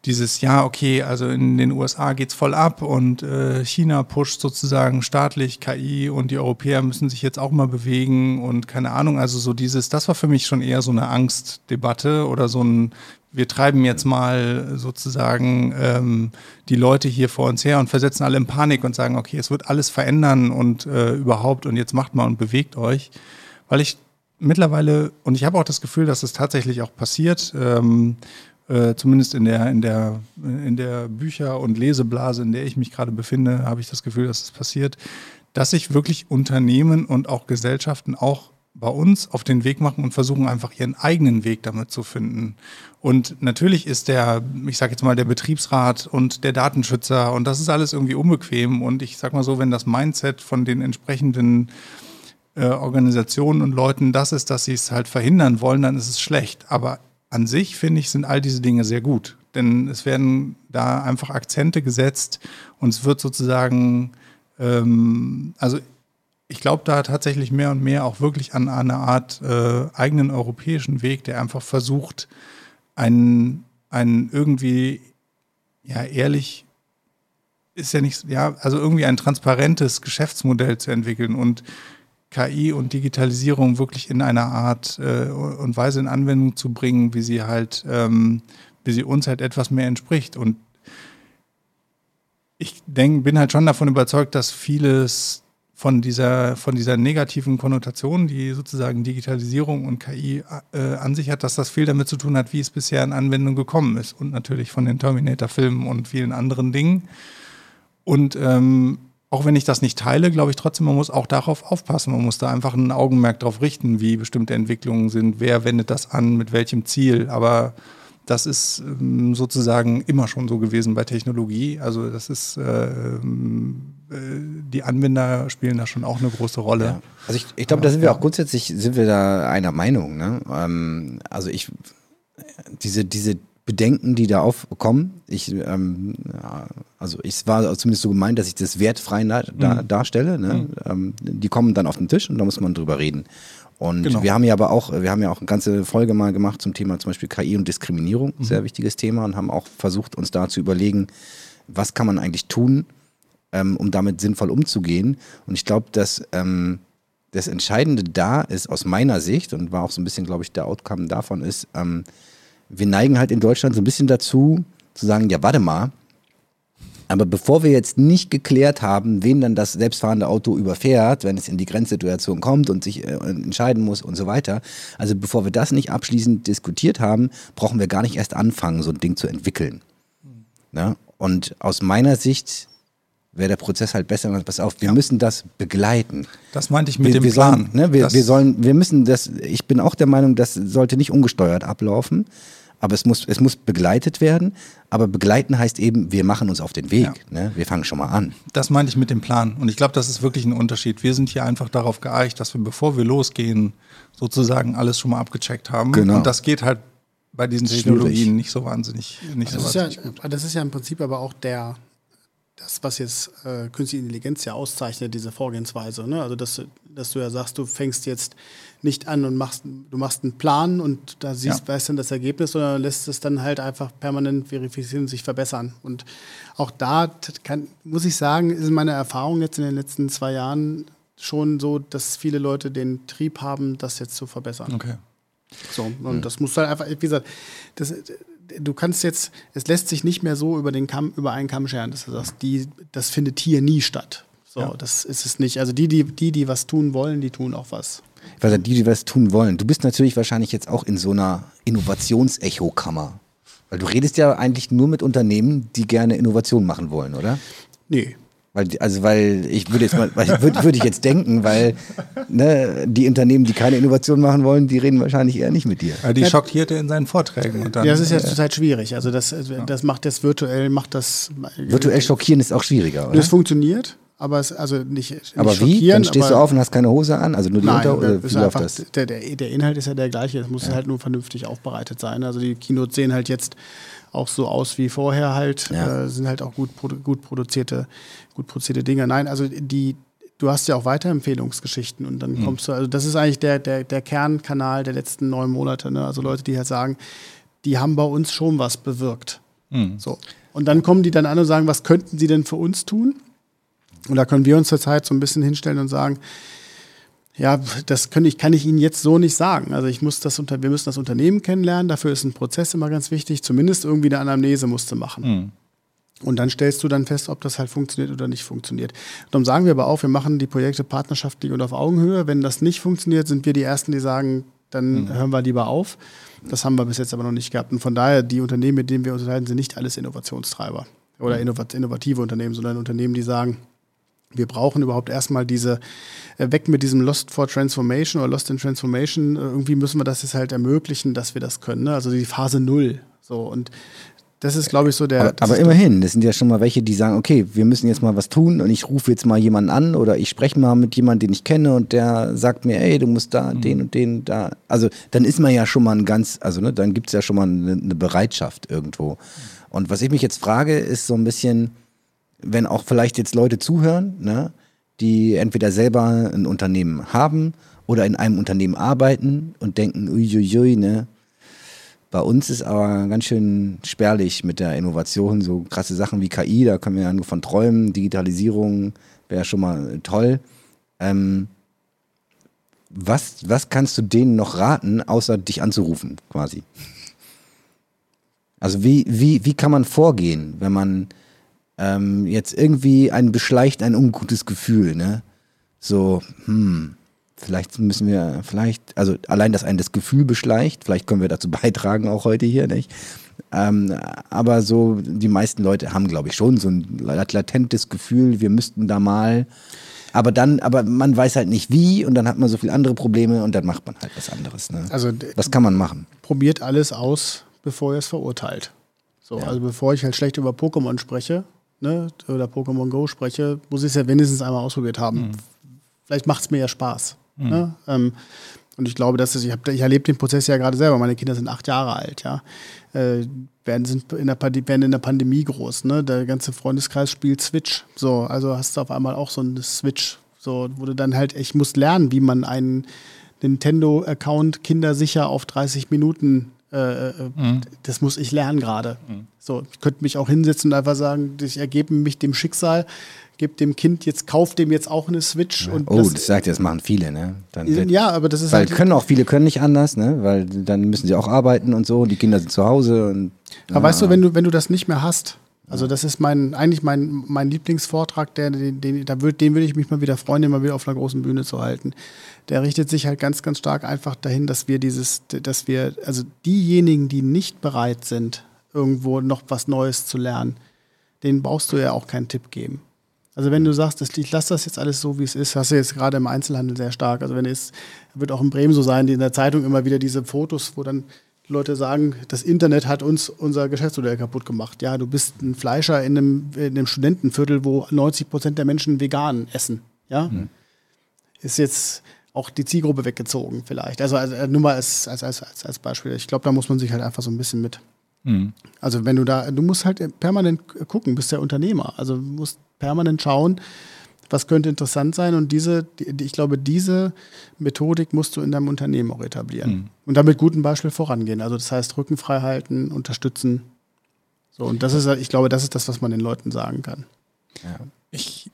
C: dieses, ja, okay, also in den USA geht's voll ab und äh, China pusht sozusagen staatlich KI und die Europäer müssen sich jetzt auch mal bewegen und keine Ahnung, also so dieses, das war für mich schon eher so eine Angstdebatte oder so ein, wir treiben jetzt mal sozusagen ähm, die Leute hier vor uns her und versetzen alle in Panik und sagen, okay, es wird alles verändern und äh, überhaupt und jetzt macht mal und bewegt euch. Weil ich mittlerweile, und ich habe auch das Gefühl, dass es tatsächlich auch passiert, ähm, äh, zumindest in der, in, der, in der Bücher- und Leseblase, in der ich mich gerade befinde, habe ich das Gefühl, dass es passiert, dass sich wirklich Unternehmen und auch Gesellschaften auch bei uns auf den Weg machen und versuchen einfach ihren eigenen Weg damit zu finden. Und natürlich ist der, ich sage jetzt mal, der Betriebsrat und der Datenschützer und das ist alles irgendwie unbequem. Und ich sage mal so, wenn das Mindset von den entsprechenden äh, Organisationen und Leuten das ist, dass sie es halt verhindern wollen, dann ist es schlecht. Aber an sich finde ich, sind all diese Dinge sehr gut. Denn es werden da einfach Akzente gesetzt und es wird sozusagen, ähm, also ich glaube da tatsächlich mehr und mehr auch wirklich an, an eine Art äh, eigenen europäischen Weg, der einfach versucht, einen, einen irgendwie, ja, ehrlich, ist ja nicht, ja, also irgendwie ein transparentes Geschäftsmodell zu entwickeln und KI und Digitalisierung wirklich in einer Art äh, und Weise in Anwendung zu bringen, wie sie halt, ähm, wie sie uns halt etwas mehr entspricht. Und ich denk, bin halt schon davon überzeugt, dass vieles von dieser, von dieser negativen Konnotation, die sozusagen Digitalisierung und KI äh, an sich hat, dass das viel damit zu tun hat, wie es bisher in Anwendung gekommen ist. Und natürlich von den Terminator-Filmen und vielen anderen Dingen. Und ähm, auch wenn ich das nicht teile, glaube ich trotzdem, man muss auch darauf aufpassen. Man muss da einfach ein Augenmerk darauf richten, wie bestimmte Entwicklungen sind, wer wendet das an, mit welchem Ziel. Aber das ist ähm, sozusagen immer schon so gewesen bei Technologie. Also das ist, äh, äh, die Anwender spielen da schon auch eine große Rolle. Ja.
A: Also ich, ich glaube, da sind wir auch grundsätzlich, sind wir da einer Meinung. Ne? Ähm, also ich, diese, diese Bedenken, die da aufkommen. Ich, ähm, also es war zumindest so gemeint, dass ich das wertfrei da, mhm. darstelle. Ne? Mhm. Ähm, die kommen dann auf den Tisch und da muss man drüber reden. Und genau. wir haben ja aber auch, wir haben ja auch eine ganze Folge mal gemacht zum Thema zum Beispiel KI und Diskriminierung, mhm. sehr wichtiges Thema und haben auch versucht, uns da zu überlegen, was kann man eigentlich tun, ähm, um damit sinnvoll umzugehen. Und ich glaube, dass ähm, das Entscheidende da ist aus meiner Sicht und war auch so ein bisschen, glaube ich, der Outcome davon ist, ähm, wir neigen halt in Deutschland so ein bisschen dazu, zu sagen, ja, warte mal, aber bevor wir jetzt nicht geklärt haben, wen dann das selbstfahrende Auto überfährt, wenn es in die Grenzsituation kommt und sich äh, entscheiden muss und so weiter, also bevor wir das nicht abschließend diskutiert haben, brauchen wir gar nicht erst anfangen, so ein Ding zu entwickeln. Mhm. Ja? Und aus meiner Sicht wäre der Prozess halt besser. Pass auf, wir ja. müssen das begleiten.
C: Das meinte ich mit
A: wir,
C: dem
A: wir
C: Plan.
A: Sollen, ne, wir, wir, sollen, wir müssen das, ich bin auch der Meinung, das sollte nicht ungesteuert ablaufen, aber es muss, es muss begleitet werden. Aber begleiten heißt eben, wir machen uns auf den Weg. Ja. Ne? Wir fangen schon mal an.
C: Das meinte ich mit dem Plan. Und ich glaube, das ist wirklich ein Unterschied. Wir sind hier einfach darauf geeicht, dass wir, bevor wir losgehen, sozusagen alles schon mal abgecheckt haben. Genau. Und das geht halt bei diesen Technologien Schwierig. nicht so wahnsinnig. Nicht
B: das,
C: so
B: ist ja, das ist ja im Prinzip aber auch der, das, was jetzt äh, künstliche Intelligenz ja auszeichnet, diese Vorgehensweise. Ne? Also, dass, dass du ja sagst, du fängst jetzt nicht an und machst, du machst einen Plan und da siehst, ja. weißt dann das Ergebnis, sondern lässt es dann halt einfach permanent verifizieren, sich verbessern. Und auch da kann, muss ich sagen, ist meine Erfahrung jetzt in den letzten zwei Jahren schon so, dass viele Leute den Trieb haben, das jetzt zu verbessern.
C: Okay.
B: So, und mhm. das muss halt einfach, wie gesagt, das, du kannst jetzt, es lässt sich nicht mehr so über den Kamm, über einen Kamm scheren, dass du sagst, die, das findet hier nie statt. So, ja. das ist es nicht. Also die, die, die, die was tun wollen, die tun auch was.
A: Weil die, die was tun wollen. Du bist natürlich wahrscheinlich jetzt auch in so einer Innovationsechokammer. Weil du redest ja eigentlich nur mit Unternehmen, die gerne Innovation machen wollen, oder?
B: Nee,
A: weil, also weil ich würde jetzt mal, würde würd ich jetzt denken, weil ne, die Unternehmen, die keine Innovation machen wollen, die reden wahrscheinlich eher nicht mit dir.
C: Ja, die schockiert er in seinen Vorträgen. Und dann,
B: ja, das ist ja äh, zurzeit schwierig. Also das, das macht das virtuell, macht das.
A: Virtuell schockieren ist auch schwieriger, oder?
B: Das funktioniert. Aber es also nicht, nicht
A: aber wie? Dann stehst du auf und hast keine Hose an, also nur die
B: Nein,
A: Unter oder
B: wie läuft das? Der, der, der Inhalt ist ja der gleiche, es muss ja. halt nur vernünftig aufbereitet sein. Also die Keynotes sehen halt jetzt auch so aus wie vorher halt, ja. äh, sind halt auch gut, gut produzierte, gut produzierte Dinge. Nein, also die, du hast ja auch Weiterempfehlungsgeschichten und dann mhm. kommst du, also das ist eigentlich der, der, der Kernkanal der letzten neun Monate. Ne? Also Leute, die halt sagen, die haben bei uns schon was bewirkt. Mhm. So. Und dann kommen die dann an und sagen, was könnten sie denn für uns tun? Und da können wir uns zurzeit so ein bisschen hinstellen und sagen, ja, das kann ich, kann ich Ihnen jetzt so nicht sagen. Also ich muss das unter, wir müssen das Unternehmen kennenlernen, dafür ist ein Prozess immer ganz wichtig, zumindest irgendwie eine Anamnese musste machen. Mhm. Und dann stellst du dann fest, ob das halt funktioniert oder nicht funktioniert. Darum sagen wir aber auch, wir machen die Projekte partnerschaftlich und auf Augenhöhe. Wenn das nicht funktioniert, sind wir die Ersten, die sagen, dann mhm. hören wir lieber auf. Das haben wir bis jetzt aber noch nicht gehabt. Und von daher, die Unternehmen, mit denen wir unterhalten, sind nicht alles Innovationstreiber oder mhm. innovative Unternehmen, sondern Unternehmen, die sagen, wir brauchen überhaupt erstmal diese, äh, weg mit diesem Lost for Transformation oder Lost in Transformation. Irgendwie müssen wir das jetzt halt ermöglichen, dass wir das können. Ne? Also die Phase Null. So, und das ist, glaube ich, so der.
A: Aber, aber immerhin, das sind ja schon mal welche, die sagen, okay, wir müssen jetzt mal was tun und ich rufe jetzt mal jemanden an oder ich spreche mal mit jemandem, den ich kenne und der sagt mir, ey, du musst da, mhm. den und den da. Also dann ist man ja schon mal ein ganz, also ne, dann gibt es ja schon mal eine, eine Bereitschaft irgendwo. Und was ich mich jetzt frage, ist so ein bisschen, wenn auch vielleicht jetzt Leute zuhören, ne, die entweder selber ein Unternehmen haben oder in einem Unternehmen arbeiten und denken, uiuiui, ne, bei uns ist aber ganz schön spärlich mit der Innovation, so krasse Sachen wie KI, da können wir ja nur von träumen, Digitalisierung wäre schon mal toll. Ähm, was, was kannst du denen noch raten, außer dich anzurufen, quasi? Also wie, wie, wie kann man vorgehen, wenn man ähm, jetzt irgendwie einen beschleicht ein ungutes Gefühl, ne? So, hm, vielleicht müssen wir, vielleicht, also allein, dass ein das Gefühl beschleicht, vielleicht können wir dazu beitragen, auch heute hier, nicht? Ähm, aber so, die meisten Leute haben, glaube ich, schon so ein latentes Gefühl, wir müssten da mal. Aber dann, aber man weiß halt nicht wie und dann hat man so viele andere Probleme und dann macht man halt was anderes. Ne? Also, was kann man machen?
B: Probiert alles aus, bevor ihr es verurteilt. So, ja. also bevor ich halt schlecht über Pokémon spreche, ne, oder Pokémon Go spreche, muss ich es ja wenigstens einmal ausprobiert haben. Mhm. Vielleicht macht es mir ja Spaß. Mhm. Ne? Ähm, und ich glaube, dass es, ich, ich erlebe den Prozess ja gerade selber. Meine Kinder sind acht Jahre alt, ja. Äh, werden, sind in der, werden in der Pandemie groß, ne? Der ganze Freundeskreis spielt Switch. So, also hast du auf einmal auch so einen Switch, so, wo du dann halt, ich muss lernen, wie man einen Nintendo-Account kindersicher auf 30 Minuten äh, äh, mhm. das muss ich lernen gerade. Mhm. So, ich könnte mich auch hinsetzen und einfach sagen, ich ergebe mich dem Schicksal, gebe dem Kind jetzt, kauft dem jetzt auch eine Switch.
A: Ja. oh, das, das sagt das machen viele, ne?
B: Dann ja, aber das ist
A: weil halt. können auch viele können nicht anders, ne? Weil dann müssen sie auch arbeiten und so und die Kinder sind zu Hause. Und,
B: aber ja. weißt du, wenn du, wenn du das nicht mehr hast, also das ist mein, eigentlich mein, mein Lieblingsvortrag, der, den, den, da würd, den würde ich mich mal wieder freuen, den mal wieder auf einer großen Bühne zu halten. Der richtet sich halt ganz, ganz stark einfach dahin, dass wir dieses, dass wir, also diejenigen, die nicht bereit sind, irgendwo noch was Neues zu lernen, denen brauchst du ja auch keinen Tipp geben. Also wenn du sagst, ich lasse das jetzt alles so, wie es ist, hast du jetzt gerade im Einzelhandel sehr stark. Also wenn es wird auch in Bremen so sein, die in der Zeitung immer wieder diese Fotos, wo dann Leute sagen, das Internet hat uns unser Geschäftsmodell kaputt gemacht. Ja, du bist ein Fleischer in einem, in einem Studentenviertel, wo 90 Prozent der Menschen vegan essen. Ja, mhm. ist jetzt auch die Zielgruppe weggezogen vielleicht. Also, also nur mal als, als, als, als Beispiel. Ich glaube, da muss man sich halt einfach so ein bisschen mit. Mhm. Also wenn du da, du musst halt permanent gucken, bist der Unternehmer. Also du musst permanent schauen, was könnte interessant sein. Und diese, die, ich glaube, diese Methodik musst du in deinem Unternehmen auch etablieren. Mhm. Und damit gutem Beispiel vorangehen. Also das heißt, Rücken frei halten, unterstützen. So, und das ist, ich glaube, das ist das, was man den Leuten sagen kann.
C: Ja. Ich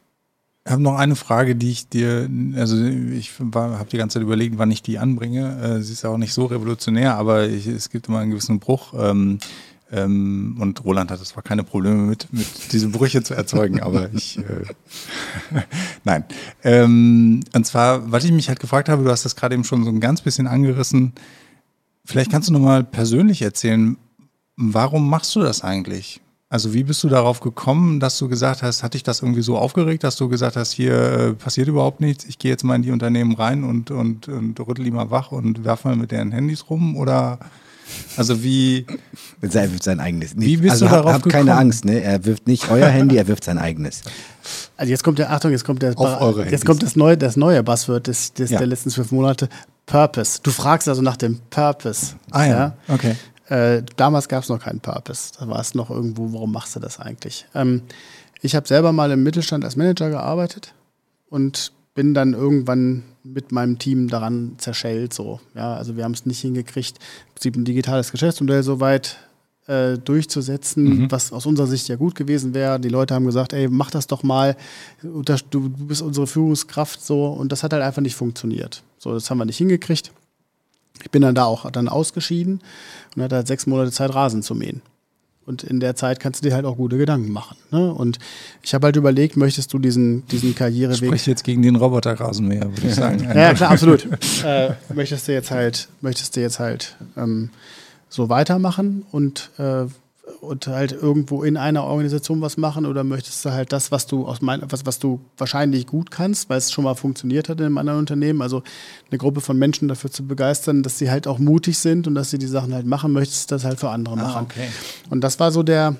C: habe noch eine Frage, die ich dir, also ich habe die ganze Zeit überlegt, wann ich die anbringe. Äh, sie ist ja auch nicht so revolutionär, aber ich, es gibt immer einen gewissen Bruch. Ähm, ähm, und Roland hatte zwar keine Probleme mit, mit diese Brüche zu erzeugen, aber ich, äh, nein. Ähm, und zwar, was ich mich halt gefragt habe, du hast das gerade eben schon so ein ganz bisschen angerissen. Vielleicht kannst du nochmal persönlich erzählen, warum machst du das eigentlich? Also wie bist du darauf gekommen, dass du gesagt hast, hat dich das irgendwie so aufgeregt, dass du gesagt hast, hier äh, passiert überhaupt nichts, ich gehe jetzt mal in die Unternehmen rein und, und, und rüttel die mal wach und werfe mal mit deren Handys rum oder also wie.
A: Er wirft sein eigenes. Wie bist also du darauf hab, hab keine Angst, ne? Er wirft nicht euer Handy, er wirft sein eigenes.
B: Also jetzt kommt der, Achtung, jetzt kommt der, jetzt kommt das neue, das neue Buzzword des, des ja. der letzten zwölf Monate. Purpose. Du fragst also nach dem Purpose.
C: Ah ja, ja? okay.
B: Äh, damals gab es noch keinen Purpose. Da war es noch irgendwo, warum machst du das eigentlich? Ähm, ich habe selber mal im Mittelstand als Manager gearbeitet und bin dann irgendwann mit meinem Team daran zerschellt. So. Ja, also wir haben es nicht hingekriegt, im Prinzip ein digitales Geschäftsmodell so weit äh, durchzusetzen, mhm. was aus unserer Sicht ja gut gewesen wäre. Die Leute haben gesagt, ey, mach das doch mal, du bist unsere Führungskraft so und das hat halt einfach nicht funktioniert. So, das haben wir nicht hingekriegt. Ich bin dann da auch dann ausgeschieden und hatte halt sechs Monate Zeit, Rasen zu mähen. Und in der Zeit kannst du dir halt auch gute Gedanken machen. Ne? Und ich habe halt überlegt, möchtest du diesen, diesen Karriereweg. Ich
C: spreche jetzt gegen den Roboterrasenmäher, würde ich sagen.
B: ja, klar, absolut. äh, möchtest du jetzt halt, möchtest du jetzt halt ähm, so weitermachen und äh, und halt irgendwo in einer Organisation was machen oder möchtest du halt das, was du aus mein, was, was du wahrscheinlich gut kannst, weil es schon mal funktioniert hat in einem anderen Unternehmen, also eine Gruppe von Menschen dafür zu begeistern, dass sie halt auch mutig sind und dass sie die Sachen halt machen, möchtest du das halt für andere ah, machen. Okay. Und das war so der,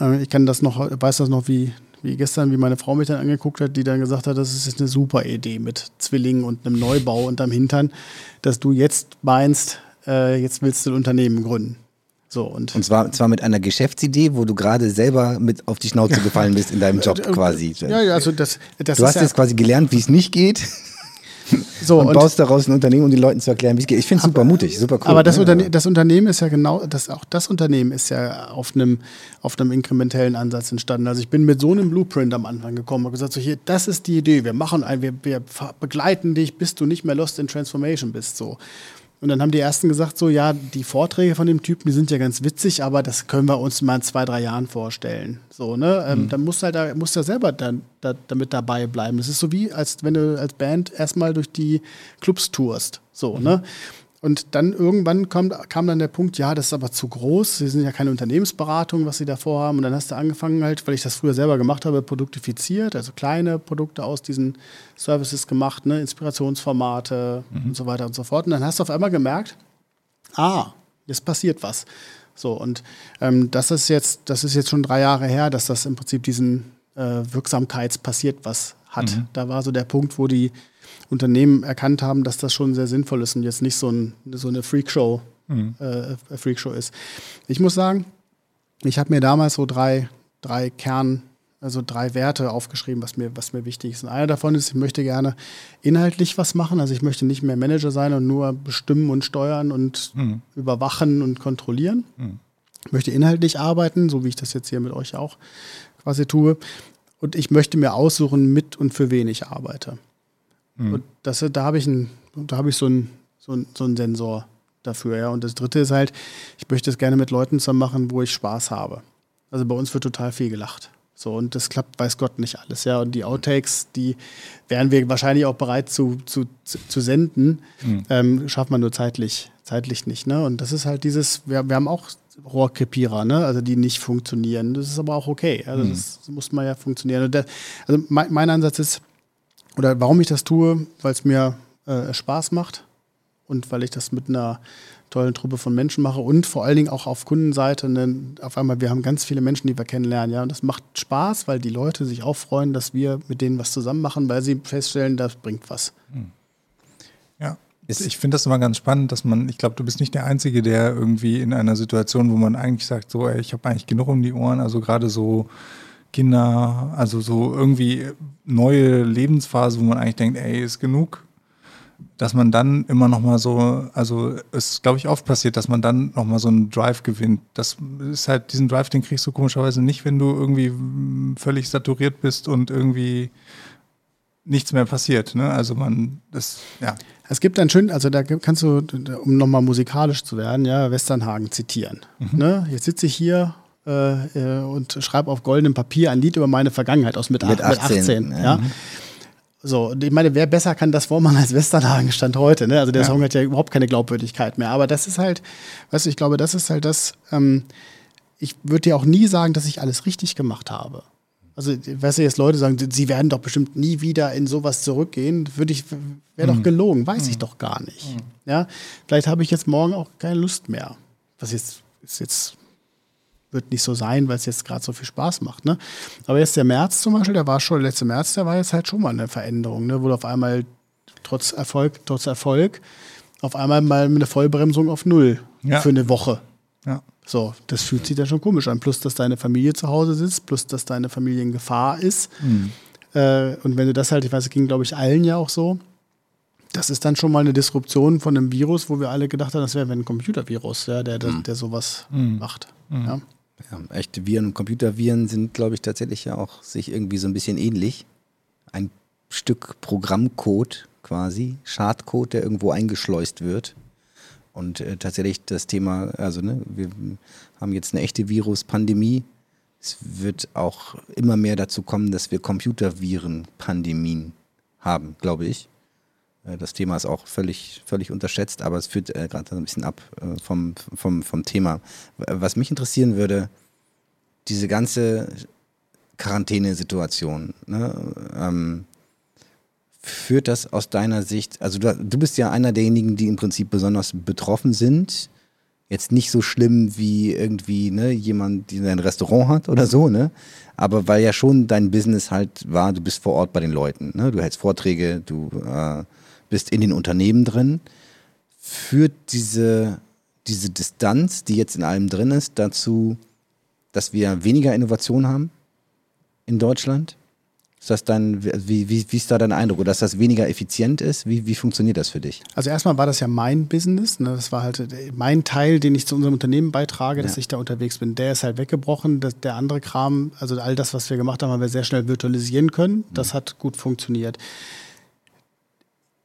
B: äh, ich kann das noch, weiß das noch wie, wie gestern, wie meine Frau mich dann angeguckt hat, die dann gesagt hat, das ist eine super Idee mit Zwillingen und einem Neubau unterm Hintern, dass du jetzt meinst, äh, jetzt willst du ein Unternehmen gründen. So, und,
A: und zwar, zwar mit einer Geschäftsidee, wo du gerade selber mit auf die Schnauze gefallen bist in deinem Job äh, quasi.
B: Ja, ja, also das,
A: das Du hast ja jetzt quasi gelernt, wie es nicht geht. So, und, und, baust daraus ein Unternehmen, um den Leuten zu erklären, wie es geht. Ich finde es super mutig, super cool.
B: Aber das, ne? Unterne das, Unternehmen ist ja genau, das, auch das Unternehmen ist ja auf einem, auf einem inkrementellen Ansatz entstanden. Also ich bin mit so einem Blueprint am Anfang gekommen und gesagt, so hier, das ist die Idee, wir machen ein, wir, wir begleiten dich, bis du nicht mehr lost in Transformation bist. So. Und dann haben die ersten gesagt, so ja, die Vorträge von dem Typen, die sind ja ganz witzig, aber das können wir uns mal in zwei, drei Jahren vorstellen. So, ne? Ähm, mhm. Dann musst du halt da, musst du selber dann, da, damit dabei bleiben. Das ist so wie, als wenn du als Band erstmal durch die Clubs tourst. So, mhm. ne? Und dann irgendwann kam, kam dann der Punkt, ja, das ist aber zu groß. Sie sind ja keine Unternehmensberatung, was sie da vorhaben. Und dann hast du angefangen halt, weil ich das früher selber gemacht habe, produktifiziert, also kleine Produkte aus diesen Services gemacht, ne, Inspirationsformate mhm. und so weiter und so fort. Und dann hast du auf einmal gemerkt, ah, jetzt passiert was. So, und ähm, das ist jetzt, das ist jetzt schon drei Jahre her, dass das im Prinzip diesen äh, Wirksamkeitspassiert was hat. Mhm. Da war so der Punkt, wo die Unternehmen erkannt haben, dass das schon sehr sinnvoll ist und jetzt nicht so, ein, so eine Freakshow, mhm. äh, Freakshow ist. Ich muss sagen, ich habe mir damals so drei, drei Kern, also drei Werte aufgeschrieben, was mir, was mir wichtig ist. Und einer davon ist, ich möchte gerne inhaltlich was machen. Also ich möchte nicht mehr Manager sein und nur bestimmen und steuern und mhm. überwachen und kontrollieren. Mhm. Ich möchte inhaltlich arbeiten, so wie ich das jetzt hier mit euch auch quasi tue. Und ich möchte mir aussuchen, mit und für wen ich arbeite. Mhm. Und das, da habe ich, ein, da hab ich so, einen so, so einen Sensor dafür. Ja. Und das dritte ist halt, ich möchte es gerne mit Leuten zusammen machen, wo ich Spaß habe. Also bei uns wird total viel gelacht. So, und das klappt, weiß Gott, nicht alles. Ja. Und die Outtakes, die wären wir wahrscheinlich auch bereit zu, zu, zu senden, mhm. ähm, schafft man nur zeitlich, zeitlich nicht. Ne? Und das ist halt dieses, wir, wir haben auch Rohrkrepierer, ne? also die nicht funktionieren. Das ist aber auch okay. Also mhm. das muss man ja funktionieren. Der, also mein, mein Ansatz ist, oder warum ich das tue, weil es mir äh, Spaß macht und weil ich das mit einer tollen Truppe von Menschen mache und vor allen Dingen auch auf Kundenseite. Ne, auf einmal, wir haben ganz viele Menschen, die wir kennenlernen, ja, und das macht Spaß, weil die Leute sich auch freuen, dass wir mit denen was zusammen machen, weil sie feststellen, das bringt was. Hm.
C: Ja, ich finde das immer ganz spannend, dass man, ich glaube, du bist nicht der Einzige, der irgendwie in einer Situation, wo man eigentlich sagt, so, ey, ich habe eigentlich genug um die Ohren, also gerade so Kinder, also so irgendwie neue Lebensphase, wo man eigentlich denkt, ey, ist genug, dass man dann immer noch mal so, also es glaube ich oft passiert, dass man dann noch mal so einen Drive gewinnt. Das ist halt diesen Drive, den kriegst du komischerweise nicht, wenn du irgendwie völlig saturiert bist und irgendwie nichts mehr passiert. Ne? Also man, das, ja.
B: Es gibt einen schönen, also da kannst du, um nochmal musikalisch zu werden, ja, Westernhagen zitieren. Mhm. Ne? Jetzt sitze ich hier äh, äh, und schreibe auf goldenem Papier ein Lied über meine Vergangenheit aus mit, mit 18. Mit 18 ja. Mhm. So, ich meine, wer besser kann das vormachen als Westernhagen stand heute? Ne? Also der ja. Song hat ja überhaupt keine Glaubwürdigkeit mehr. Aber das ist halt, weißt du, ich glaube, das ist halt das, ähm, ich würde dir auch nie sagen, dass ich alles richtig gemacht habe. Also, weißt du, jetzt Leute sagen, sie werden doch bestimmt nie wieder in sowas zurückgehen, würde ich, wäre mhm. doch gelogen, weiß mhm. ich doch gar nicht. Mhm. Ja, vielleicht habe ich jetzt morgen auch keine Lust mehr. Was jetzt, ist jetzt wird nicht so sein, weil es jetzt gerade so viel Spaß macht. Ne? Aber jetzt der März zum Beispiel, der war schon, letzte März, der war jetzt halt schon mal eine Veränderung, ne? wo du auf einmal trotz Erfolg, trotz Erfolg, auf einmal mal eine Vollbremsung auf Null ja. für eine Woche. Ja. So, das fühlt sich dann schon komisch an. Plus, dass deine Familie zu Hause sitzt, plus, dass deine Familie in Gefahr ist. Mhm. Äh, und wenn du das halt, ich weiß, es ging, glaube ich, allen ja auch so, das ist dann schon mal eine Disruption von einem Virus, wo wir alle gedacht haben, das wäre ein Computervirus, ja, der, der, mhm. der sowas mhm. macht.
A: Mhm. Ja. Ja, echte Viren und Computerviren sind, glaube ich, tatsächlich ja auch sich irgendwie so ein bisschen ähnlich. Ein Stück Programmcode quasi, Schadcode, der irgendwo eingeschleust wird. Und äh, tatsächlich das Thema, also ne, wir haben jetzt eine echte Virus-Pandemie. Es wird auch immer mehr dazu kommen, dass wir Computerviren-Pandemien haben, glaube ich. Äh, das Thema ist auch völlig, völlig unterschätzt, aber es führt äh, gerade ein bisschen ab äh, vom, vom, vom Thema. Was mich interessieren würde, diese ganze Quarantänesituation, ne, ähm, führt das aus deiner Sicht, also du, du bist ja einer derjenigen, die im Prinzip besonders betroffen sind. Jetzt nicht so schlimm wie irgendwie ne, jemand, der ein Restaurant hat oder so, ne? Aber weil ja schon dein Business halt war, du bist vor Ort bei den Leuten, ne? Du hältst Vorträge, du äh, bist in den Unternehmen drin. Führt diese, diese Distanz, die jetzt in allem drin ist, dazu, dass wir weniger Innovation haben in Deutschland? Ist das dein, wie, wie, wie ist da dein Eindruck? Oder dass das weniger effizient ist? Wie, wie funktioniert das für dich?
B: Also erstmal war das ja mein Business. Ne? Das war halt mein Teil, den ich zu unserem Unternehmen beitrage, dass ja. ich da unterwegs bin. Der ist halt weggebrochen. Das, der andere Kram, also all das, was wir gemacht haben, haben wir sehr schnell virtualisieren können. Das mhm. hat gut funktioniert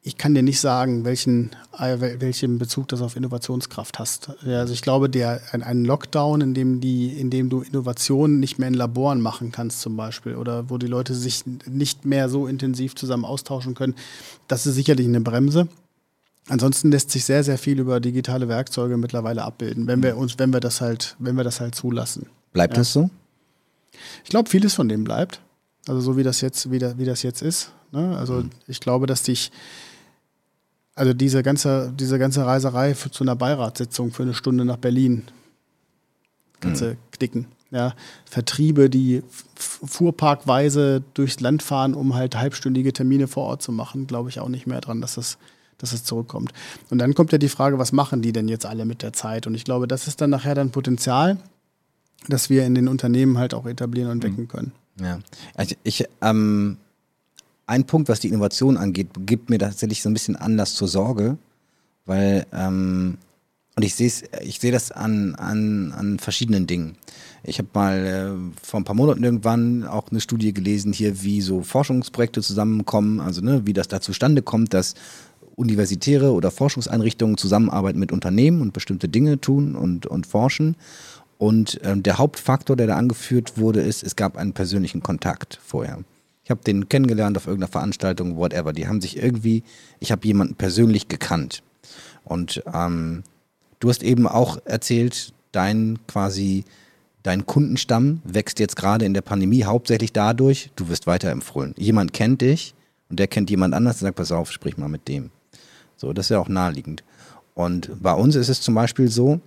B: ich kann dir nicht sagen, welchen, äh, welchen Bezug das auf Innovationskraft hast. Also ich glaube, der, ein, Lockdown, in dem, die, in dem du Innovationen nicht mehr in Laboren machen kannst zum Beispiel oder wo die Leute sich nicht mehr so intensiv zusammen austauschen können, das ist sicherlich eine Bremse. Ansonsten lässt sich sehr, sehr viel über digitale Werkzeuge mittlerweile abbilden, wenn wir uns, wenn wir das halt, wenn wir das halt zulassen.
A: Bleibt ja. das so?
B: Ich glaube, vieles von dem bleibt. Also so wie das jetzt, wie, da, wie das jetzt ist. Ne? Also mhm. ich glaube, dass dich also diese ganze, diese ganze Reiserei für, zu einer Beiratssitzung für eine Stunde nach Berlin kannst mhm. knicken. Ja, Vertriebe, die fuhrparkweise durchs Land fahren, um halt halbstündige Termine vor Ort zu machen, glaube ich auch nicht mehr dran, dass das, dass es zurückkommt. Und dann kommt ja die Frage, was machen die denn jetzt alle mit der Zeit? Und ich glaube, das ist dann nachher dann Potenzial, das wir in den Unternehmen halt auch etablieren und wecken können.
A: Ja, also ich, ähm, ein Punkt, was die Innovation angeht, gibt mir tatsächlich so ein bisschen Anlass zur Sorge, weil, ähm, und ich sehe ich sehe das an, an, an verschiedenen Dingen. Ich habe mal äh, vor ein paar Monaten irgendwann auch eine Studie gelesen hier, wie so Forschungsprojekte zusammenkommen, also ne, wie das da zustande kommt, dass universitäre oder Forschungseinrichtungen zusammenarbeiten mit Unternehmen und bestimmte Dinge tun und, und forschen. Und ähm, der Hauptfaktor, der da angeführt wurde, ist, es gab einen persönlichen Kontakt vorher. Ich habe den kennengelernt auf irgendeiner Veranstaltung, whatever. Die haben sich irgendwie, ich habe jemanden persönlich gekannt. Und ähm, du hast eben auch erzählt, dein quasi, dein Kundenstamm wächst jetzt gerade in der Pandemie hauptsächlich dadurch, du wirst weiterempfohlen. Jemand kennt dich und der kennt jemand anders und sagt, pass auf, sprich mal mit dem. So, das ist ja auch naheliegend. Und bei uns ist es zum Beispiel so,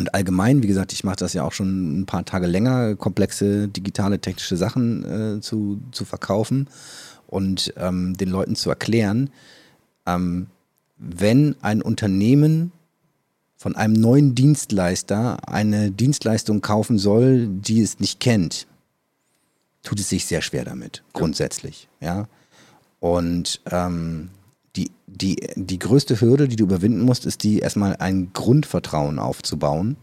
A: und allgemein, wie gesagt, ich mache das ja auch schon ein paar Tage länger, komplexe digitale technische Sachen äh, zu, zu verkaufen und ähm, den Leuten zu erklären, ähm, wenn ein Unternehmen von einem neuen Dienstleister eine Dienstleistung kaufen soll, die es nicht kennt, tut es sich sehr schwer damit, grundsätzlich. Ja. Und ähm, die, die, größte Hürde, die du überwinden musst, ist die, erstmal ein Grundvertrauen aufzubauen,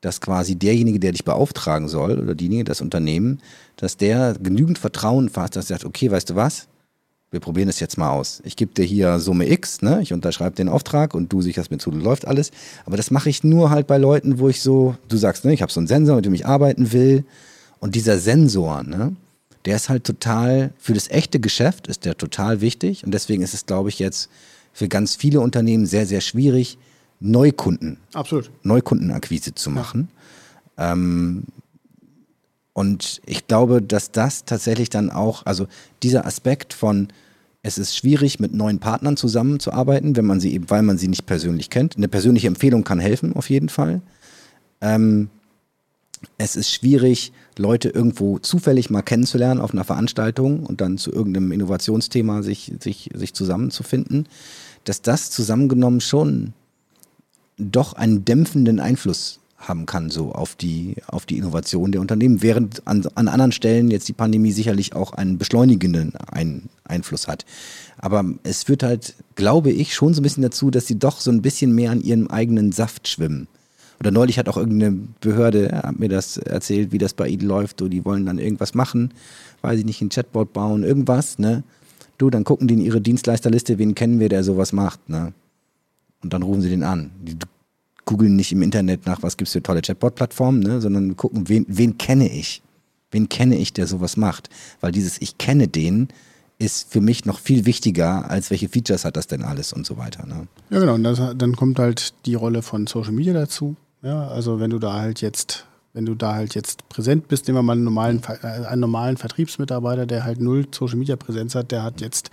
A: dass quasi derjenige, der dich beauftragen soll, oder diejenige, das Unternehmen, dass der genügend Vertrauen fasst, dass er sagt, okay, weißt du was, wir probieren es jetzt mal aus. Ich gebe dir hier Summe X, ne? ich unterschreibe den Auftrag und du sicherst mir zu, läuft alles. Aber das mache ich nur halt bei Leuten, wo ich so, du sagst, ne, ich habe so einen Sensor, mit dem ich arbeiten will. Und dieser Sensor, ne, der ist halt total, für das echte Geschäft ist der total wichtig und deswegen ist es, glaube ich, jetzt für ganz viele Unternehmen sehr, sehr schwierig, Neukunden,
B: Absolut.
A: Neukundenakquise zu machen. Ja. Ähm, und ich glaube, dass das tatsächlich dann auch, also dieser Aspekt von, es ist schwierig, mit neuen Partnern zusammenzuarbeiten, wenn man sie eben, weil man sie nicht persönlich kennt. Eine persönliche Empfehlung kann helfen, auf jeden Fall. Ähm, es ist schwierig, Leute irgendwo zufällig mal kennenzulernen auf einer Veranstaltung und dann zu irgendeinem Innovationsthema sich, sich, sich zusammenzufinden, dass das zusammengenommen schon doch einen dämpfenden Einfluss haben kann, so auf die, auf die Innovation der Unternehmen, während an, an anderen Stellen jetzt die Pandemie sicherlich auch einen beschleunigenden ein, Einfluss hat. Aber es führt halt, glaube ich, schon so ein bisschen dazu, dass sie doch so ein bisschen mehr an ihrem eigenen Saft schwimmen Oder neulich hat auch irgendeine Behörde hat mir das erzählt, wie das bei ihnen läuft. So, die wollen dann irgendwas machen, weiß ich nicht, ein Chatbot bauen, irgendwas, ne? Du, dann gucken die in ihre Dienstleisterliste, wen kennen wir, der sowas macht, ne? Und dann rufen sie den an. Die googeln nicht im Internet nach, was gibt es für tolle Chatbot-Plattformen, ne? sondern gucken, wen, wen kenne ich? Wen kenne ich, der sowas macht? Weil dieses Ich kenne den ist für mich noch viel wichtiger, als welche Features hat das denn alles und so weiter. Ne?
B: Ja, genau. Und das, dann kommt halt die Rolle von Social Media dazu. Ja, also wenn du da halt jetzt, wenn du da halt jetzt präsent bist, nehmen wir mal einen normalen, äh, einen normalen Vertriebsmitarbeiter, der halt null Social Media Präsenz hat, der hat jetzt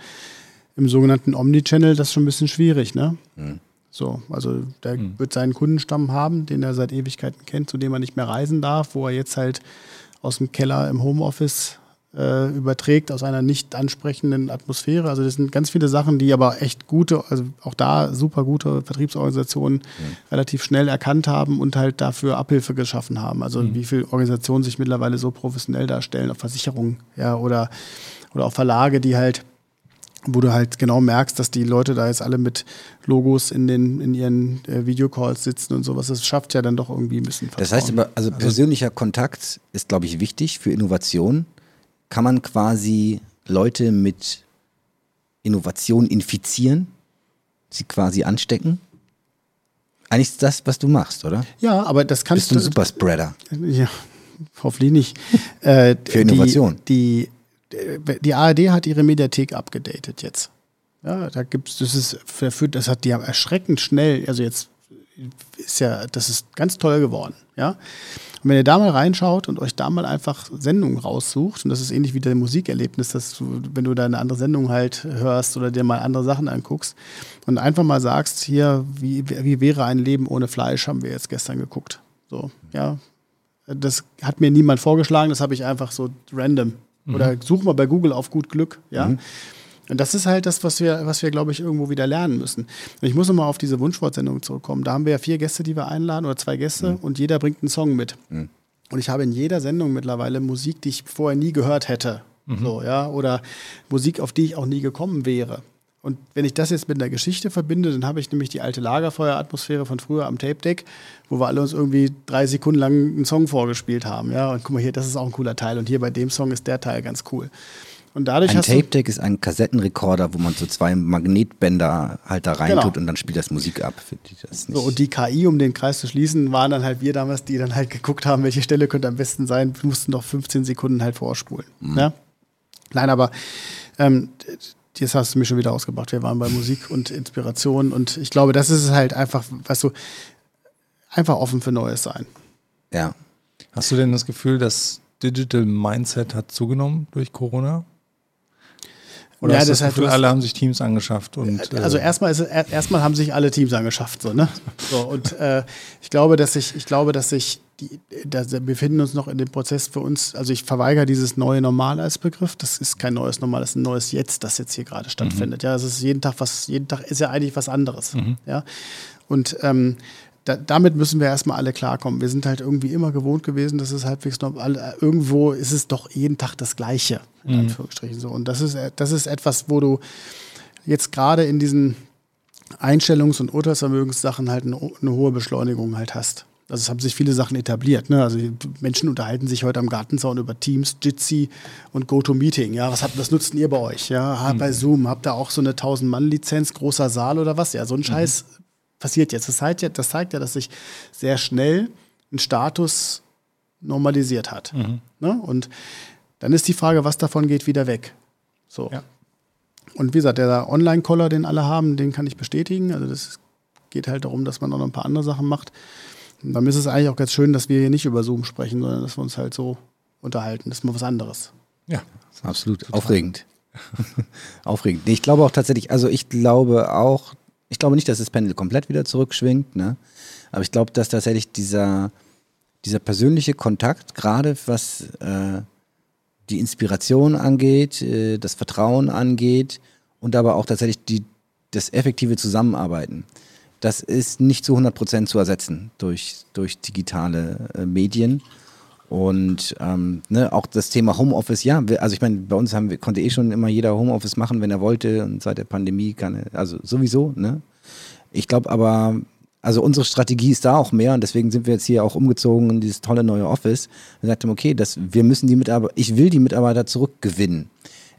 B: im sogenannten Omnichannel das schon ein bisschen schwierig, ne? Mhm. So, also der mhm. wird seinen Kundenstamm haben, den er seit Ewigkeiten kennt, zu dem er nicht mehr reisen darf, wo er jetzt halt aus dem Keller im Homeoffice äh, überträgt, aus einer nicht ansprechenden Atmosphäre. Also das sind ganz viele Sachen, die aber echt gute, also auch da super gute Vertriebsorganisationen mhm. relativ schnell erkannt haben und halt dafür Abhilfe geschaffen haben. Also mhm. wie viele Organisationen sich mittlerweile so professionell darstellen, auf Versicherungen, ja, oder, oder auch Verlage, die halt wo du halt genau merkst, dass die Leute da jetzt alle mit Logos in, den, in ihren äh, Videocalls sitzen und sowas. Das schafft ja dann doch irgendwie ein bisschen
A: Vertrauen. Das heißt aber, also, also persönlicher Kontakt ist, glaube ich, wichtig für Innovation. Kann man quasi Leute mit Innovation infizieren, sie quasi anstecken? Eigentlich ist das, was du machst, oder?
B: Ja, aber das kannst
A: du. Bist du ein Superspreader?
B: Ja, hoffentlich nicht. Äh,
A: für Innovation.
B: Die, die die ARD hat ihre Mediathek abgedatet jetzt. Ja, da gibt's, das ist verführt, das hat die haben erschreckend schnell, also jetzt ist ja, das ist ganz toll geworden, ja. Und wenn ihr da mal reinschaut und euch da mal einfach Sendungen raussucht, und das ist ähnlich wie dein Musikerlebnis, dass du, wenn du da eine andere Sendung halt hörst oder dir mal andere Sachen anguckst und einfach mal sagst, hier, wie, wie wäre ein Leben ohne Fleisch, haben wir jetzt gestern geguckt. So, ja. Das hat mir niemand vorgeschlagen, das habe ich einfach so random Mhm. Oder such mal bei Google auf gut Glück, ja. Mhm. Und das ist halt das, was wir, was wir, glaube ich, irgendwo wieder lernen müssen. Und ich muss nochmal auf diese Wunschwortsendung zurückkommen. Da haben wir ja vier Gäste, die wir einladen, oder zwei Gäste, mhm. und jeder bringt einen Song mit. Mhm. Und ich habe in jeder Sendung mittlerweile Musik, die ich vorher nie gehört hätte. Mhm. So, ja, oder Musik, auf die ich auch nie gekommen wäre. Und wenn ich das jetzt mit einer Geschichte verbinde, dann habe ich nämlich die alte Lagerfeueratmosphäre von früher am Tape Deck, wo wir alle uns irgendwie drei Sekunden lang einen Song vorgespielt haben. Ja, und guck mal hier, das ist auch ein cooler Teil. Und hier bei dem Song ist der Teil ganz cool. Und dadurch
A: ein Tape Deck ist ein Kassettenrekorder, wo man so zwei Magnetbänder halt da reintut genau. und dann spielt das Musik ab.
B: Das so, und die KI, um den Kreis zu schließen, waren dann halt wir damals, die dann halt geguckt haben, welche Stelle könnte am besten sein. Wir mussten doch 15 Sekunden halt vorspulen. Mhm. Ja? Nein, aber ähm, jetzt hast du mich schon wieder ausgebracht. Wir waren bei Musik und Inspiration und ich glaube, das ist halt einfach, weißt du, einfach offen für Neues sein.
C: Ja. Hast du denn das Gefühl, das Digital Mindset hat zugenommen durch Corona? Oder ja, das, das Gefühl, alle haben sich Teams angeschafft und
B: also äh, erstmal ist erstmal haben sich alle Teams angeschafft so ne so, und äh, ich glaube dass ich ich glaube dass sich die, da, wir befinden uns noch in dem Prozess für uns, also ich verweigere dieses neue Normal als Begriff. Das ist kein neues Normal, das ist ein neues Jetzt, das jetzt hier gerade stattfindet. Mhm. Ja, es ist jeden Tag was, jeden Tag ist ja eigentlich was anderes. Mhm. Ja. Und ähm, da, damit müssen wir erstmal alle klarkommen. Wir sind halt irgendwie immer gewohnt gewesen, dass es halbwegs normal, irgendwo ist es doch jeden Tag das Gleiche, in mhm. Anführungsstrichen so. Und das ist, das ist etwas, wo du jetzt gerade in diesen Einstellungs- und Urteilsvermögenssachen halt eine, eine hohe Beschleunigung halt hast. Also es haben sich viele Sachen etabliert. Ne? Also Menschen unterhalten sich heute am Gartenzaun über Teams, Jitsi und GoToMeeting. Ja, was, habt, was nutzt ihr bei euch? Ja, mhm. bei Zoom habt ihr auch so eine 1000-Mann-Lizenz, großer Saal oder was? Ja, so ein mhm. Scheiß. Passiert jetzt. Das zeigt, ja, das zeigt ja, dass sich sehr schnell ein Status normalisiert hat. Mhm. Ne? Und dann ist die Frage, was davon geht wieder weg. So. Ja. Und wie gesagt, der Online-Collar, den alle haben, den kann ich bestätigen. Also das geht halt darum, dass man auch noch ein paar andere Sachen macht. Und dann ist es eigentlich auch ganz schön, dass wir hier nicht über Zoom sprechen, sondern dass wir uns halt so unterhalten. Das ist mal was anderes.
A: Ja, absolut. Total. Aufregend. Aufregend. Nee, ich glaube auch tatsächlich, also ich glaube auch, ich glaube nicht, dass das Pendel komplett wieder zurückschwingt, ne? Aber ich glaube, dass tatsächlich dieser, dieser persönliche Kontakt, gerade was äh, die Inspiration angeht, äh, das Vertrauen angeht und aber auch tatsächlich die, das effektive Zusammenarbeiten, das ist nicht zu 100 Prozent zu ersetzen durch, durch digitale äh, Medien. Und ähm, ne, auch das Thema Homeoffice, ja, also ich meine, bei uns haben konnte eh schon immer jeder Homeoffice machen, wenn er wollte. Und seit der Pandemie kann er, also sowieso, ne? Ich glaube aber, also unsere Strategie ist da auch mehr und deswegen sind wir jetzt hier auch umgezogen in dieses tolle neue Office. Wir sagten, okay, das, wir müssen die Mitarbeiter, ich will die Mitarbeiter zurückgewinnen.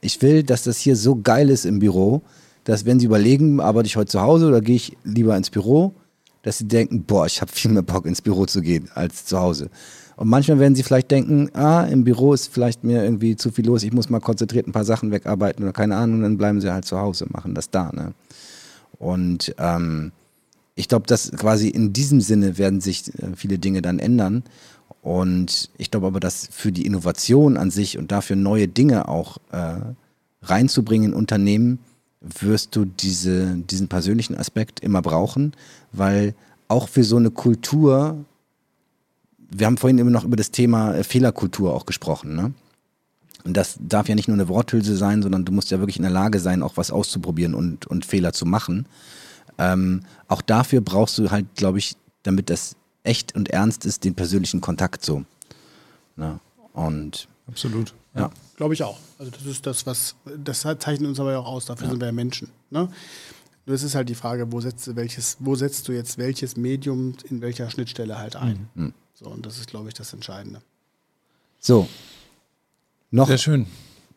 A: Ich will, dass das hier so geil ist im Büro, dass wenn sie überlegen, arbeite ich heute zu Hause oder gehe ich lieber ins Büro, dass sie denken, boah, ich habe viel mehr Bock ins Büro zu gehen als zu Hause. Und manchmal werden sie vielleicht denken, ah, im Büro ist vielleicht mir irgendwie zu viel los, ich muss mal konzentriert ein paar Sachen wegarbeiten oder keine Ahnung, dann bleiben sie halt zu Hause, machen das da. Ne? Und ähm, ich glaube, dass quasi in diesem Sinne werden sich äh, viele Dinge dann ändern. Und ich glaube aber, dass für die Innovation an sich und dafür neue Dinge auch äh, reinzubringen in Unternehmen, wirst du diese, diesen persönlichen Aspekt immer brauchen, weil auch für so eine Kultur, wir haben vorhin immer noch über das Thema äh, Fehlerkultur auch gesprochen, ne? Und das darf ja nicht nur eine Worthülse sein, sondern du musst ja wirklich in der Lage sein, auch was auszuprobieren und, und Fehler zu machen. Ähm, auch dafür brauchst du halt, glaube ich, damit das echt und ernst ist, den persönlichen Kontakt so. Ne? Und
C: absolut.
B: Ja. ja. Glaube ich auch. Also das ist das, was, das zeichnet uns aber auch aus, dafür ja. sind wir ja Menschen. Ne? Nur es ist halt die Frage, wo setzt du welches, wo setzt du jetzt welches Medium in welcher Schnittstelle halt ein? Mhm. So, und das ist, glaube ich, das Entscheidende.
A: So. Noch.
C: Sehr schön.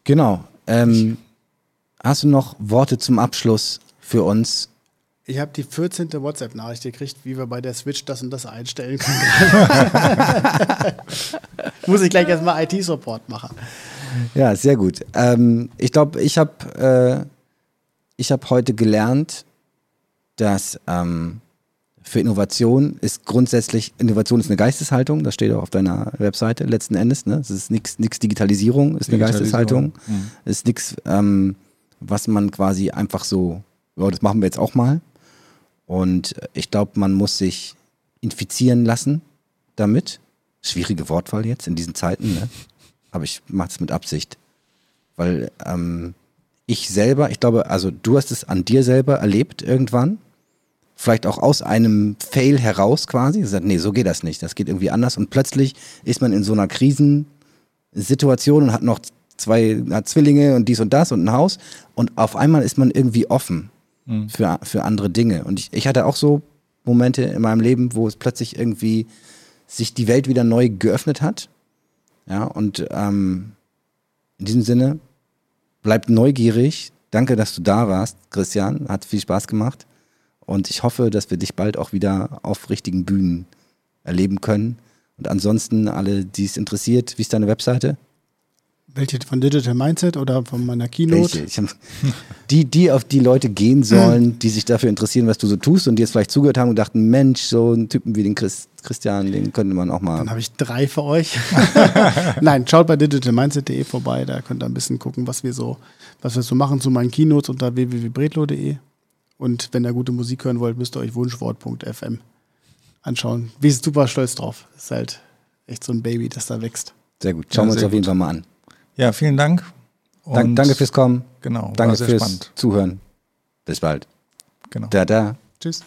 A: Genau. Ähm, hast du noch Worte zum Abschluss für uns?
B: Ich habe die 14. WhatsApp-Nachricht gekriegt, wie wir bei der Switch das und das einstellen können. Muss ich gleich erstmal IT-Support machen.
A: Ja, sehr gut. Ähm, ich glaube, ich habe äh, hab heute gelernt, dass ähm, für Innovation ist grundsätzlich, Innovation ist eine Geisteshaltung, das steht auch auf deiner Webseite letzten Endes. Ne? Es ist nichts Digitalisierung, ist eine Geisteshaltung. Mhm. Es ist nichts, ähm, was man quasi einfach so, ja, das machen wir jetzt auch mal, und ich glaube, man muss sich infizieren lassen damit. Schwierige Wortwahl jetzt in diesen Zeiten, ne? aber ich mache es mit Absicht. Weil ähm, ich selber, ich glaube, also du hast es an dir selber erlebt irgendwann. Vielleicht auch aus einem Fail heraus quasi. Gesagt, nee, so geht das nicht. Das geht irgendwie anders. Und plötzlich ist man in so einer Krisensituation und hat noch zwei hat Zwillinge und dies und das und ein Haus. Und auf einmal ist man irgendwie offen mhm. für, für andere Dinge. Und ich, ich hatte auch so Momente in meinem Leben, wo es plötzlich irgendwie sich die Welt wieder neu geöffnet hat. Ja, und ähm, in diesem Sinne, bleibt neugierig. Danke, dass du da warst, Christian. Hat viel Spaß gemacht. Und ich hoffe, dass wir dich bald auch wieder auf richtigen Bühnen erleben können. Und ansonsten, alle, die es interessiert, wie ist deine Webseite?
B: Welche von Digital Mindset oder von meiner Keynote?
A: Welche? die, die auf die Leute gehen sollen, die sich dafür interessieren, was du so tust und die jetzt vielleicht zugehört haben und dachten, Mensch, so einen Typen wie den Chris, Christian, den könnte man auch mal.
B: Dann habe ich drei für euch. Nein, schaut bei digitalmindset.de vorbei, da könnt ihr ein bisschen gucken, was wir so, was wir so machen zu meinen Keynotes unter www.bretlo.de. Und wenn ihr gute Musik hören wollt, müsst ihr euch wunschwort.fm anschauen. Wir sind super stolz drauf. Ist halt echt so ein Baby, das da wächst.
A: Sehr gut. Schauen ja, wir uns auf jeden Fall mal an.
C: Ja, vielen Dank.
A: Dank, danke fürs Kommen.
C: Genau.
A: Danke fürs spannend. Zuhören. Bis bald.
C: Genau.
A: Da, da.
C: Tschüss.